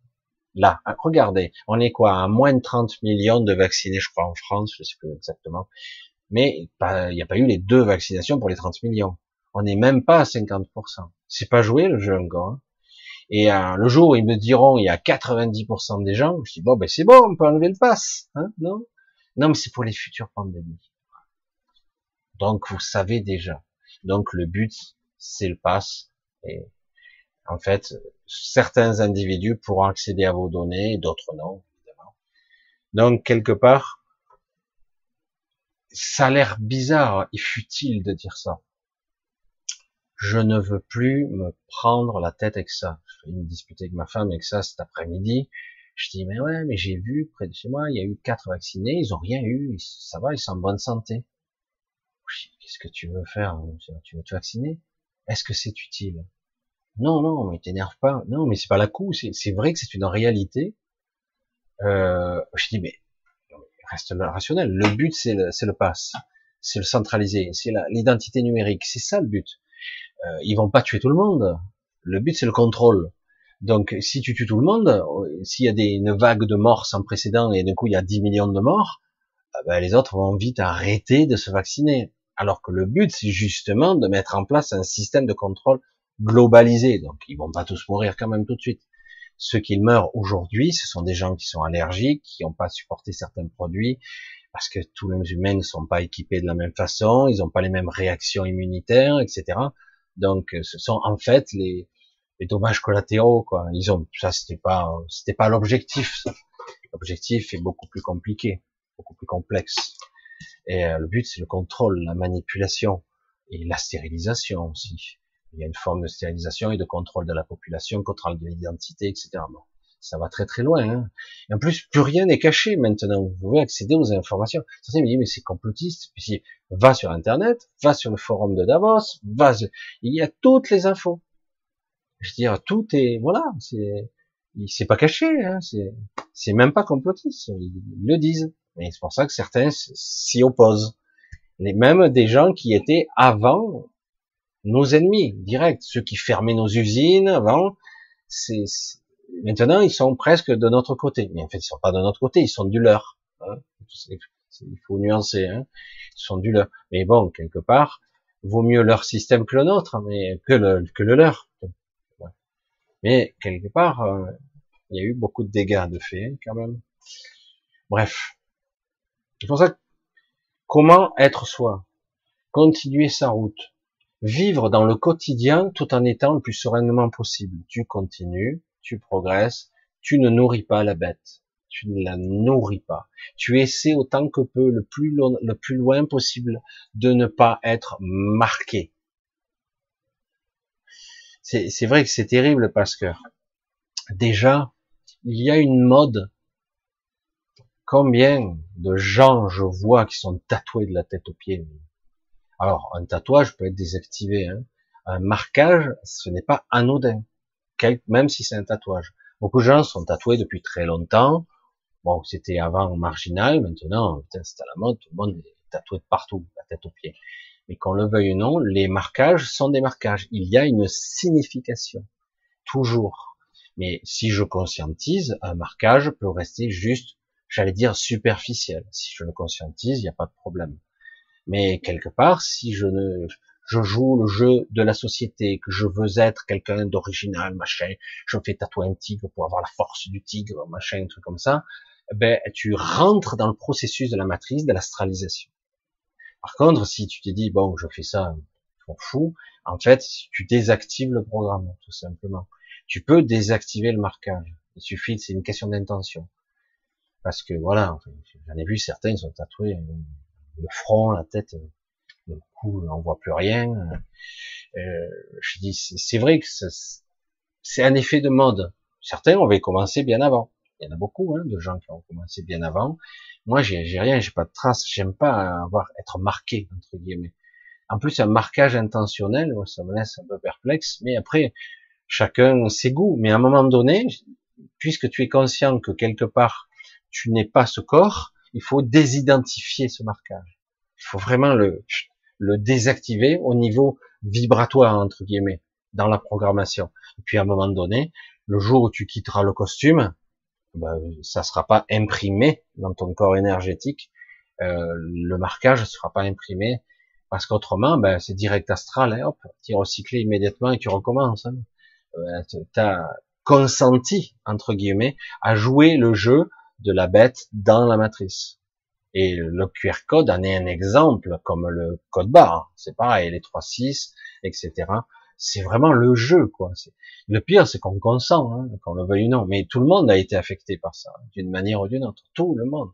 là, regardez, on est quoi, à moins de 30 millions de vaccinés, je crois, en France, je sais plus exactement, mais il n'y a pas eu les deux vaccinations pour les 30 millions. On n'est même pas à 50%. C'est pas joué le jeu encore. Hein. Et euh, le jour où ils me diront il y a 90% des gens, je dis bon ben c'est bon, on peut enlever le pass, hein, non? Non, mais c'est pour les futures pandémies. Donc vous savez déjà. Donc le but c'est le pass. Et en fait, certains individus pourront accéder à vos données, d'autres non, évidemment. Donc quelque part, ça a l'air bizarre et futile de dire ça je ne veux plus me prendre la tête avec ça. Je fais une dispute avec ma femme avec ça cet après-midi. Je dis, mais ouais, mais j'ai vu près de chez moi, il y a eu quatre vaccinés, ils ont rien eu, ça va, ils sont en bonne santé. Qu'est-ce que tu veux faire Tu veux te vacciner? Est-ce que c'est utile? Non, non, mais t'énerve pas. Non, mais c'est pas la coup. C'est vrai que c'est une réalité. Euh, je dis, mais reste rationnel. Le but, c'est le, le pass, c'est le centralisé, c'est l'identité numérique. C'est ça le but euh, ils vont pas tuer tout le monde. Le but c'est le contrôle. Donc si tu tues tout le monde, euh, s'il y a des, une vague de morts sans précédent et d'un coup il y a 10 millions de morts, euh, ben, les autres vont vite arrêter de se vacciner. Alors que le but c'est justement de mettre en place un système de contrôle globalisé. Donc ils vont pas tous mourir quand même tout de suite. Ceux qui meurent aujourd'hui, ce sont des gens qui sont allergiques, qui n'ont pas supporté certains produits, parce que tous les humains ne sont pas équipés de la même façon, ils n'ont pas les mêmes réactions immunitaires, etc. Donc, ce sont en fait les, les dommages collatéraux, quoi. Ils ont, ça c'était pas, c'était pas l'objectif. L'objectif est beaucoup plus compliqué, beaucoup plus complexe. Et euh, le but c'est le contrôle, la manipulation et la stérilisation aussi. Il y a une forme de stérilisation et de contrôle de la population, contrôle de l'identité, etc. Bon, ça va très très loin. Hein. En plus, plus rien n'est caché maintenant. Vous pouvez accéder aux informations. Certains me disent, mais c'est complotiste. Puis va sur Internet, va sur le forum de Davos, va, il y a toutes les infos. Je veux dire, tout est, voilà, c'est, c'est pas caché, hein, c'est même pas complotiste. Ils le disent. Et c'est pour ça que certains s'y opposent. Les des gens qui étaient avant nos ennemis directs, ceux qui fermaient nos usines avant, c'est, maintenant ils sont presque de notre côté. Mais en fait, ils sont pas de notre côté, ils sont du leur. Hein. Il faut nuancer, hein. ils sont du leur. Mais bon, quelque part, vaut mieux leur système que le nôtre, mais que le, que le leur. Mais quelque part, euh, il y a eu beaucoup de dégâts de fait quand même. Bref, c'est pour ça comment être soi, continuer sa route, vivre dans le quotidien tout en étant le plus sereinement possible. Tu continues, tu progresses, tu ne nourris pas la bête, tu ne la nourris pas. Tu essaies autant que peu, le plus loin possible, de ne pas être marqué. C'est vrai que c'est terrible parce que déjà, il y a une mode Combien de gens je vois qui sont tatoués de la tête aux pieds? Alors, un tatouage peut être désactivé. Hein. Un marquage, ce n'est pas anodin, même si c'est un tatouage. Beaucoup de gens sont tatoués depuis très longtemps. Bon, c'était avant marginal, maintenant, c'est à la mode, tout le monde est tatoué de partout, la tête aux pieds. Mais qu'on le veuille ou non, les marquages sont des marquages. Il y a une signification, toujours. Mais si je conscientise, un marquage peut rester juste j'allais dire superficiel. Si je le conscientise, il n'y a pas de problème. Mais quelque part, si je ne, je joue le jeu de la société, que je veux être quelqu'un d'original, machin, je me fais tatouer un tigre pour avoir la force du tigre, machin, un truc comme ça, ben, tu rentres dans le processus de la matrice, de l'astralisation. Par contre, si tu te dis, bon, je fais ça, je m'en fous, en fait, tu désactives le programme, tout simplement. Tu peux désactiver le marquage. Il suffit, c'est une question d'intention parce que voilà, j'en ai vu certains, ils sont tatoués euh, le front, la tête, euh, le cou, on voit plus rien. Euh, je dis, c'est vrai que c'est un effet de mode. Certains avaient commencé bien avant. Il y en a beaucoup hein, de gens qui ont commencé bien avant. Moi, j'ai rien, j'ai pas de traces. J'aime pas avoir être marqué entre guillemets. En plus, un marquage intentionnel, ça me laisse un peu perplexe. Mais après, chacun ses goûts. Mais à un moment donné, puisque tu es conscient que quelque part tu n'es pas ce corps, il faut désidentifier ce marquage. Il faut vraiment le, le désactiver au niveau vibratoire, entre guillemets, dans la programmation. Et puis à un moment donné, le jour où tu quitteras le costume, ben, ça sera pas imprimé dans ton corps énergétique, euh, le marquage ne sera pas imprimé, parce qu'autrement, ben, c'est direct astral, hein, hop, tu recycles immédiatement et tu recommences. Hein. Euh, tu as consenti, entre guillemets, à jouer le jeu de la bête dans la matrice. Et le QR code en est un exemple, comme le code barre. C'est pareil, les 3, 6, etc. C'est vraiment le jeu, quoi. Le pire, c'est qu'on consent, hein, qu'on le veuille ou non. Mais tout le monde a été affecté par ça, d'une manière ou d'une autre. Tout le monde.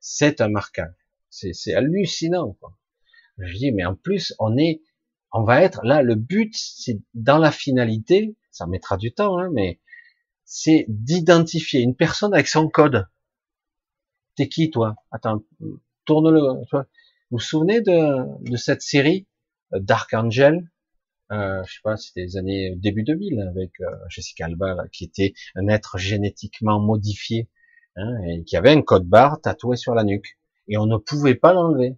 C'est un marquage. C'est hallucinant, quoi. Je dis, mais en plus, on est, on va être là. Le but, c'est dans la finalité. Ça mettra du temps, hein, mais c'est d'identifier une personne avec son code. T'es qui toi? Attends, tourne-le. Vous vous souvenez de, cette série euh, Dark Angel? Euh, Je sais pas, c'était les années début 2000 avec euh, Jessica Alba qui était un être génétiquement modifié hein, et qui avait un code barre tatoué sur la nuque et on ne pouvait pas l'enlever.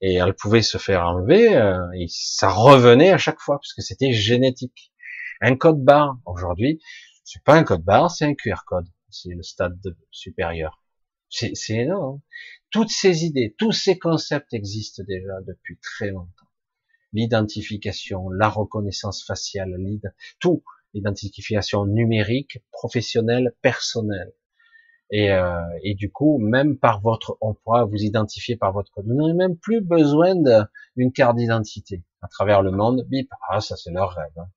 Et elle pouvait se faire enlever euh, et ça revenait à chaque fois parce que c'était génétique. Un code barre aujourd'hui, c'est pas un code barre, c'est un QR code. C'est le stade supérieur. C'est énorme. Toutes ces idées, tous ces concepts existent déjà depuis très longtemps. L'identification, la reconnaissance faciale, tout, l'identification numérique, professionnelle, personnelle. Et, euh, du coup, même par votre, pourra vous identifier par votre code. Vous n'aurez même plus besoin d'une carte d'identité à travers le monde. Bip, ah ça c'est leur rêve. Hein.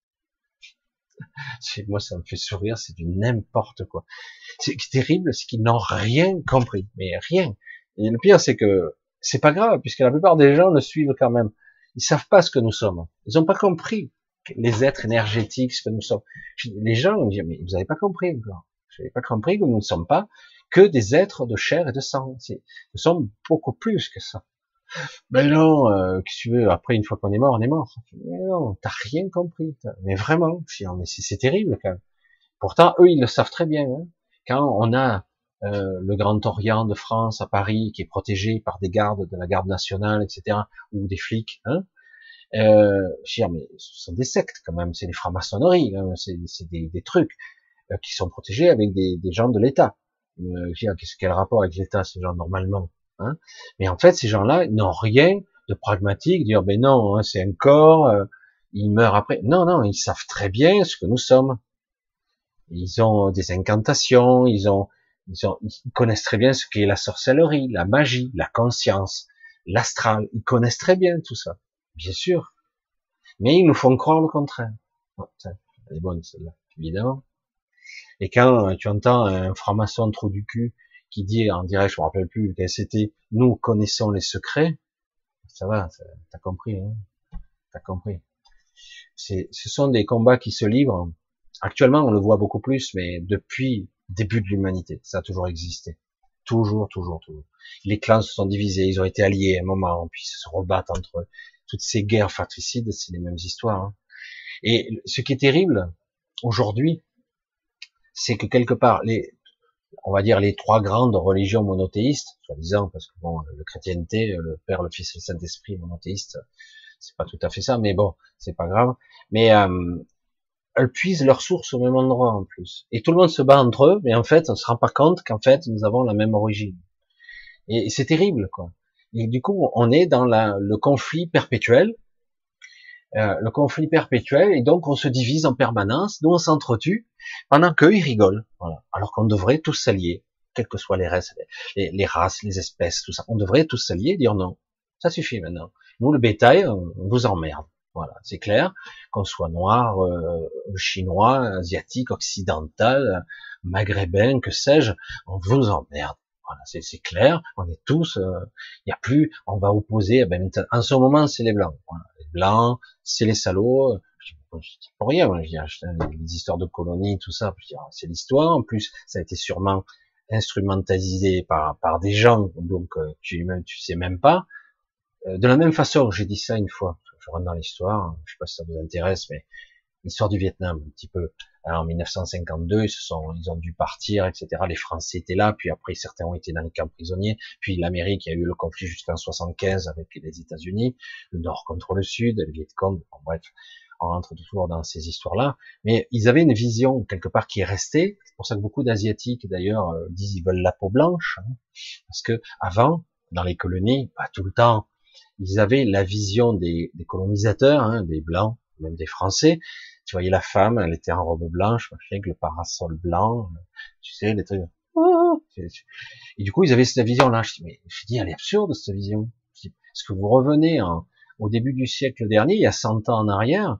moi ça me fait sourire, c'est du n'importe quoi. C'est terrible, c'est qu'ils n'ont rien compris, mais rien. Et le pire, c'est que c'est pas grave, puisque la plupart des gens le suivent quand même. Ils savent pas ce que nous sommes. Ils n'ont pas compris les êtres énergétiques, ce que nous sommes. Les gens vont dire, mais vous n'avez pas compris. Je n'avais pas compris que nous ne sommes pas que des êtres de chair et de sang. Nous sommes beaucoup plus que ça. Ben non, euh, que tu veux, après une fois qu'on est mort, on est mort. Mais non, t'as rien compris. Mais vraiment, c'est terrible quand même. Pourtant, eux, ils le savent très bien. Hein. Quand on a euh, le Grand Orient de France à Paris qui est protégé par des gardes de la garde nationale, etc., ou des flics, hein, euh, je mais ce sont des sectes quand même, c'est des francs-maçonneries, hein, c'est des, des, trucs euh, qui sont protégés avec des, des gens de l'État. Euh, quel rapport avec l'État ces gens normalement? Hein Mais en fait, ces gens-là n'ont rien de pragmatique, dire ben non, hein, c'est un corps, euh, il meurt après. Non, non, ils savent très bien ce que nous sommes. Ils ont des incantations, ils ont, ils ont, ils connaissent très bien ce qu'est la sorcellerie, la magie, la conscience, l'astral. Ils connaissent très bien tout ça, bien sûr. Mais ils nous font croire le contraire. Oh, elle est bonne celle-là, évidemment. Et quand tu entends un franc-maçon trop du cul qui dit en direct, je me rappelle plus lequel c'était, nous connaissons les secrets, ça va, t'as compris, hein t'as compris. ce sont des combats qui se livrent. Actuellement, on le voit beaucoup plus, mais depuis début de l'humanité, ça a toujours existé. Toujours, toujours, toujours. Les clans se sont divisés, ils ont été alliés à un moment, puis ils se rebattent entre eux. Toutes ces guerres fratricides, c'est les mêmes histoires. Hein. Et ce qui est terrible, aujourd'hui, c'est que quelque part, les, on va dire les trois grandes religions monothéistes, soi-disant, parce que bon, le chrétienté, le Père, le Fils et le Saint-Esprit monothéiste, c'est pas tout à fait ça, mais bon, c'est pas grave. Mais euh, elles puisent leur source au même endroit en plus. Et tout le monde se bat entre eux, mais en fait, on se rend pas compte qu'en fait, nous avons la même origine. Et c'est terrible, quoi. Et du coup, on est dans la, le conflit perpétuel euh, le conflit perpétuel, et donc on se divise en permanence, nous on s'entretue, pendant qu'eux ils rigolent, alors qu'on devrait tous s'allier, quelles que soient les races, les, races, les espèces, tout ça, on devrait tous s'allier et dire non, ça suffit maintenant. Nous le bétail, on, vous emmerde, voilà, c'est clair, qu'on soit noir, euh, chinois, asiatique, occidental, maghrébin, que sais-je, on vous emmerde. Voilà, c'est clair, on est tous, il euh, n'y a plus, on va opposer, eh ben, en ce moment c'est les blancs, voilà, les blancs, c'est les salauds, je dis pour rien, je dis, les histoires de colonies, tout ça, c'est l'histoire, en plus ça a été sûrement instrumentalisé par, par des gens, donc euh, tu, tu sais même pas. Euh, de la même façon, j'ai dit ça une fois, je rentre dans l'histoire, je sais pas si ça vous intéresse, mais l'histoire du Vietnam, un petit peu. en 1952, ils se sont, ils ont dû partir, etc. Les Français étaient là, puis après certains ont été dans les camps prisonniers. Puis l'Amérique, a eu le conflit jusqu'en 75 avec les États-Unis, le Nord contre le Sud, le Viet Cong. bref, on rentre toujours dans ces histoires-là. Mais ils avaient une vision quelque part qui est restée. C'est pour ça que beaucoup d'asiatiques d'ailleurs euh, disent ils veulent la peau blanche, hein. parce que avant, dans les colonies, pas tout le temps, ils avaient la vision des, des colonisateurs, hein, des blancs, même des Français. Tu voyais la femme, elle était en robe blanche, avec le parasol blanc, tu sais, les trucs. Et du coup, ils avaient cette vision-là. Je dis, mais je elle est absurde cette vision. Est-ce que vous revenez au début du siècle dernier, il y a 100 ans en arrière,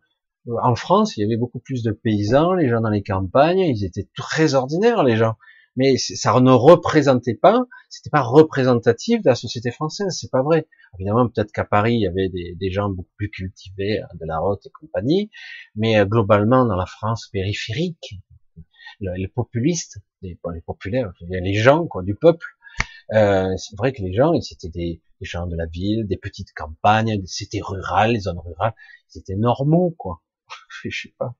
en France, il y avait beaucoup plus de paysans, les gens dans les campagnes, ils étaient très ordinaires, les gens mais ça ne représentait pas, c'était pas représentatif de la société française, c'est pas vrai. Évidemment, peut-être qu'à Paris, il y avait des, gens beaucoup plus cultivés, de la route et compagnie, mais euh, globalement, dans la France périphérique, les populistes, les, les populaires, les gens quoi, du peuple, euh, c'est vrai que les gens, c'était des, des, gens de la ville, des petites campagnes, c'était rural, les zones rurales, ils étaient normaux, quoi. Je sais pas.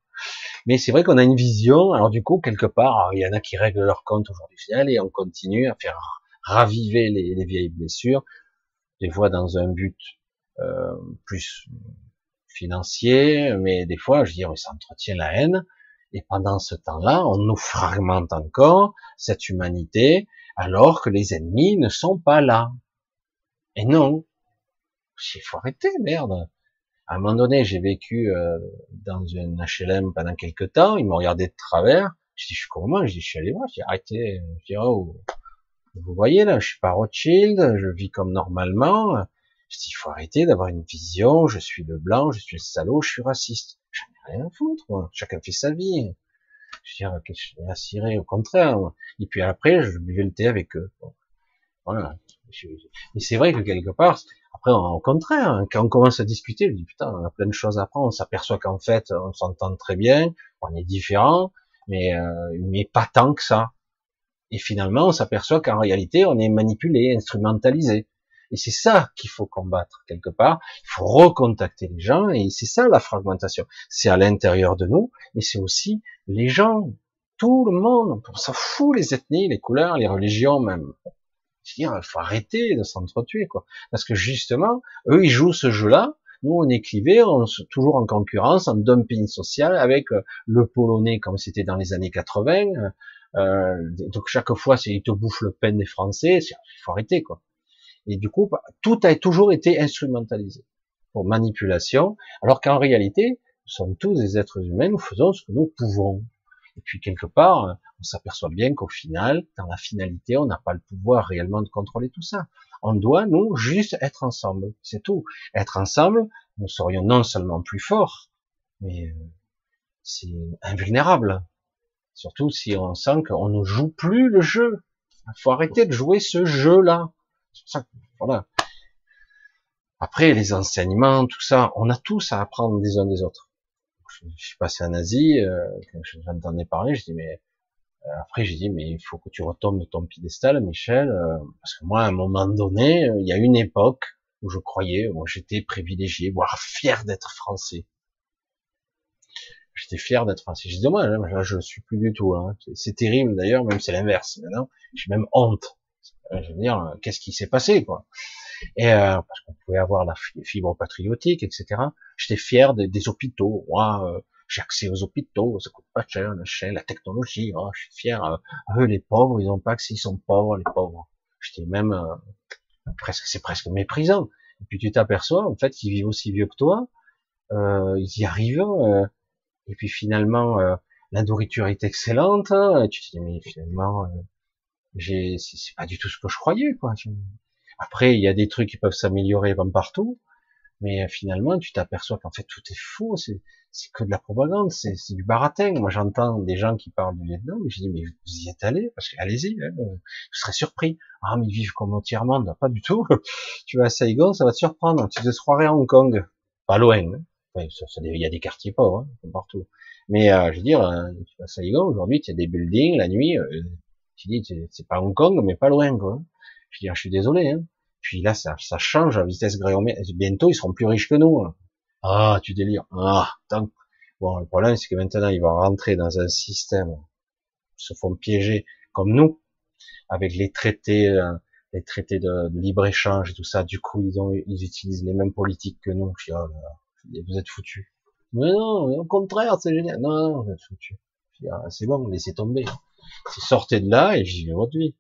Mais c'est vrai qu'on a une vision. Alors du coup, quelque part, il y en a qui règlent leur compte aujourd'hui. et on continue à faire raviver les, vieilles blessures, des fois dans un but euh, plus financier, mais des fois, je dirais, ça entretient la haine. Et pendant ce temps-là, on nous fragmente encore cette humanité, alors que les ennemis ne sont pas là. Et non, il faut arrêter, merde à un moment donné, j'ai vécu euh, dans une HLM pendant quelques temps. Ils m'ont regardé de travers. Je dis, je suis comment? Je dis, je suis allé voir. Je dis, arrêtez. Je dis, oh, vous voyez là, je suis pas Rothschild. Je vis comme normalement. Je dis, il faut arrêter d'avoir une vision. Je suis le blanc, je suis le salaud, je suis raciste. J'en ai rien à foutre. Moi. Chacun fait sa vie. Je veux dire, que je assuré, au contraire. Et puis après, je buvais le thé avec eux. Voilà. Mais c'est vrai que quelque part, Après, au contraire, hein, quand on commence à discuter, je dis putain, on a plein de choses à apprendre. On s'aperçoit qu'en fait, on s'entend très bien, on est différents, mais euh, mais pas tant que ça. Et finalement, on s'aperçoit qu'en réalité, on est manipulé, instrumentalisé. Et c'est ça qu'il faut combattre quelque part. Il faut recontacter les gens, et c'est ça la fragmentation. C'est à l'intérieur de nous, mais c'est aussi les gens, tout le monde. On s'en fout les ethnies, les couleurs, les religions même. Il faut arrêter de s'entretuer, quoi. Parce que justement, eux, ils jouent ce jeu-là. Nous, on est clivés, on est toujours en concurrence, en dumping social avec euh, le polonais comme c'était dans les années 80. Euh, donc chaque fois, c'est ils te bouffent le pain des Français. Il faut arrêter, quoi. Et du coup, bah, tout a toujours été instrumentalisé pour manipulation, alors qu'en réalité, nous sommes tous des êtres humains, nous faisons ce que nous pouvons. Et puis quelque part, on s'aperçoit bien qu'au final, dans la finalité, on n'a pas le pouvoir réellement de contrôler tout ça. On doit, nous, juste être ensemble. C'est tout. Être ensemble, nous serions non seulement plus forts, mais euh, c'est invulnérable. Surtout si on sent qu'on ne joue plus le jeu. Il faut arrêter de jouer ce jeu-là. Voilà. Après, les enseignements, tout ça, on a tous à apprendre des uns des autres. Je, suis passé en Asie, euh, quand j'entendais parler, je dis mais euh, après j'ai dit mais il faut que tu retombes de ton piédestal, Michel, euh, parce que moi à un moment donné, il y a une époque où je croyais, moi j'étais privilégié, voire fier d'être français. J'étais fier d'être français. J'ai dit moi là, je suis plus du tout. Hein. C'est terrible d'ailleurs, même c'est l'inverse. Maintenant, j'ai même honte euh, je veux dire, euh, qu'est-ce qui s'est passé, quoi? Et euh, parce qu'on pouvait avoir la fibre patriotique, etc. J'étais fier des, hôpitaux. Moi, j'ai accès aux hôpitaux, ça coûte pas cher, la technologie. Oh, je suis fier. eux, les pauvres, ils n'ont pas accès, ils sont pauvres, les pauvres. J'étais même presque, c'est presque méprisant. Et puis tu t'aperçois, en fait, qu'ils vivent aussi vieux que toi. ils y arrivent. et puis finalement, la nourriture est excellente. Hein, tu te dis mais finalement j'ai, c'est pas du tout ce que je croyais, quoi. Après, il y a des trucs qui peuvent s'améliorer comme partout, mais euh, finalement, tu t'aperçois qu'en fait tout est faux, c'est, que de la propagande, c'est, du baratin. Moi, j'entends des gens qui parlent du Vietnam, et je dis mais vous y êtes allé Parce que allez-y, hein, je serais surpris. Ah, mais ils vivent comme au tiers monde, pas du tout. tu vas à Saigon, ça va te surprendre. Tu te croirais à Hong Kong, pas loin. Hein. il y a des quartiers pauvres hein, partout. Mais euh, je veux dire, euh, vas à Saigon aujourd'hui, tu as des buildings la nuit. Euh, tu dis, c'est pas Hong Kong, mais pas loin, quoi. Je dis, je suis désolé, hein. Puis là, ça, ça change à vitesse gréomètre. Bientôt, ils seront plus riches que nous. Hein. Ah, tu délires. Ah, tant. Bon, le problème, c'est que maintenant, ils vont rentrer dans un système, ils se font piéger comme nous, avec les traités, euh, les traités de, libre-échange et tout ça. Du coup, ils ont, ils utilisent les mêmes politiques que nous. Dis, oh vous êtes foutus. Mais non, au contraire, c'est génial. Non, non, vous êtes foutus. Ah, c'est bon, laissez tomber. Sortez de là et j'y votre vie.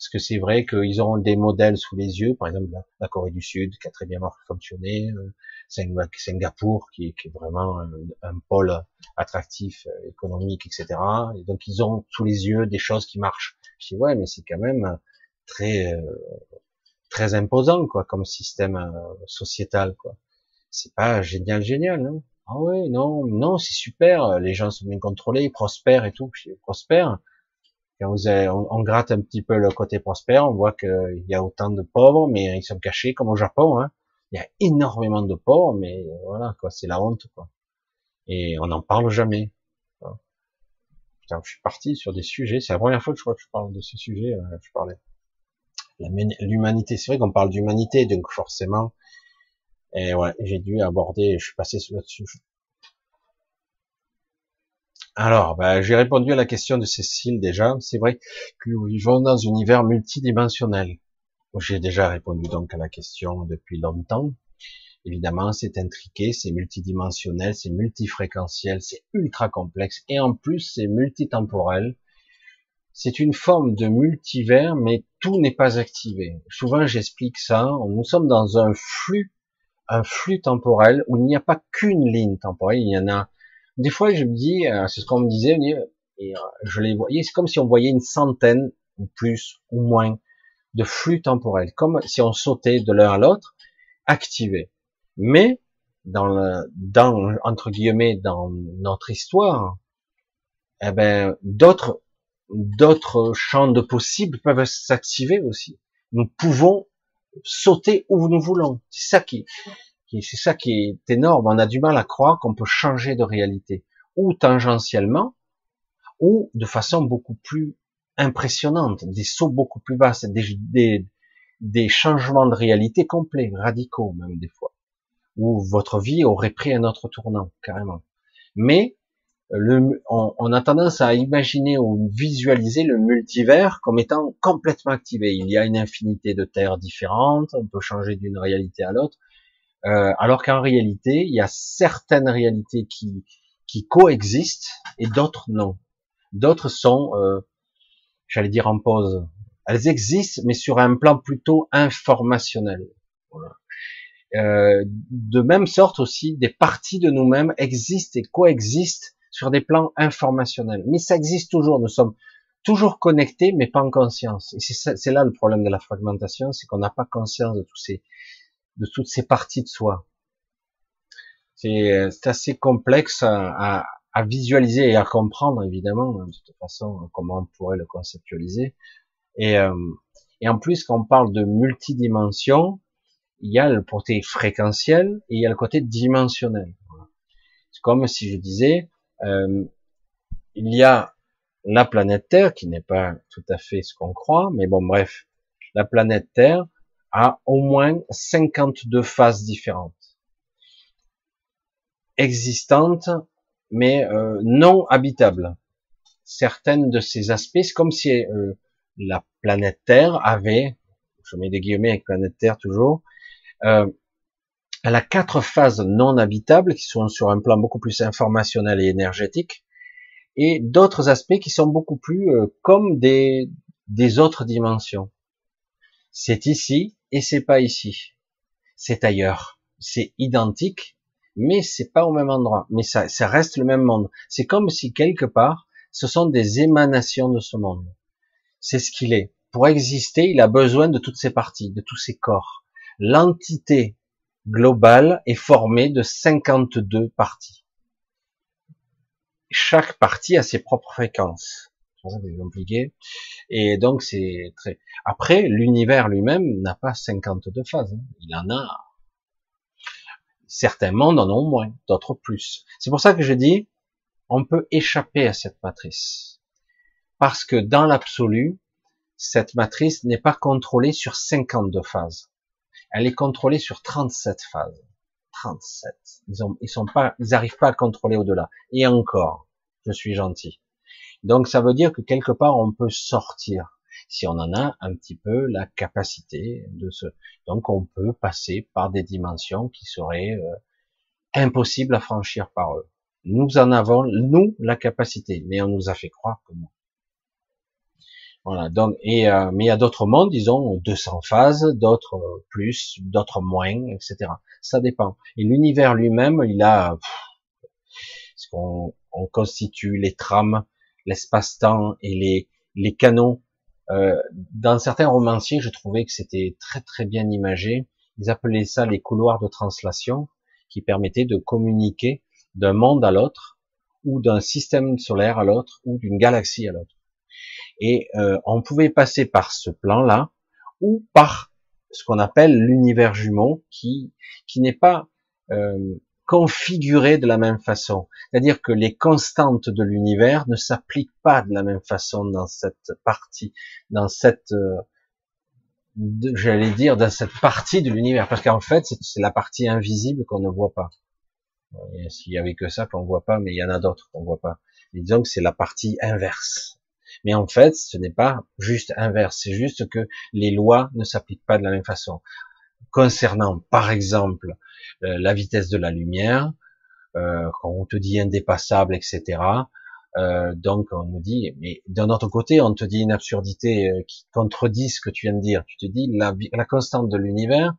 Parce que c'est vrai qu'ils auront des modèles sous les yeux, par exemple la, Corée du Sud qui a très bien fonctionné, euh, Singapour qui, est vraiment un, pôle attractif, euh, économique, etc. Et donc ils ont sous les yeux des choses qui marchent. Je dis ouais, mais c'est quand même très euh, très imposant quoi comme système sociétal quoi. C'est pas génial génial. non ah oui, non, non, c'est super, les gens sont bien contrôlés, ils prospèrent et tout, puis prospèrent. Quand on, gratte un petit peu le côté prospère, on voit qu'il y a autant de pauvres, mais ils sont cachés comme au Japon. Hein. Il y a énormément de pauvres, mais voilà, quoi, c'est la honte, quoi. Et on n'en parle jamais. Putain, je suis parti sur des sujets. C'est la première fois que je crois que je parle de ce sujet. Euh, je parlais l'humanité. C'est vrai qu'on parle d'humanité, donc forcément, et ouais, j'ai dû aborder, je suis passé là-dessus. Alors, bah, j'ai répondu à la question de Cécile déjà. C'est vrai que nous vivons dans un univers multidimensionnel. J'ai déjà répondu donc à la question depuis longtemps. Évidemment, c'est intriqué, c'est multidimensionnel, c'est multifréquentiel, c'est ultra complexe et en plus c'est multitemporel. C'est une forme de multivers, mais tout n'est pas activé. Souvent, j'explique ça. Nous sommes dans un flux un flux temporel où il n'y a pas qu'une ligne temporelle, il y en a. Des fois, je me dis, euh, c'est ce qu'on me disait, euh, je les voyais, c'est comme si on voyait une centaine ou plus ou moins de flux temporels, comme si on sautait de l'un à l'autre, activés. Mais dans le, dans entre guillemets, dans notre histoire, eh ben d'autres d'autres champs de possibles peuvent s'activer aussi. Nous pouvons sauter où nous voulons. C'est ça qui, c'est ça qui est énorme. On a du mal à croire qu'on peut changer de réalité, ou tangentiellement, ou de façon beaucoup plus impressionnante, des sauts beaucoup plus vastes, des, des, des changements de réalité complets, radicaux même des fois, où votre vie aurait pris un autre tournant carrément. Mais le, on, a tendance à imaginer ou visualiser le multivers comme étant complètement activé. Il y a une infinité de terres différentes, on peut changer d'une réalité à l'autre, euh, alors qu'en réalité, il y a certaines réalités qui, qui coexistent et d'autres non. D'autres sont, euh, j'allais dire en pause. Elles existent, mais sur un plan plutôt informationnel. Voilà. Euh, de même sorte aussi, des parties de nous-mêmes existent et coexistent sur des plans informationnels. Mais ça existe toujours. Nous sommes toujours connectés, mais pas en conscience. Et c'est là le problème de la fragmentation, c'est qu'on n'a pas conscience de tous ces, de toutes ces parties de soi. C'est assez complexe à, à, visualiser et à comprendre, évidemment, de toute façon, comment on pourrait le conceptualiser. Et, euh, et en plus, quand on parle de multidimension, il y a le côté fréquentiel et il y a le côté dimensionnel. C'est comme si je disais, euh, il y a la planète Terre, qui n'est pas tout à fait ce qu'on croit, mais bon, bref, la planète Terre a au moins 52 phases différentes, existantes, mais euh, non habitables. Certaines de ces aspects, c'est comme si euh, la planète Terre avait, je mets des guillemets avec planète Terre toujours, euh, elle a quatre phases non habitables qui sont sur un plan beaucoup plus informationnel et énergétique, et d'autres aspects qui sont beaucoup plus euh, comme des, des autres dimensions. C'est ici et c'est pas ici. C'est ailleurs. C'est identique, mais c'est pas au même endroit. Mais ça, ça reste le même monde. C'est comme si quelque part, ce sont des émanations de ce monde. C'est ce qu'il est. Pour exister, il a besoin de toutes ces parties, de tous ces corps. L'entité globale est formée de 52 parties. Chaque partie a ses propres fréquences. C'est. Et donc c'est très. Après, l'univers lui-même n'a pas 52 phases. Hein. Il en a. Certains mondes en ont moins, d'autres plus. C'est pour ça que je dis, on peut échapper à cette matrice. Parce que dans l'absolu, cette matrice n'est pas contrôlée sur 52 phases elle est contrôlée sur 37 phases. 37. Ils ont, ils sont pas, ils arrivent pas à contrôler au-delà. Et encore, je suis gentil. Donc ça veut dire que quelque part on peut sortir si on en a un petit peu la capacité de se. Donc on peut passer par des dimensions qui seraient euh, impossibles à franchir par eux. Nous en avons nous la capacité, mais on nous a fait croire que non. Voilà. Donc, et euh, mais il y a d'autres mondes, disons 200 phases, d'autres euh, plus, d'autres moins, etc. Ça dépend. Et l'univers lui-même, il a ce qu'on on constitue les trames, l'espace-temps et les les canaux. Euh, dans certains romanciers, je trouvais que c'était très très bien imagé. Ils appelaient ça les couloirs de translation, qui permettaient de communiquer d'un monde à l'autre, ou d'un système solaire à l'autre, ou d'une galaxie à l'autre. Et euh, on pouvait passer par ce plan-là ou par ce qu'on appelle l'univers jumeau, qui qui n'est pas euh, configuré de la même façon. C'est-à-dire que les constantes de l'univers ne s'appliquent pas de la même façon dans cette partie, dans cette euh, j'allais dire dans cette partie de l'univers, parce qu'en fait c'est la partie invisible qu'on ne voit pas. S'il y avait que ça qu'on voit pas, mais il y en a d'autres qu'on voit pas. disons que c'est la partie inverse. Mais en fait, ce n'est pas juste inverse, c'est juste que les lois ne s'appliquent pas de la même façon. Concernant, par exemple, euh, la vitesse de la lumière, euh, quand on te dit indépassable, etc. Euh, donc on nous dit, mais d'un autre côté, on te dit une absurdité euh, qui contredit ce que tu viens de dire. Tu te dis, la, la constante de l'univers,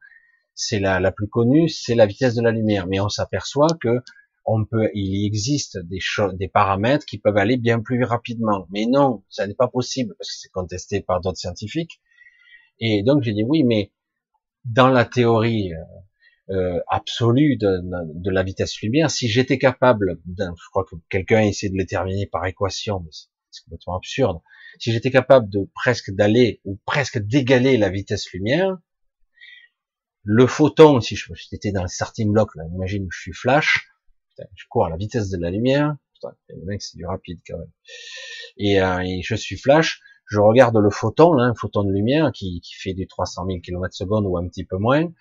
c'est la, la plus connue, c'est la vitesse de la lumière. Mais on s'aperçoit que on peut, il existe des des paramètres qui peuvent aller bien plus rapidement. Mais non, ça n'est pas possible parce que c'est contesté par d'autres scientifiques. Et donc j'ai dit oui, mais dans la théorie euh, euh absolue de, de, la vitesse lumière, si j'étais capable, je crois que quelqu'un a essayé de le déterminer par équation, mais c'est complètement absurde. Si j'étais capable de presque d'aller ou presque d'égaler la vitesse lumière, le photon, si j'étais dans le starting block, là, imagine je suis flash, je cours à la vitesse de la lumière, putain, le mec c'est du rapide quand même, et, euh, et, je suis flash, je regarde le photon, là, un photon de lumière qui, fait du 300 000 km secondes ou un petit peu moins,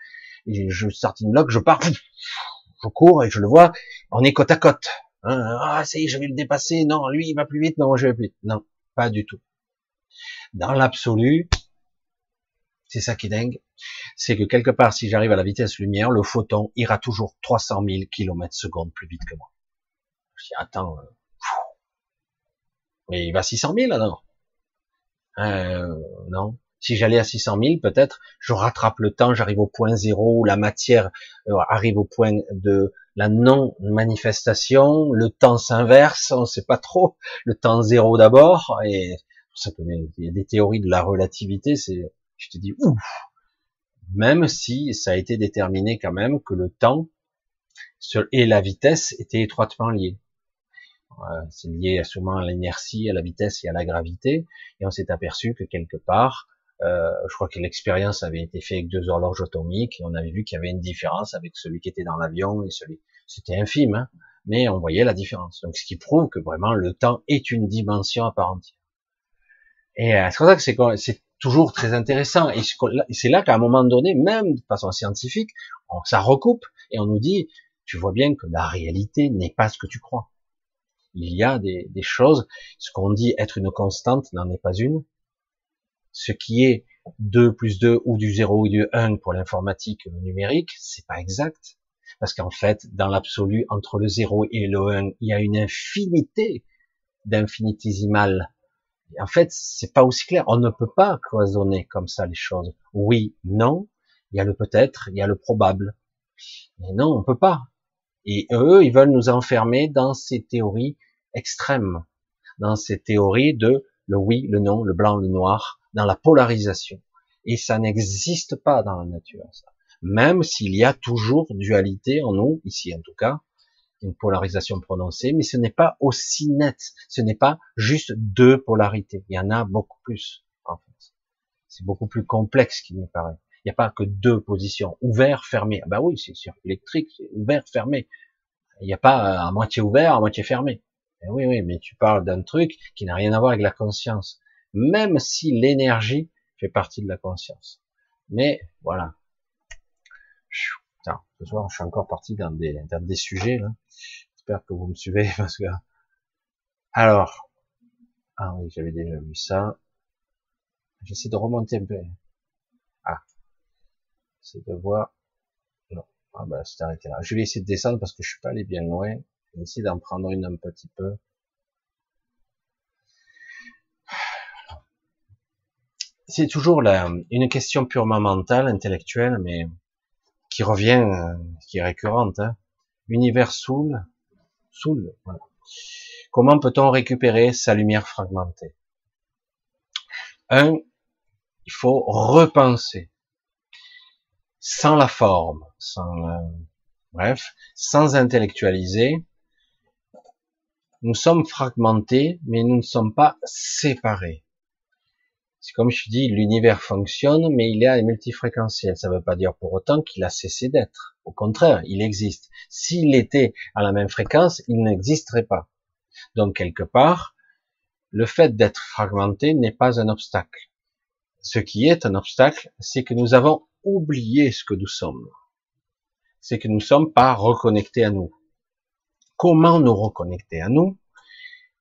et je starting block, je pars, je cours et je le vois, on est côte à côte, hein, ah ça y est, je vais le dépasser, non, lui il va plus vite, non, je vais plus. Vite, non, pas du tout. Dans l'absolu, c'est ça qui est dingue, c'est que quelque part, si j'arrive à la vitesse lumière, le photon ira toujours 300 000 km secondes plus vite que moi. Je dis, attends, euh, mais il va 600 000 alors euh, Non. Si j'allais à 600 000, peut-être, je rattrape le temps, j'arrive au point zéro, la matière euh, arrive au point de la non-manifestation, le temps s'inverse, on ne sait pas trop, le temps zéro d'abord, et ça il y a des théories de la relativité, c'est, je te dis, ouf, même si ça a été déterminé quand même que le temps et la vitesse étaient étroitement liés. C'est lié souvent à l'inertie, à la vitesse et à la gravité, et on s'est aperçu que quelque part, euh, je crois que l'expérience avait été faite avec deux horloges atomiques, et on avait vu qu'il y avait une différence avec celui qui était dans l'avion et celui, c'était infime, hein, mais on voyait la différence. Donc ce qui prouve que vraiment le temps est une dimension à part entière. Et euh, c'est pour ça que c'est toujours très intéressant. Et c'est là qu'à un moment donné, même de façon scientifique, on, ça recoupe et on nous dit, tu vois bien que la réalité n'est pas ce que tu crois. Il y a des, choses, ce qu'on dit être une constante n'en est pas une. Ce qui est 2 plus 2 ou du 0 ou du 1 pour l'informatique numérique, c'est pas exact. Parce qu'en fait, dans l'absolu, entre le 0 et le 1, il y a une infinité d'infinitésimales en fait, c'est pas aussi clair. On ne peut pas cloisonner comme ça les choses. Oui, non. Il y a le peut-être, il y a le probable. Mais non, on peut pas. Et eux, ils veulent nous enfermer dans ces théories extrêmes, dans ces théories de le oui, le non, le blanc, le noir, dans la polarisation. Et ça n'existe pas dans la nature. Ça. Même s'il y a toujours dualité en nous, ici en tout cas, une polarisation prononcée, mais ce n'est pas aussi net. Ce n'est pas juste deux polarités. Il y en a beaucoup plus, en fait. C'est beaucoup plus complexe qu'il n'y paraît. Il n'y a pas que deux positions. Ouvert, fermé. Ah bah oui, c'est circuit électrique, c'est ouvert, fermé. Il n'y a pas à moitié ouvert, à moitié fermé. Eh oui, oui, mais tu parles d'un truc qui n'a rien à voir avec la conscience. Même si l'énergie fait partie de la conscience. Mais, voilà. Putain, ce soir, je suis encore parti dans des, dans des sujets, là. J'espère que vous me suivez, parce que... Alors. Ah oui, j'avais déjà vu ça. J'essaie de remonter un peu. C'est de voir... Non. Ah bah, c'est arrêté là. Je vais essayer de descendre parce que je suis pas allé bien loin. Je vais essayer d'en prendre une un petit peu. C'est toujours la, une question purement mentale, intellectuelle, mais qui revient, euh, qui est récurrente. Hein. Univers Soul, Soul, voilà. Comment peut-on récupérer sa lumière fragmentée? Un, il faut repenser, sans la forme, sans, bref, sans intellectualiser. Nous sommes fragmentés, mais nous ne sommes pas séparés. C'est comme je dis, l'univers fonctionne, mais il est multifréquentiel. Ça ne veut pas dire pour autant qu'il a cessé d'être. Au contraire, il existe. S'il était à la même fréquence, il n'existerait pas. Donc quelque part, le fait d'être fragmenté n'est pas un obstacle. Ce qui est un obstacle, c'est que nous avons oublié ce que nous sommes. C'est que nous ne sommes pas reconnectés à nous. Comment nous reconnecter à nous?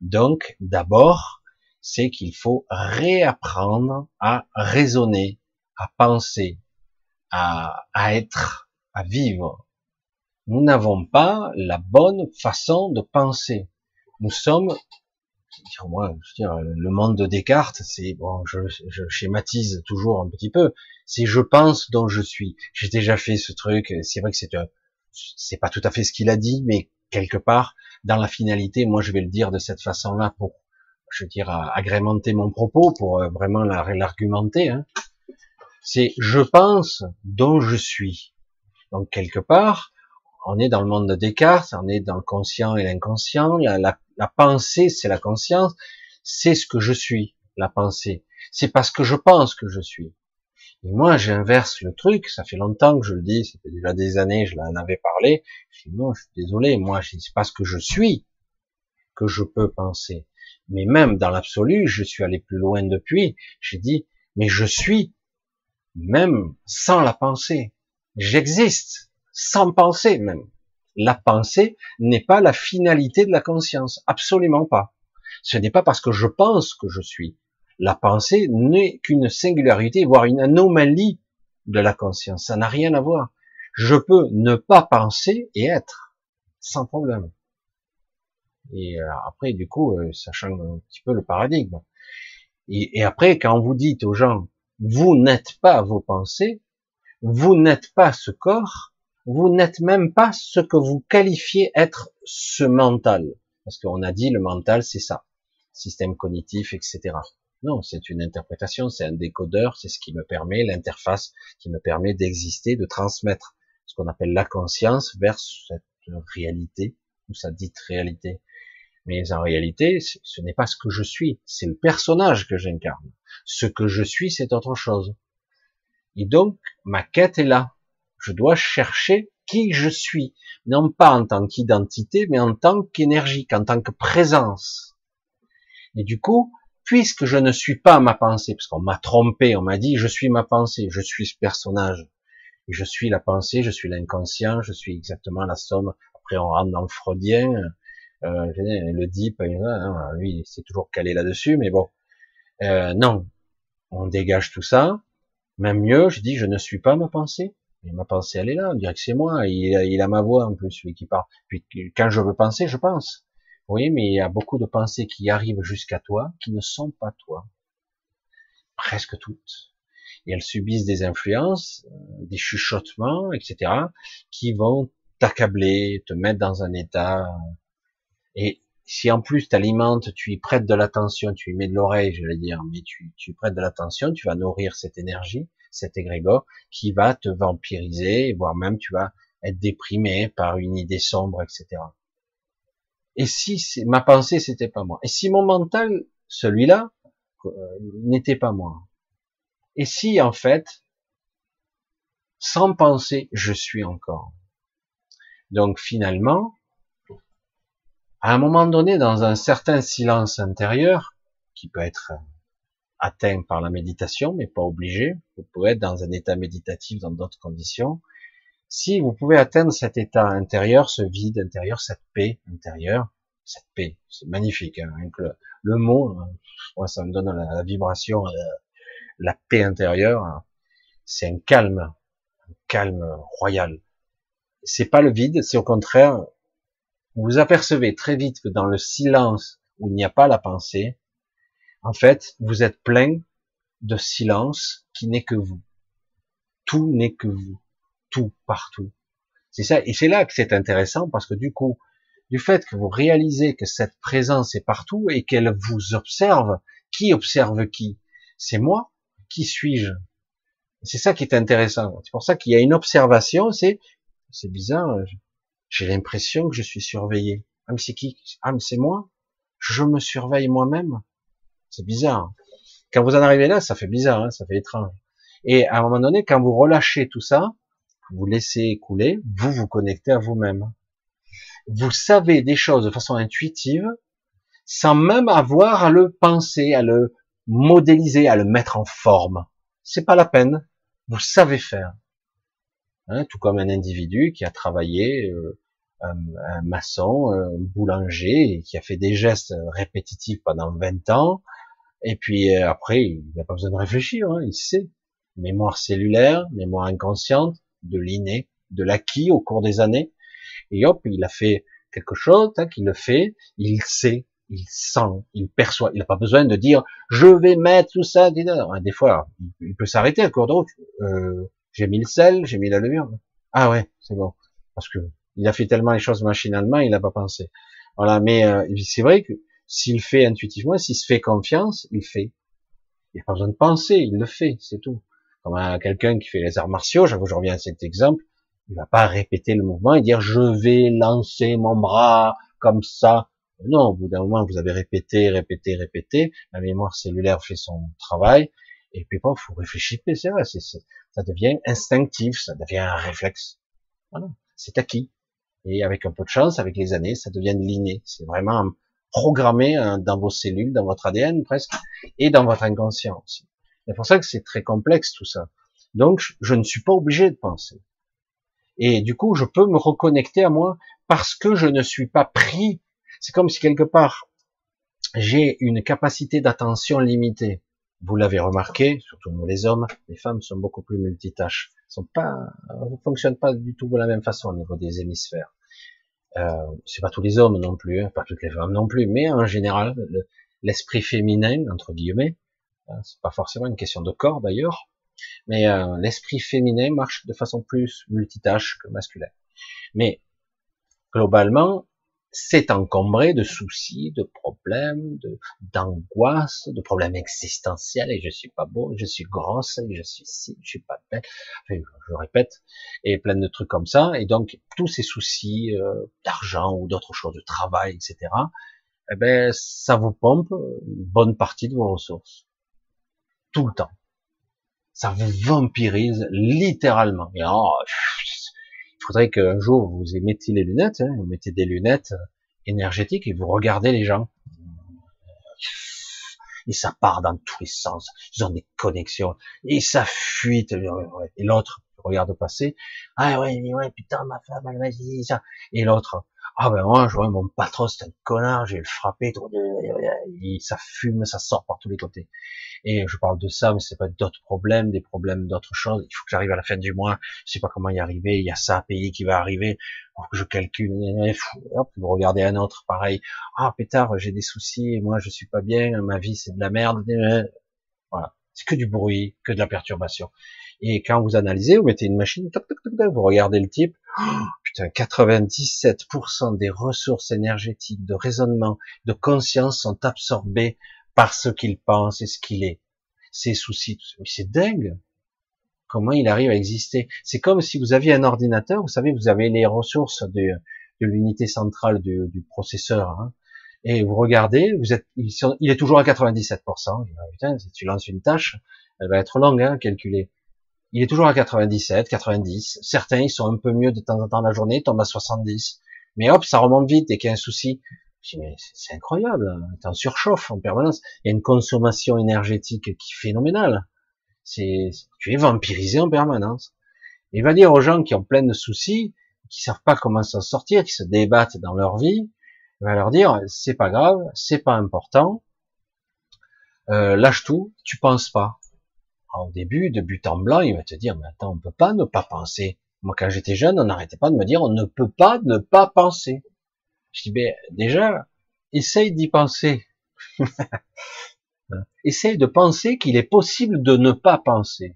Donc, d'abord, c'est qu'il faut réapprendre à raisonner, à penser, à, être, à vivre. Nous n'avons pas la bonne façon de penser. Nous sommes, moi, je veux dire, le monde de Descartes, c'est bon, je, je, schématise toujours un petit peu. C'est je pense dont je suis. J'ai déjà fait ce truc. C'est vrai que c'est c'est pas tout à fait ce qu'il a dit, mais quelque part, dans la finalité, moi, je vais le dire de cette façon-là pour je veux dire, agrémenter mon propos pour euh, vraiment l'argumenter. Hein. C'est je pense dont je suis. Donc quelque part, on est dans le monde de Descartes, on est dans le conscient et l'inconscient. La, la, la, pensée, c'est la conscience, c'est ce que je suis, la pensée. C'est parce que je pense que je suis. Et moi, j'inverse le truc. Ça fait longtemps que je le dis. Ça fait déjà des années. Je l'en avais parlé. Je dis non, je suis désolé. Moi, je dis pas ce que je suis que je peux penser. Mais même dans l'absolu, je suis allé plus loin depuis. J'ai dit, mais je suis même sans la pensée. J'existe sans penser même. La pensée n'est pas la finalité de la conscience, absolument pas. Ce n'est pas parce que je pense que je suis. La pensée n'est qu'une singularité, voire une anomalie de la conscience. Ça n'a rien à voir. Je peux ne pas penser et être, sans problème. Et euh, après, du coup, euh, ça change un petit peu le paradigme. Et, et après, quand vous dites aux gens, vous n'êtes pas vos pensées, vous n'êtes pas ce corps, vous n'êtes même pas ce que vous qualifiez être ce mental. Parce qu'on a dit le mental, c'est ça. Système cognitif, etc. Non, c'est une interprétation, c'est un décodeur, c'est ce qui me permet, l'interface qui me permet d'exister, de transmettre ce qu'on appelle la conscience vers cette réalité, ou sa dite réalité. Mais en réalité, ce n'est pas ce que je suis, c'est le personnage que j'incarne. Ce que je suis, c'est autre chose. Et donc, ma quête est là. Je dois chercher qui je suis, non pas en tant qu'identité, mais en tant qu'énergie, en tant que présence. Et du coup, puisque je ne suis pas ma pensée, parce qu'on m'a trompé, on m'a dit je suis ma pensée, je suis ce personnage, je suis la pensée, je suis l'inconscient, je suis exactement la somme. Après, on rentre dans le freudien, euh, le deep, hein, lui, c'est toujours calé là-dessus, mais bon, euh, non, on dégage tout ça. Même mieux, je dis, je ne suis pas ma pensée. Ma pensée, elle est là. On dirait que c'est moi. Il a, il ma voix en plus, celui qui parle. Puis quand je veux penser, je pense. Oui, mais il y a beaucoup de pensées qui arrivent jusqu'à toi, qui ne sont pas toi. Presque toutes. Et elles subissent des influences, euh, des chuchotements, etc., qui vont t'accabler, te mettre dans un état et si en plus tu alimentes, tu y prêtes de l'attention, tu y mets de l'oreille, je vais dire, mais tu, tu prêtes de l'attention, tu vas nourrir cette énergie, cet égrégore, qui va te vampiriser, voire même tu vas être déprimé par une idée sombre, etc. Et si ma pensée c'était pas moi, et si mon mental, celui-là, euh, n'était pas moi, et si en fait, sans penser, je suis encore. Donc finalement, à un moment donné, dans un certain silence intérieur, qui peut être atteint par la méditation, mais pas obligé, vous pouvez être dans un état méditatif dans d'autres conditions, si vous pouvez atteindre cet état intérieur, ce vide intérieur, cette paix intérieure, cette paix, c'est magnifique, hein, le, mot, moi ça me donne la, vibration, la, la paix intérieure, hein. c'est un calme, un calme royal. C'est pas le vide, c'est au contraire vous apercevez très vite que dans le silence où il n'y a pas la pensée, en fait, vous êtes plein de silence qui n'est que vous. Tout n'est que vous. Tout, partout. C'est ça. Et c'est là que c'est intéressant parce que du coup, du fait que vous réalisez que cette présence est partout et qu'elle vous observe, qui observe qui? C'est moi? Qui suis-je? C'est ça qui est intéressant. C'est pour ça qu'il y a une observation, c'est, c'est bizarre, j'ai l'impression que je suis surveillé. Ah mais c'est qui? Ah mais c'est moi? Je me surveille moi-même? C'est bizarre. Quand vous en arrivez là, ça fait bizarre, hein, ça fait étrange. Et à un moment donné, quand vous relâchez tout ça, vous laissez couler, vous vous connectez à vous-même. Vous savez des choses de façon intuitive, sans même avoir à le penser, à le modéliser, à le mettre en forme. C'est pas la peine. Vous savez faire. Hein, tout comme un individu qui a travaillé, euh, un, maçon, un boulanger, qui a fait des gestes répétitifs pendant 20 ans, et puis euh, après, il n'a pas besoin de réfléchir, hein, il sait. Mémoire cellulaire, mémoire inconsciente, de l'inné, de l'acquis au cours des années, et hop, il a fait quelque chose, hein, qu'il le fait, il sait, il sent, il perçoit, il n'a pas besoin de dire je vais mettre tout ça. Des fois, il peut s'arrêter à cours de. Euh, j'ai mis le sel, j'ai mis la levure. Ah ouais, c'est bon. Parce que il a fait tellement les choses machinalement, il n'a pas pensé. Voilà, mais euh, c'est vrai que s'il fait intuitivement, s'il se fait confiance, il fait. Il n'a pas besoin de penser, il le fait, c'est tout. Comme quelqu'un qui fait les arts martiaux, j'avoue, je reviens à cet exemple, il va pas répéter le mouvement et dire je vais lancer mon bras comme ça. Non, au bout d'un moment, vous avez répété, répété, répété, la mémoire cellulaire fait son travail, Et puis, pas, faut réfléchir, c'est vrai, c'est, ça devient instinctif, ça devient un réflexe. Voilà. C'est acquis. Et avec un peu de chance, avec les années, ça devient l'inné. C'est vraiment programmé hein, dans vos cellules, dans votre ADN presque, et dans votre inconscient aussi. C'est pour ça que c'est très complexe tout ça. Donc, je ne suis pas obligé de penser. Et du coup, je peux me reconnecter à moi parce que je ne suis pas pris. C'est comme si quelque part, j'ai une capacité d'attention limitée. Vous l'avez remarqué, surtout nous les hommes, les femmes sont beaucoup plus multitâches. Elles ne fonctionnent pas du tout de la même façon au niveau des hémisphères. Euh, c'est pas tous les hommes non plus, hein, pas toutes les femmes non plus, mais en général, l'esprit féminin entre guillemets, hein, c'est pas forcément une question de corps d'ailleurs, mais euh, l'esprit féminin marche de façon plus multitâche que masculin. Mais globalement, c'est encombré de soucis, de problèmes, de d'angoisses, de problèmes existentiels. Et je suis pas beau, je suis grosse, je suis si, je suis pas belle. Enfin, je répète, et plein de trucs comme ça. Et donc tous ces soucis euh, d'argent ou d'autres choses, de travail, etc. Eh ben, ça vous pompe une bonne partie de vos ressources tout le temps. Ça vous vampirise littéralement. Oh, faudrait qu'un jour vous mettez les lunettes, hein, vous mettez des lunettes énergétiques et vous regardez les gens. Et ça part dans tous les sens. Ils ont des connexions. Et ça fuite. Et l'autre regarde passer. Ah ouais, ouais, putain, ma femme, elle m'a dit ça. Et l'autre, ah ben moi, je vois mon patron, c'est un connard, j'ai le frappé, ça fume, ça sort par tous les côtés. Et je parle de ça, mais c'est pas d'autres problèmes, des problèmes d'autres choses. Il faut que j'arrive à la fin du mois, je sais pas comment y arriver, il y a ça à payer qui va arriver, faut que je calcule, hop, vous regardez un autre, pareil. Ah pétard, j'ai des soucis, moi je suis pas bien, ma vie c'est de la merde. Voilà. C'est que du bruit, que de la perturbation. Et quand vous analysez, vous mettez une machine, vous regardez le type, oh, putain, 97% des ressources énergétiques, de raisonnement, de conscience sont absorbées par ce qu'il pense et ce qu'il est. Ses soucis, c'est dingue. Comment il arrive à exister? C'est comme si vous aviez un ordinateur, vous savez, vous avez les ressources de, l'unité centrale du, processeur, hein, et vous regardez, vous êtes, il est toujours à 97%. Putain, si tu lances une tâche, elle va être longue hein, à calculer il est toujours à 97, 90. Certains, ils sont un peu mieux de temps en temps la journée, tombent à 70. Mais hop, ça remonte vite et qu'il y a un souci. mais c'est incroyable, hein. t'es en surchauffe en permanence. Il y a une consommation énergétique qui est phénoménale. C'est, tu es vampirisé en permanence. Il va dire aux gens qui ont plein de soucis, qui savent pas comment s'en sortir, qui se débattent dans leur vie, il va leur dire, c'est pas grave, c'est pas important, euh, lâche tout, tu penses pas au début, de but en blanc, il va te dire, mais attends, on peut pas ne pas penser. Moi, quand j'étais jeune, on n'arrêtait pas de me dire, on ne peut pas ne pas penser. Je dis, ben, déjà, essaye d'y penser. essaye de penser qu'il est possible de ne pas penser.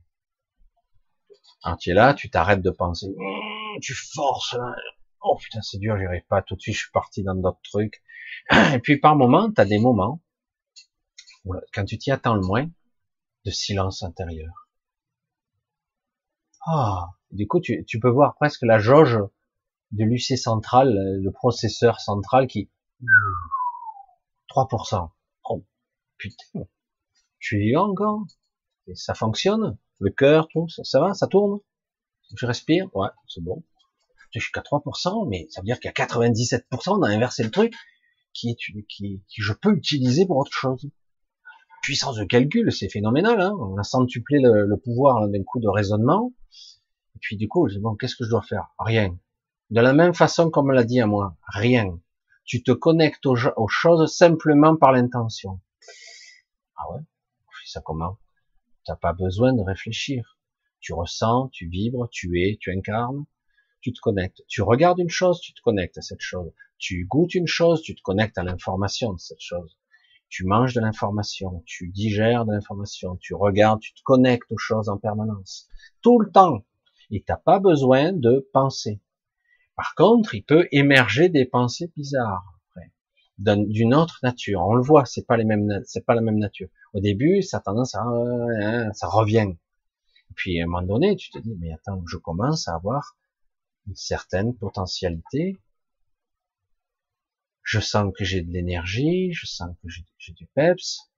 Quand tu es là, tu t'arrêtes de penser. Mmh, tu forces. Oh putain, c'est dur, j'y arrive pas. Tout de suite, je suis parti dans d'autres trucs. Et puis, par moment, tu as des moments, quand tu t'y attends le moins, de silence intérieur. Ah, du coup, tu, tu peux voir presque la jauge de l'UC central, le processeur central qui 3%. Oh, putain, tu es vivant encore? Et ça fonctionne? Le cœur, tout, ça, va Ça tourne? Je respire? Ouais, c'est bon. Je suis qu'à 3%, mais ça veut dire a 97%, on a inversé le truc, qui, qui je peux utiliser pour autre chose puissance de calcul, c'est phénoménal. Hein on a centuplé le, le pouvoir d'un coup de raisonnement. Et puis du coup, je dis, bon, qu'est-ce que je dois faire? Rien. De la même façon comme l'a dit à moi, rien. Tu te connectes aux, choses simplement par l'intention. Ah ouais? Ça comment? T'as pas besoin de réfléchir. Tu ressens, tu vibres, tu es, tu incarnes, tu te connectes. Tu regardes une chose, tu te connectes à cette chose. Tu goûtes une chose, tu te connectes à l'information de cette chose tu manges de l'information, tu digères de l'information, tu regardes, tu te connectes aux choses en permanence, tout le temps. Et t'as pas besoin de penser. Par contre, il peut émerger des pensées bizarres d'une autre nature. On le voit, c'est pas les mêmes, c'est pas la même nature. Au début, ça a tendance à, hein, ça revient. Puis à un moment donné, tu te dis, mais attends, je commence à avoir une certaine potentialité je sens que j'ai de l'énergie, je sens que j'ai du peps.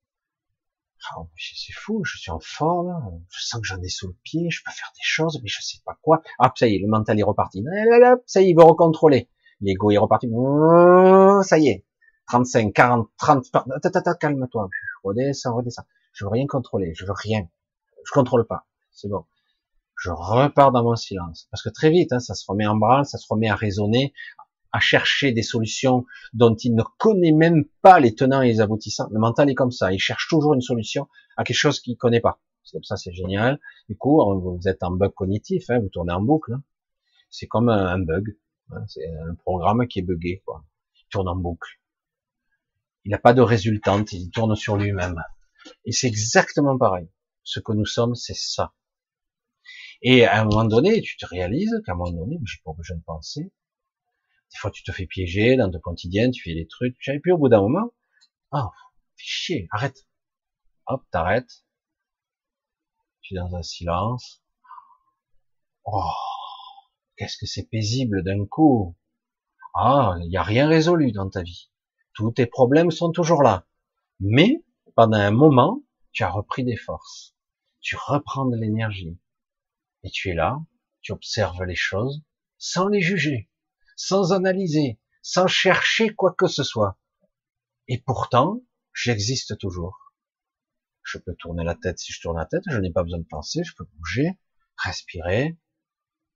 Oh, c'est fou, je suis en forme, je sens que j'en ai sous le pied, je peux faire des choses, mais je sais pas quoi. Ah, ça y est, le mental est reparti. Ça y est, il veut recontrôler. L'ego est reparti. Ça y est. 35, 40, 30, calme-toi. Redescends, redescends. Je veux rien contrôler, je veux rien. Je contrôle pas. C'est bon. Je repars dans mon silence. Parce que très vite, hein, ça se remet en branle, ça se remet à raisonner, à chercher des solutions dont il ne connaît même pas les tenants et les aboutissants. Le mental est comme ça, il cherche toujours une solution à quelque chose qu'il connaît pas. C'est comme ça, c'est génial. Du coup, vous êtes en bug cognitif, hein, vous tournez en boucle. Hein. C'est comme un, bug. Hein, c'est un programme qui est buggé, quoi. Il tourne en boucle. Il n'a pas de résultante, il tourne sur lui-même. Et c'est exactement pareil. Ce que nous sommes, c'est ça. Et à un moment donné, tu te réalises qu'à un moment donné, j'ai pas besoin de penser, des fois, tu te fais piéger dans ton quotidien, tu fais des trucs, et puis au bout d'un moment, oh, fais chier, arrête. Hop, t'arrêtes. Tu es dans un silence. Oh, qu'est-ce que c'est paisible d'un coup. Ah, il n'y a rien résolu dans ta vie. Tous tes problèmes sont toujours là. Mais, pendant un moment, tu as repris des forces. Tu reprends de l'énergie. Et tu es là, tu observes les choses sans les juger sans analyser, sans chercher quoi que ce soit. Et pourtant, j'existe toujours. Je peux tourner la tête si je tourne la tête, je n'ai pas besoin de penser, je peux bouger, respirer.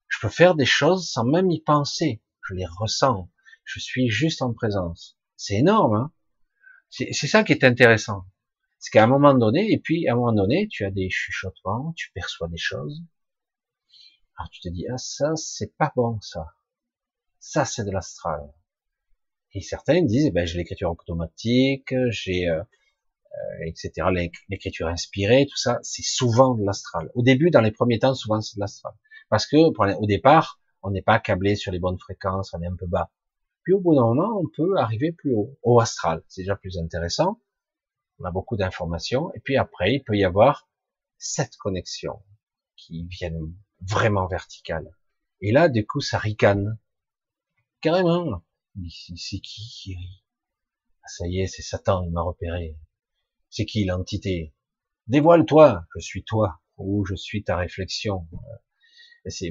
Je peux faire des choses sans même y penser. Je les ressens. Je suis juste en présence. C'est énorme, hein c'est ça qui est intéressant. C'est qu'à un moment donné, et puis à un moment donné, tu as des chuchotements, tu perçois des choses. Alors tu te dis, ah ça, c'est pas bon ça. Ça, c'est de l'astral. Et certains disent, ben, j'ai l'écriture automatique, j'ai, euh, euh etc., l'écriture inspirée, tout ça, c'est souvent de l'astral. Au début, dans les premiers temps, souvent c'est de l'astral. Parce que, au départ, on n'est pas câblé sur les bonnes fréquences, on est un peu bas. Puis au bout d'un moment, on peut arriver plus haut, au astral. C'est déjà plus intéressant. On a beaucoup d'informations. Et puis après, il peut y avoir cette connexion qui viennent vraiment verticale. Et là, du coup, ça ricane. Carrément. C'est qui qui ah, Ça y est, c'est Satan, il m'a repéré. C'est qui l'entité? Dévoile-toi, je suis toi, ou je suis ta réflexion.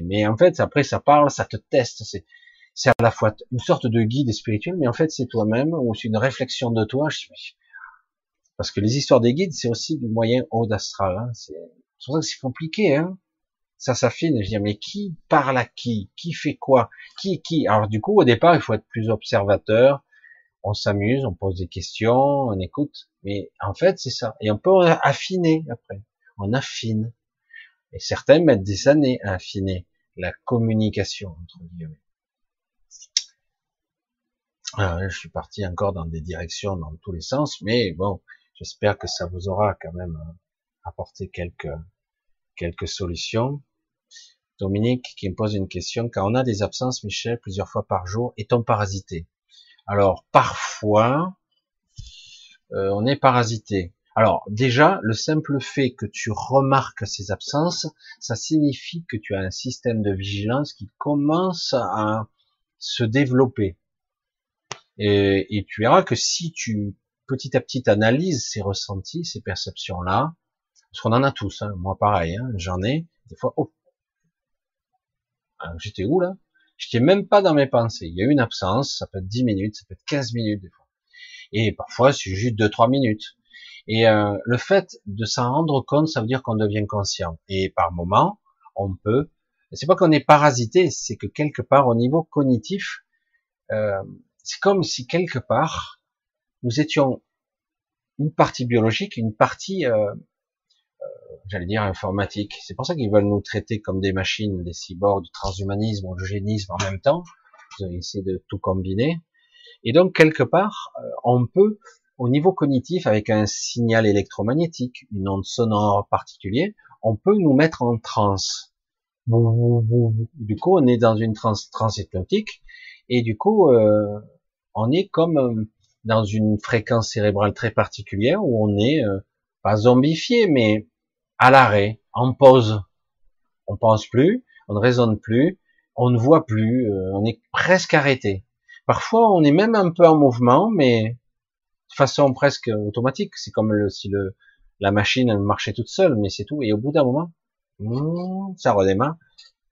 Mais en fait, après, ça parle, ça te teste. C'est, à la fois une sorte de guide spirituel, mais en fait, c'est toi-même, ou c'est une réflexion de toi. Parce que les histoires des guides, c'est aussi du moyen haut d'astral. Hein. C'est pour ça que c'est compliqué. Hein ça s'affine. Je dis, mais qui parle à qui? Qui fait quoi? Qui qui? Alors du coup, au départ, il faut être plus observateur. On s'amuse, on pose des questions, on écoute. Mais en fait, c'est ça. Et on peut affiner après. On affine. Et certains mettent des années à affiner la communication entre guillemets. Alors, je suis parti encore dans des directions dans tous les sens, mais bon, j'espère que ça vous aura quand même euh, apporté quelques quelques solutions. Dominique qui me pose une question. Quand on a des absences, Michel, plusieurs fois par jour, est-on parasité? Alors, parfois, euh, on est parasité. Alors, déjà, le simple fait que tu remarques ces absences, ça signifie que tu as un système de vigilance qui commence à se développer. Et, tu verras que si tu petit à petit analyses ces ressentis, ces perceptions-là, parce qu'on en a tous, hein, moi pareil, hein, j'en ai, des fois, oh, J'étais où là? J'étais même pas dans mes pensées. Il y a eu une absence, ça peut être 10 minutes, ça peut être 15 minutes des fois. Et parfois c'est juste 2-3 minutes. Et euh, le fait de s'en rendre compte, ça veut dire qu'on devient conscient. Et par moment, on peut. C'est pas qu'on est parasité, c'est que quelque part au niveau cognitif, euh, c'est comme si quelque part nous étions une partie biologique, une partie euh, j'allais dire informatique. C'est pour ça qu'ils veulent nous traiter comme des machines, des cyborgs, du transhumanisme, du génisme en même temps. Vous allez essayer de tout combiner. Et donc, quelque part, euh, on peut, au niveau cognitif, avec un signal électromagnétique, une onde sonore particulière, on peut nous mettre en transe. Du coup, on est dans une transe transhypnotique, et du coup, euh, on est comme euh, dans une fréquence cérébrale très particulière où on est pas zombifié, mais à l'arrêt, en pause. On pense plus, on ne raisonne plus, on ne voit plus, euh, on est presque arrêté. Parfois, on est même un peu en mouvement, mais de façon presque automatique. C'est comme si La machine, marchait toute seule, mais c'est tout. Et au bout d'un moment, hmm, ça redémarre.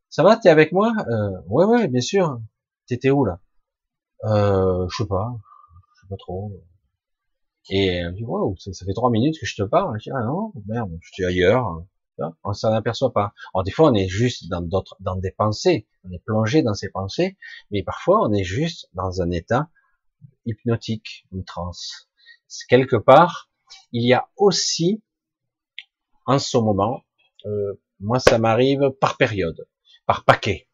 Ça va, t'es avec moi? Euh, Ouais, ouais, bien sûr. T'étais où là? Euh, Je sais pas, je sais pas trop. Et elle me dit, wow, ça, fait trois minutes que je te parle. Je dis, ah non, merde, je suis ailleurs. On s'en aperçoit pas. Alors des fois, on est juste dans d'autres, dans des pensées. On est plongé dans ces pensées, mais parfois, on est juste dans un état hypnotique, une transe. Quelque part, il y a aussi, en ce moment, euh, moi, ça m'arrive par période, par paquet,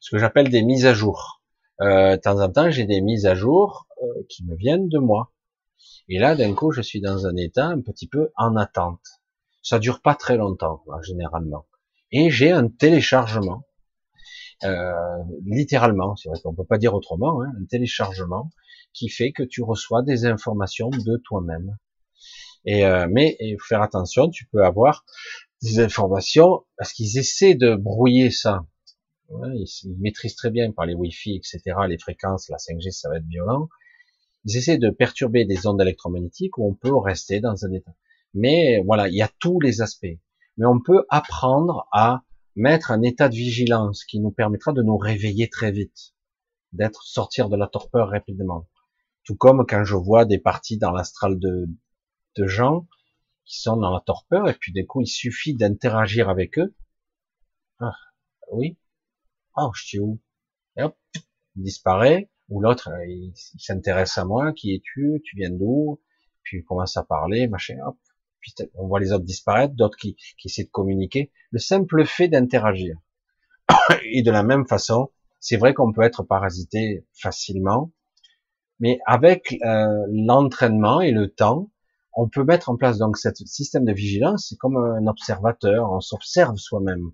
ce que j'appelle des mises à jour. Euh, de temps en temps, j'ai des mises à jour euh, qui me viennent de moi. Et là, d'un coup, je suis dans un état un petit peu en attente. Ça dure pas très longtemps, généralement. Et j'ai un téléchargement, euh, littéralement, c'est vrai qu'on peut pas dire autrement, hein, un téléchargement qui fait que tu reçois des informations de toi-même. Et euh, mais il faire attention, tu peux avoir des informations parce qu'ils essaient de brouiller ça. ils, ils, maîtrisent très bien par les Wi-Fi, etc. Les fréquences, la 5G, ça va être violent ils essaient de perturber des ondes électromagnétiques où on peut rester dans un état. Mais voilà, il y a tous les aspects. Mais on peut apprendre à mettre un état de vigilance qui nous permettra de nous réveiller très vite, d'être sortir de la torpeur rapidement. Tout comme quand je vois des parties dans l'astral de, de gens qui sont dans la torpeur et puis du coup il suffit d'interagir avec eux. Ah, oui. Oh, je suis où? Hop, il disparaît ou l'autre, euh, il, s'intéresse à moi, qui es-tu, tu viens d'où, puis il commence à parler, machin, hop, puis on voit les autres disparaître, d'autres qui, qui essaient de communiquer. Le simple fait d'interagir. Et de la même façon, c'est vrai qu'on peut être parasité facilement, mais avec euh, l'entraînement et le temps, on peut mettre en place donc ce système de vigilance, c'est comme un observateur, on s'observe soi-même.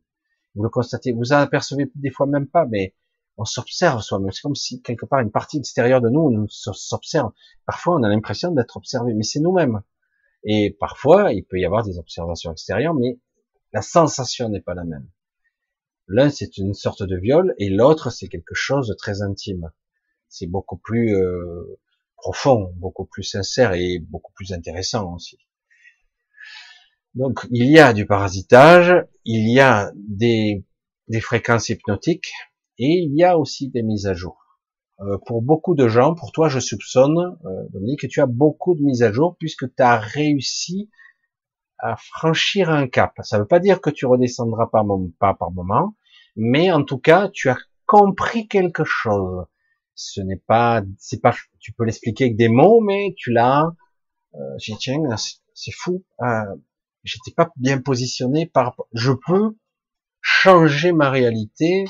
Vous le constatez, vous en apercevez des fois même pas, mais on s'observe soi-même. C'est comme si quelque part une partie extérieure de nous, nous s'observe. Parfois, on a l'impression d'être observé, mais c'est nous-mêmes. Et parfois, il peut y avoir des observations extérieures, mais la sensation n'est pas la même. L'un, c'est une sorte de viol, et l'autre, c'est quelque chose de très intime. C'est beaucoup plus euh, profond, beaucoup plus sincère et beaucoup plus intéressant aussi. Donc, il y a du parasitage, il y a des, des fréquences hypnotiques, et il y a aussi des mises à jour. Euh, pour beaucoup de gens, pour toi, je soupçonne, euh, Dominique, que tu as beaucoup de mises à jour puisque tu as réussi à franchir un cap. Ça ne veut pas dire que tu redescendras pas, pas par moment, mais en tout cas, tu as compris quelque chose. Ce n'est pas, c'est pas, tu peux l'expliquer avec des mots, mais tu l'as. Euh, tiens, c'est fou. Euh, J'étais pas bien positionné par. Je peux changer ma réalité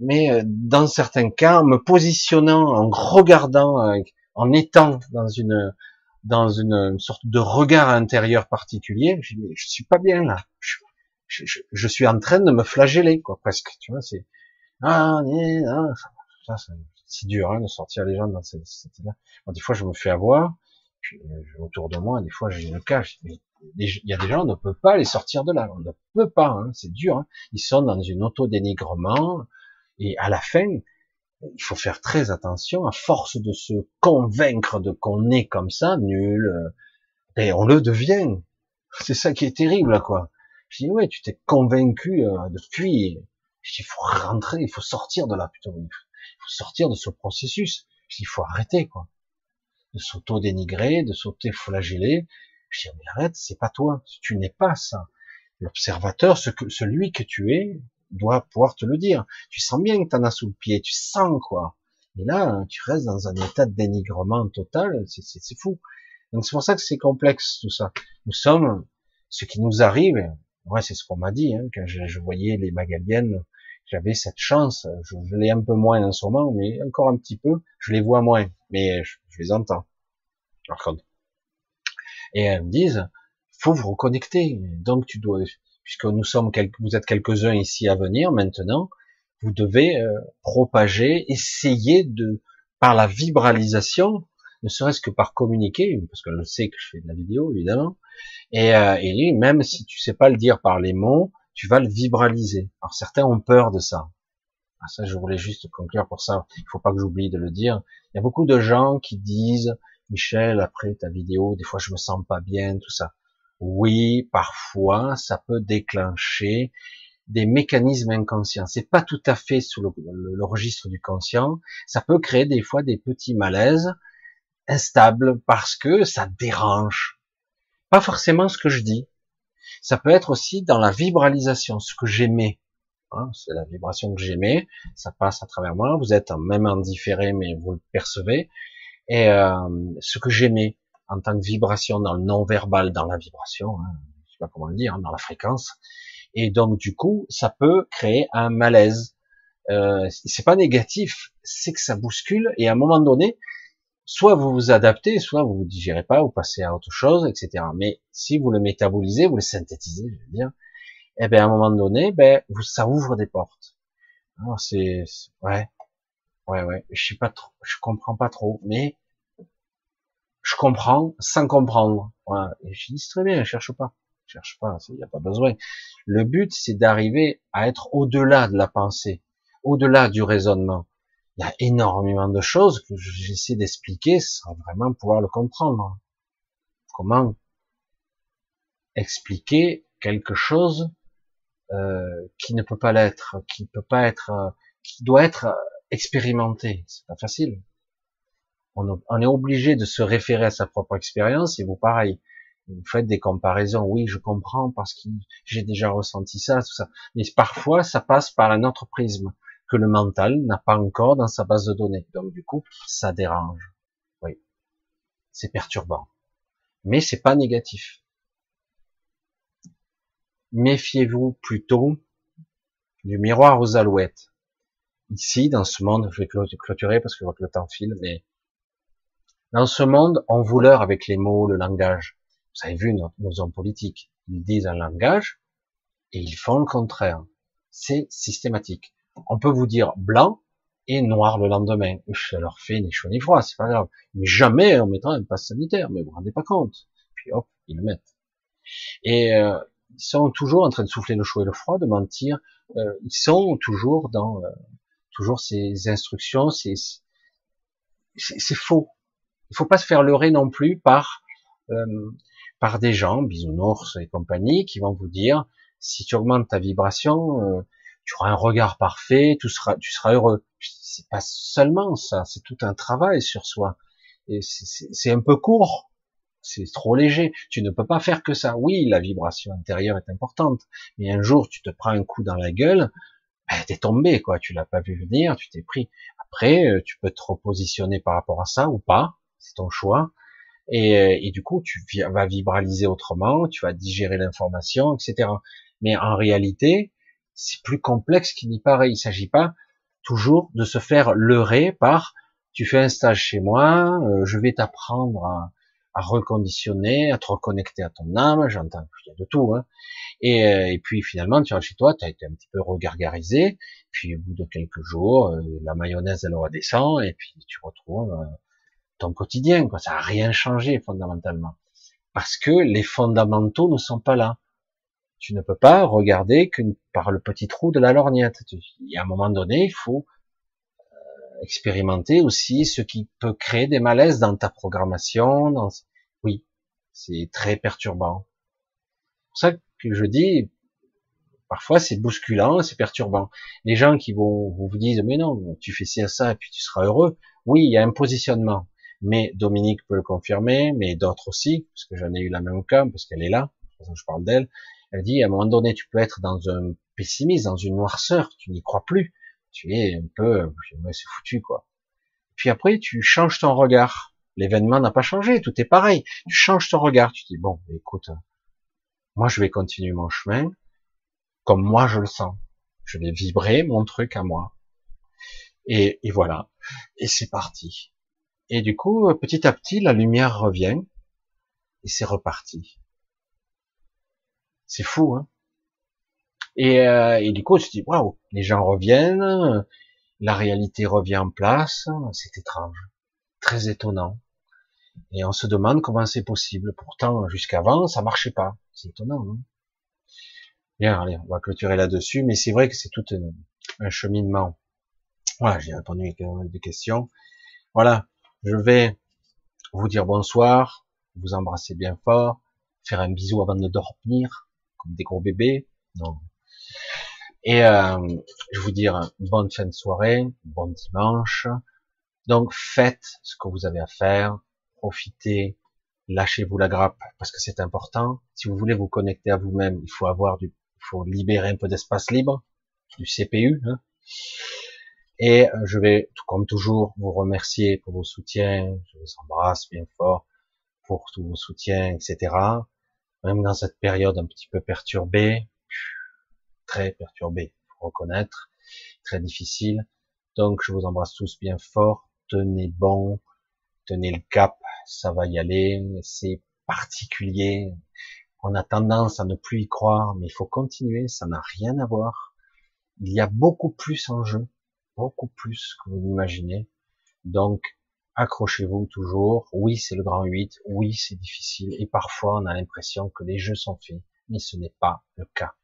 mais euh, dans certains cas, me positionnant, en regardant, euh, en étant dans une dans une sorte de regard intérieur particulier, je dis, je suis pas bien là. Je, je, je, suis en train de me flageller, quoi, presque. Tu vois, c'est ah, ah c'est dur hein, de sortir les gens dans cette, cette là. des fois, je me fais avoir. Puis, euh, autour de moi, des fois, j'ai le cache. Il y a des gens, on ne peut pas les sortir de là. On ne peut pas. Hein, c'est dur. Hein. Ils sont dans une auto-dénigrement. Et à la fin, il faut faire très attention, à force de se convaincre de qu'on est comme ça, nul, euh, et on le devient. C'est ça qui est terrible, quoi. Je dis, ouais, tu t'es convaincu euh, depuis. Je dis, il faut rentrer, il faut sortir de là, putain. Il faut sortir de ce processus. Je dis, il faut arrêter, quoi. De s'auto-dénigrer, de s'auto-flageller. Je dis, mais arrête, c'est pas toi. Tu n'es pas ça. L'observateur, celui que tu es, doit pouvoir te le dire. Tu sens bien que t'en as sous le pied, tu sens quoi. Et là, tu restes dans un état de dénigrement total, c'est fou. Donc c'est pour ça que c'est complexe tout ça. Nous sommes, ce qui nous arrive, ouais, c'est ce qu'on m'a dit, hein, quand je, voyais les magaliennes, j'avais cette chance, je, l'ai un peu moins en ce moment, mais encore un petit peu, je les vois moins, mais je, les entends. Et elles me disent, faut vous reconnecter, donc tu dois, puisque nous sommes, vous êtes quelques-uns ici à venir maintenant, vous devez euh, propager, essayer de, par la vibralisation, ne serait-ce que par communiquer, parce que je sais que je fais de la vidéo évidemment, et, euh, et même si tu sais pas le dire par les mots, tu vas le vibraliser. Alors certains ont peur de ça. Ah, ça, je voulais juste conclure pour ça. Il faut pas que j'oublie de le dire. Il y a beaucoup de gens qui disent, Michel, après ta vidéo, des fois je me sens pas bien, tout ça. Oui, parfois, ça peut déclencher des mécanismes inconscients. C'est pas tout à fait sous le, registre du conscient. Ça peut créer des fois des petits malaises instables parce que ça dérange. Pas forcément ce que je dis. Ça peut être aussi dans la vibralisation, ce que j'aimais. Hein, c'est la vibration que j'aimais. Ça passe à travers moi. Vous êtes même en différé, mais vous le percevez. Et euh, ce que j'aimais en tant que vibration dans le non-verbal, dans la vibration, hein, je sais pas comment le dire, hein, dans la fréquence, et donc du coup, ça peut créer un malaise. Euh, c'est pas négatif, c'est que ça bouscule et à un moment donné, soit vous vous adaptez, soit vous vous digérez pas, vous passez à autre chose, etc. Mais si vous le métabolisez, vous le synthétisez, je veux dire, eh bien à un moment donné, ben vous, ça ouvre des portes. c'est ouais, ouais, ouais. Je sais pas trop, je comprends pas trop, mais je comprends sans comprendre. Voilà. Et je dis très bien, je cherche pas cherche pas, il n'y a pas besoin. Le but, c'est d'arriver à être au-delà de la pensée, au-delà du raisonnement. Il y a énormément de choses que j'essaie d'expliquer sans vraiment pouvoir le comprendre. Comment expliquer quelque chose euh, qui ne peut pas l'être, qui peut pas être, qui doit être expérimenté. C'est pas facile. On, est obligé de se référer à sa propre expérience et vous pareil vous faites des comparaisons, oui, je comprends parce que j'ai déjà ressenti ça, tout ça. Mais parfois, ça passe par un autre prisme que le mental n'a pas encore dans sa base de données. Donc du coup, ça dérange. Oui, c'est perturbant, mais c'est pas négatif. Méfiez-vous plutôt du miroir aux alouettes. Ici, dans ce monde, je vais clôturer parce que le temps file, mais dans ce monde, on vous leurre avec les mots, le langage. Vous avez vu nos, hommes politiques, ils disent un langage et ils font le contraire. C'est systématique. On peut vous dire blanc et noir le lendemain. Ça leur fait ni chaud ni froid, c'est pas grave. Mais jamais en mettant un passe sanitaire, mais vous vous rendez pas compte. Puis hop, ils le mettent. Et euh, ils sont toujours en train de souffler le chaud et le froid, de mentir. Euh, ils sont toujours dans euh, toujours ces instructions. C'est faux. Il faut pas se faire leurrer non plus par par des gens, bisounours et compagnie, qui vont vous dire, si tu augmentes ta vibration, euh, tu auras un regard parfait, tu seras, tu seras heureux. C'est pas seulement ça, c'est tout un travail sur soi. Et c'est un peu court, c'est trop léger. Tu ne peux pas faire que ça. Oui, la vibration intérieure est importante, mais un jour tu te prends un coup dans la gueule, ben, t'es tombé, quoi. Tu l'as pas vu venir, tu t'es pris. Après, euh, tu peux te repositionner par rapport à ça ou pas, c'est ton choix. Et, euh, et, du coup, tu vas vibraliser autrement, tu vas digérer l'information, etc. Mais en réalité, c'est plus complexe qu'il n'y paraît. Il s'agit pas toujours de se faire leurrer par tu fais un stage chez moi, euh, je vais t'apprendre à, à, reconditionner, à te reconnecter à ton âme, j'entends de tout. Hein. Et, euh, et, puis finalement, tu vas chez toi, tu as été un petit peu regargarisé, puis au bout de quelques jours, la mayonnaise elle redescend, et puis tu retrouves ton quotidien, quoi. Ça n'a rien changé fondamentalement. Parce que les fondamentaux ne sont pas là. Tu ne peux pas regarder que par le petit trou de la lorgnette. Il y a un moment donné, il faut euh, expérimenter aussi ce qui peut créer des malaises dans ta programmation. Oui, c'est très perturbant. C'est pour ça que je dis, parfois c'est bousculant, c'est perturbant. Les gens qui vont vous disent mais non, tu fais ci ça et puis tu seras heureux. Oui, il y a un positionnement mais Dominique peut le confirmer, mais d'autres aussi, parce que j'en ai eu la même cas, parce qu'elle est là, je parle d'elle, elle dit, à un moment donné, tu peux être dans un pessimisme, dans une noirceur, tu n'y crois plus, tu es un peu, c'est foutu, quoi. Puis après, tu changes ton regard. L'événement n'a pas changé, tout est pareil. Tu changes ton regard, tu dis, bon, écoute, moi, je vais continuer mon chemin, comme moi je le sens. Je vais vibrer mon truc à moi. Et, et voilà. Et c'est parti. Et du coup, petit à petit, la lumière revient et c'est reparti. C'est fou, hein et, euh, et, du coup, je dis, waouh, les gens reviennent, la réalité revient en place, c'est étrange, très étonnant. Et on se demande comment c'est possible. Pourtant, jusqu'avant, ça marchait pas. C'est étonnant. Hein Bien, allez, on va clôturer là-dessus, mais c'est vrai que c'est tout un, un cheminement. Voilà, j'ai répondu à des questions. Voilà, je vais vous dire bonsoir, vous embrasser bien fort, faire un bisou avant de dormir, comme des gros bébés. Non. Et euh, je vous dire bonne fin de soirée, bon dimanche. Donc faites ce que vous avez à faire, profitez, lâchez-vous la grappe parce que c'est important. Si vous voulez vous connecter à vous-même, il faut avoir du, il faut libérer un peu d'espace libre, du CPU. Hein. Et euh, je vais, comme toujours, vous remercier pour vos soutiens. Je vous embrasse bien fort pour tous vos soutiens, etc. Même dans cette période un petit peu perturbée, très perturbée, faut reconnaître, très difficile. Donc je vous embrasse tous bien fort. Tenez bon, tenez le cap, ça va y aller. C'est particulier. On a tendance à ne plus y croire, mais il faut continuer. Ça n'a rien à voir. Il y a beaucoup plus en jeu beaucoup plus que vous l'imaginez. Donc, accrochez-vous toujours. Oui, c'est le grand 8. Oui, c'est difficile. Et parfois, on a l'impression que les jeux sont faits. Mais ce n'est pas le cas.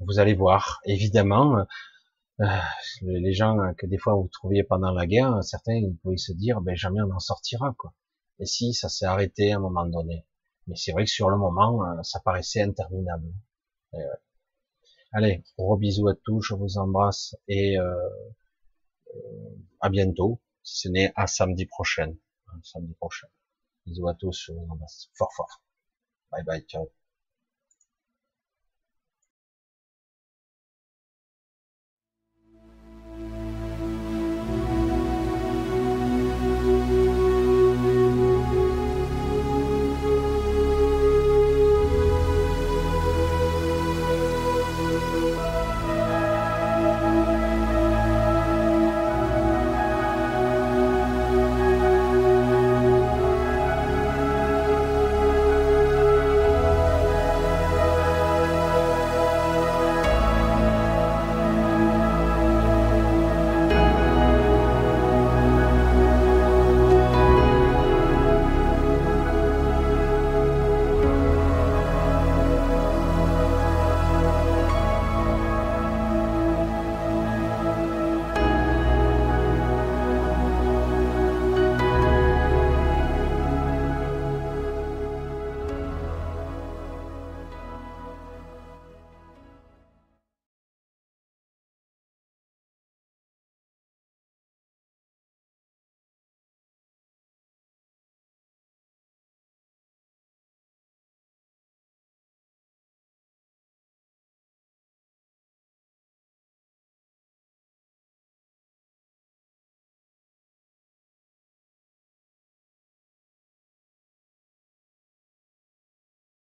Vous allez voir. Évidemment, euh, les gens que des fois vous trouviez pendant la guerre, certains ils pouvaient se dire, ben jamais on en sortira quoi. Et si ça s'est arrêté à un moment donné. Mais c'est vrai que sur le moment, euh, ça paraissait interminable. Allez, gros bisous à tous, je vous embrasse et euh, euh, à bientôt, si ce n'est à samedi prochain. Samedi prochain. Bisous à tous, je vous embrasse fort fort. Bye bye, ciao.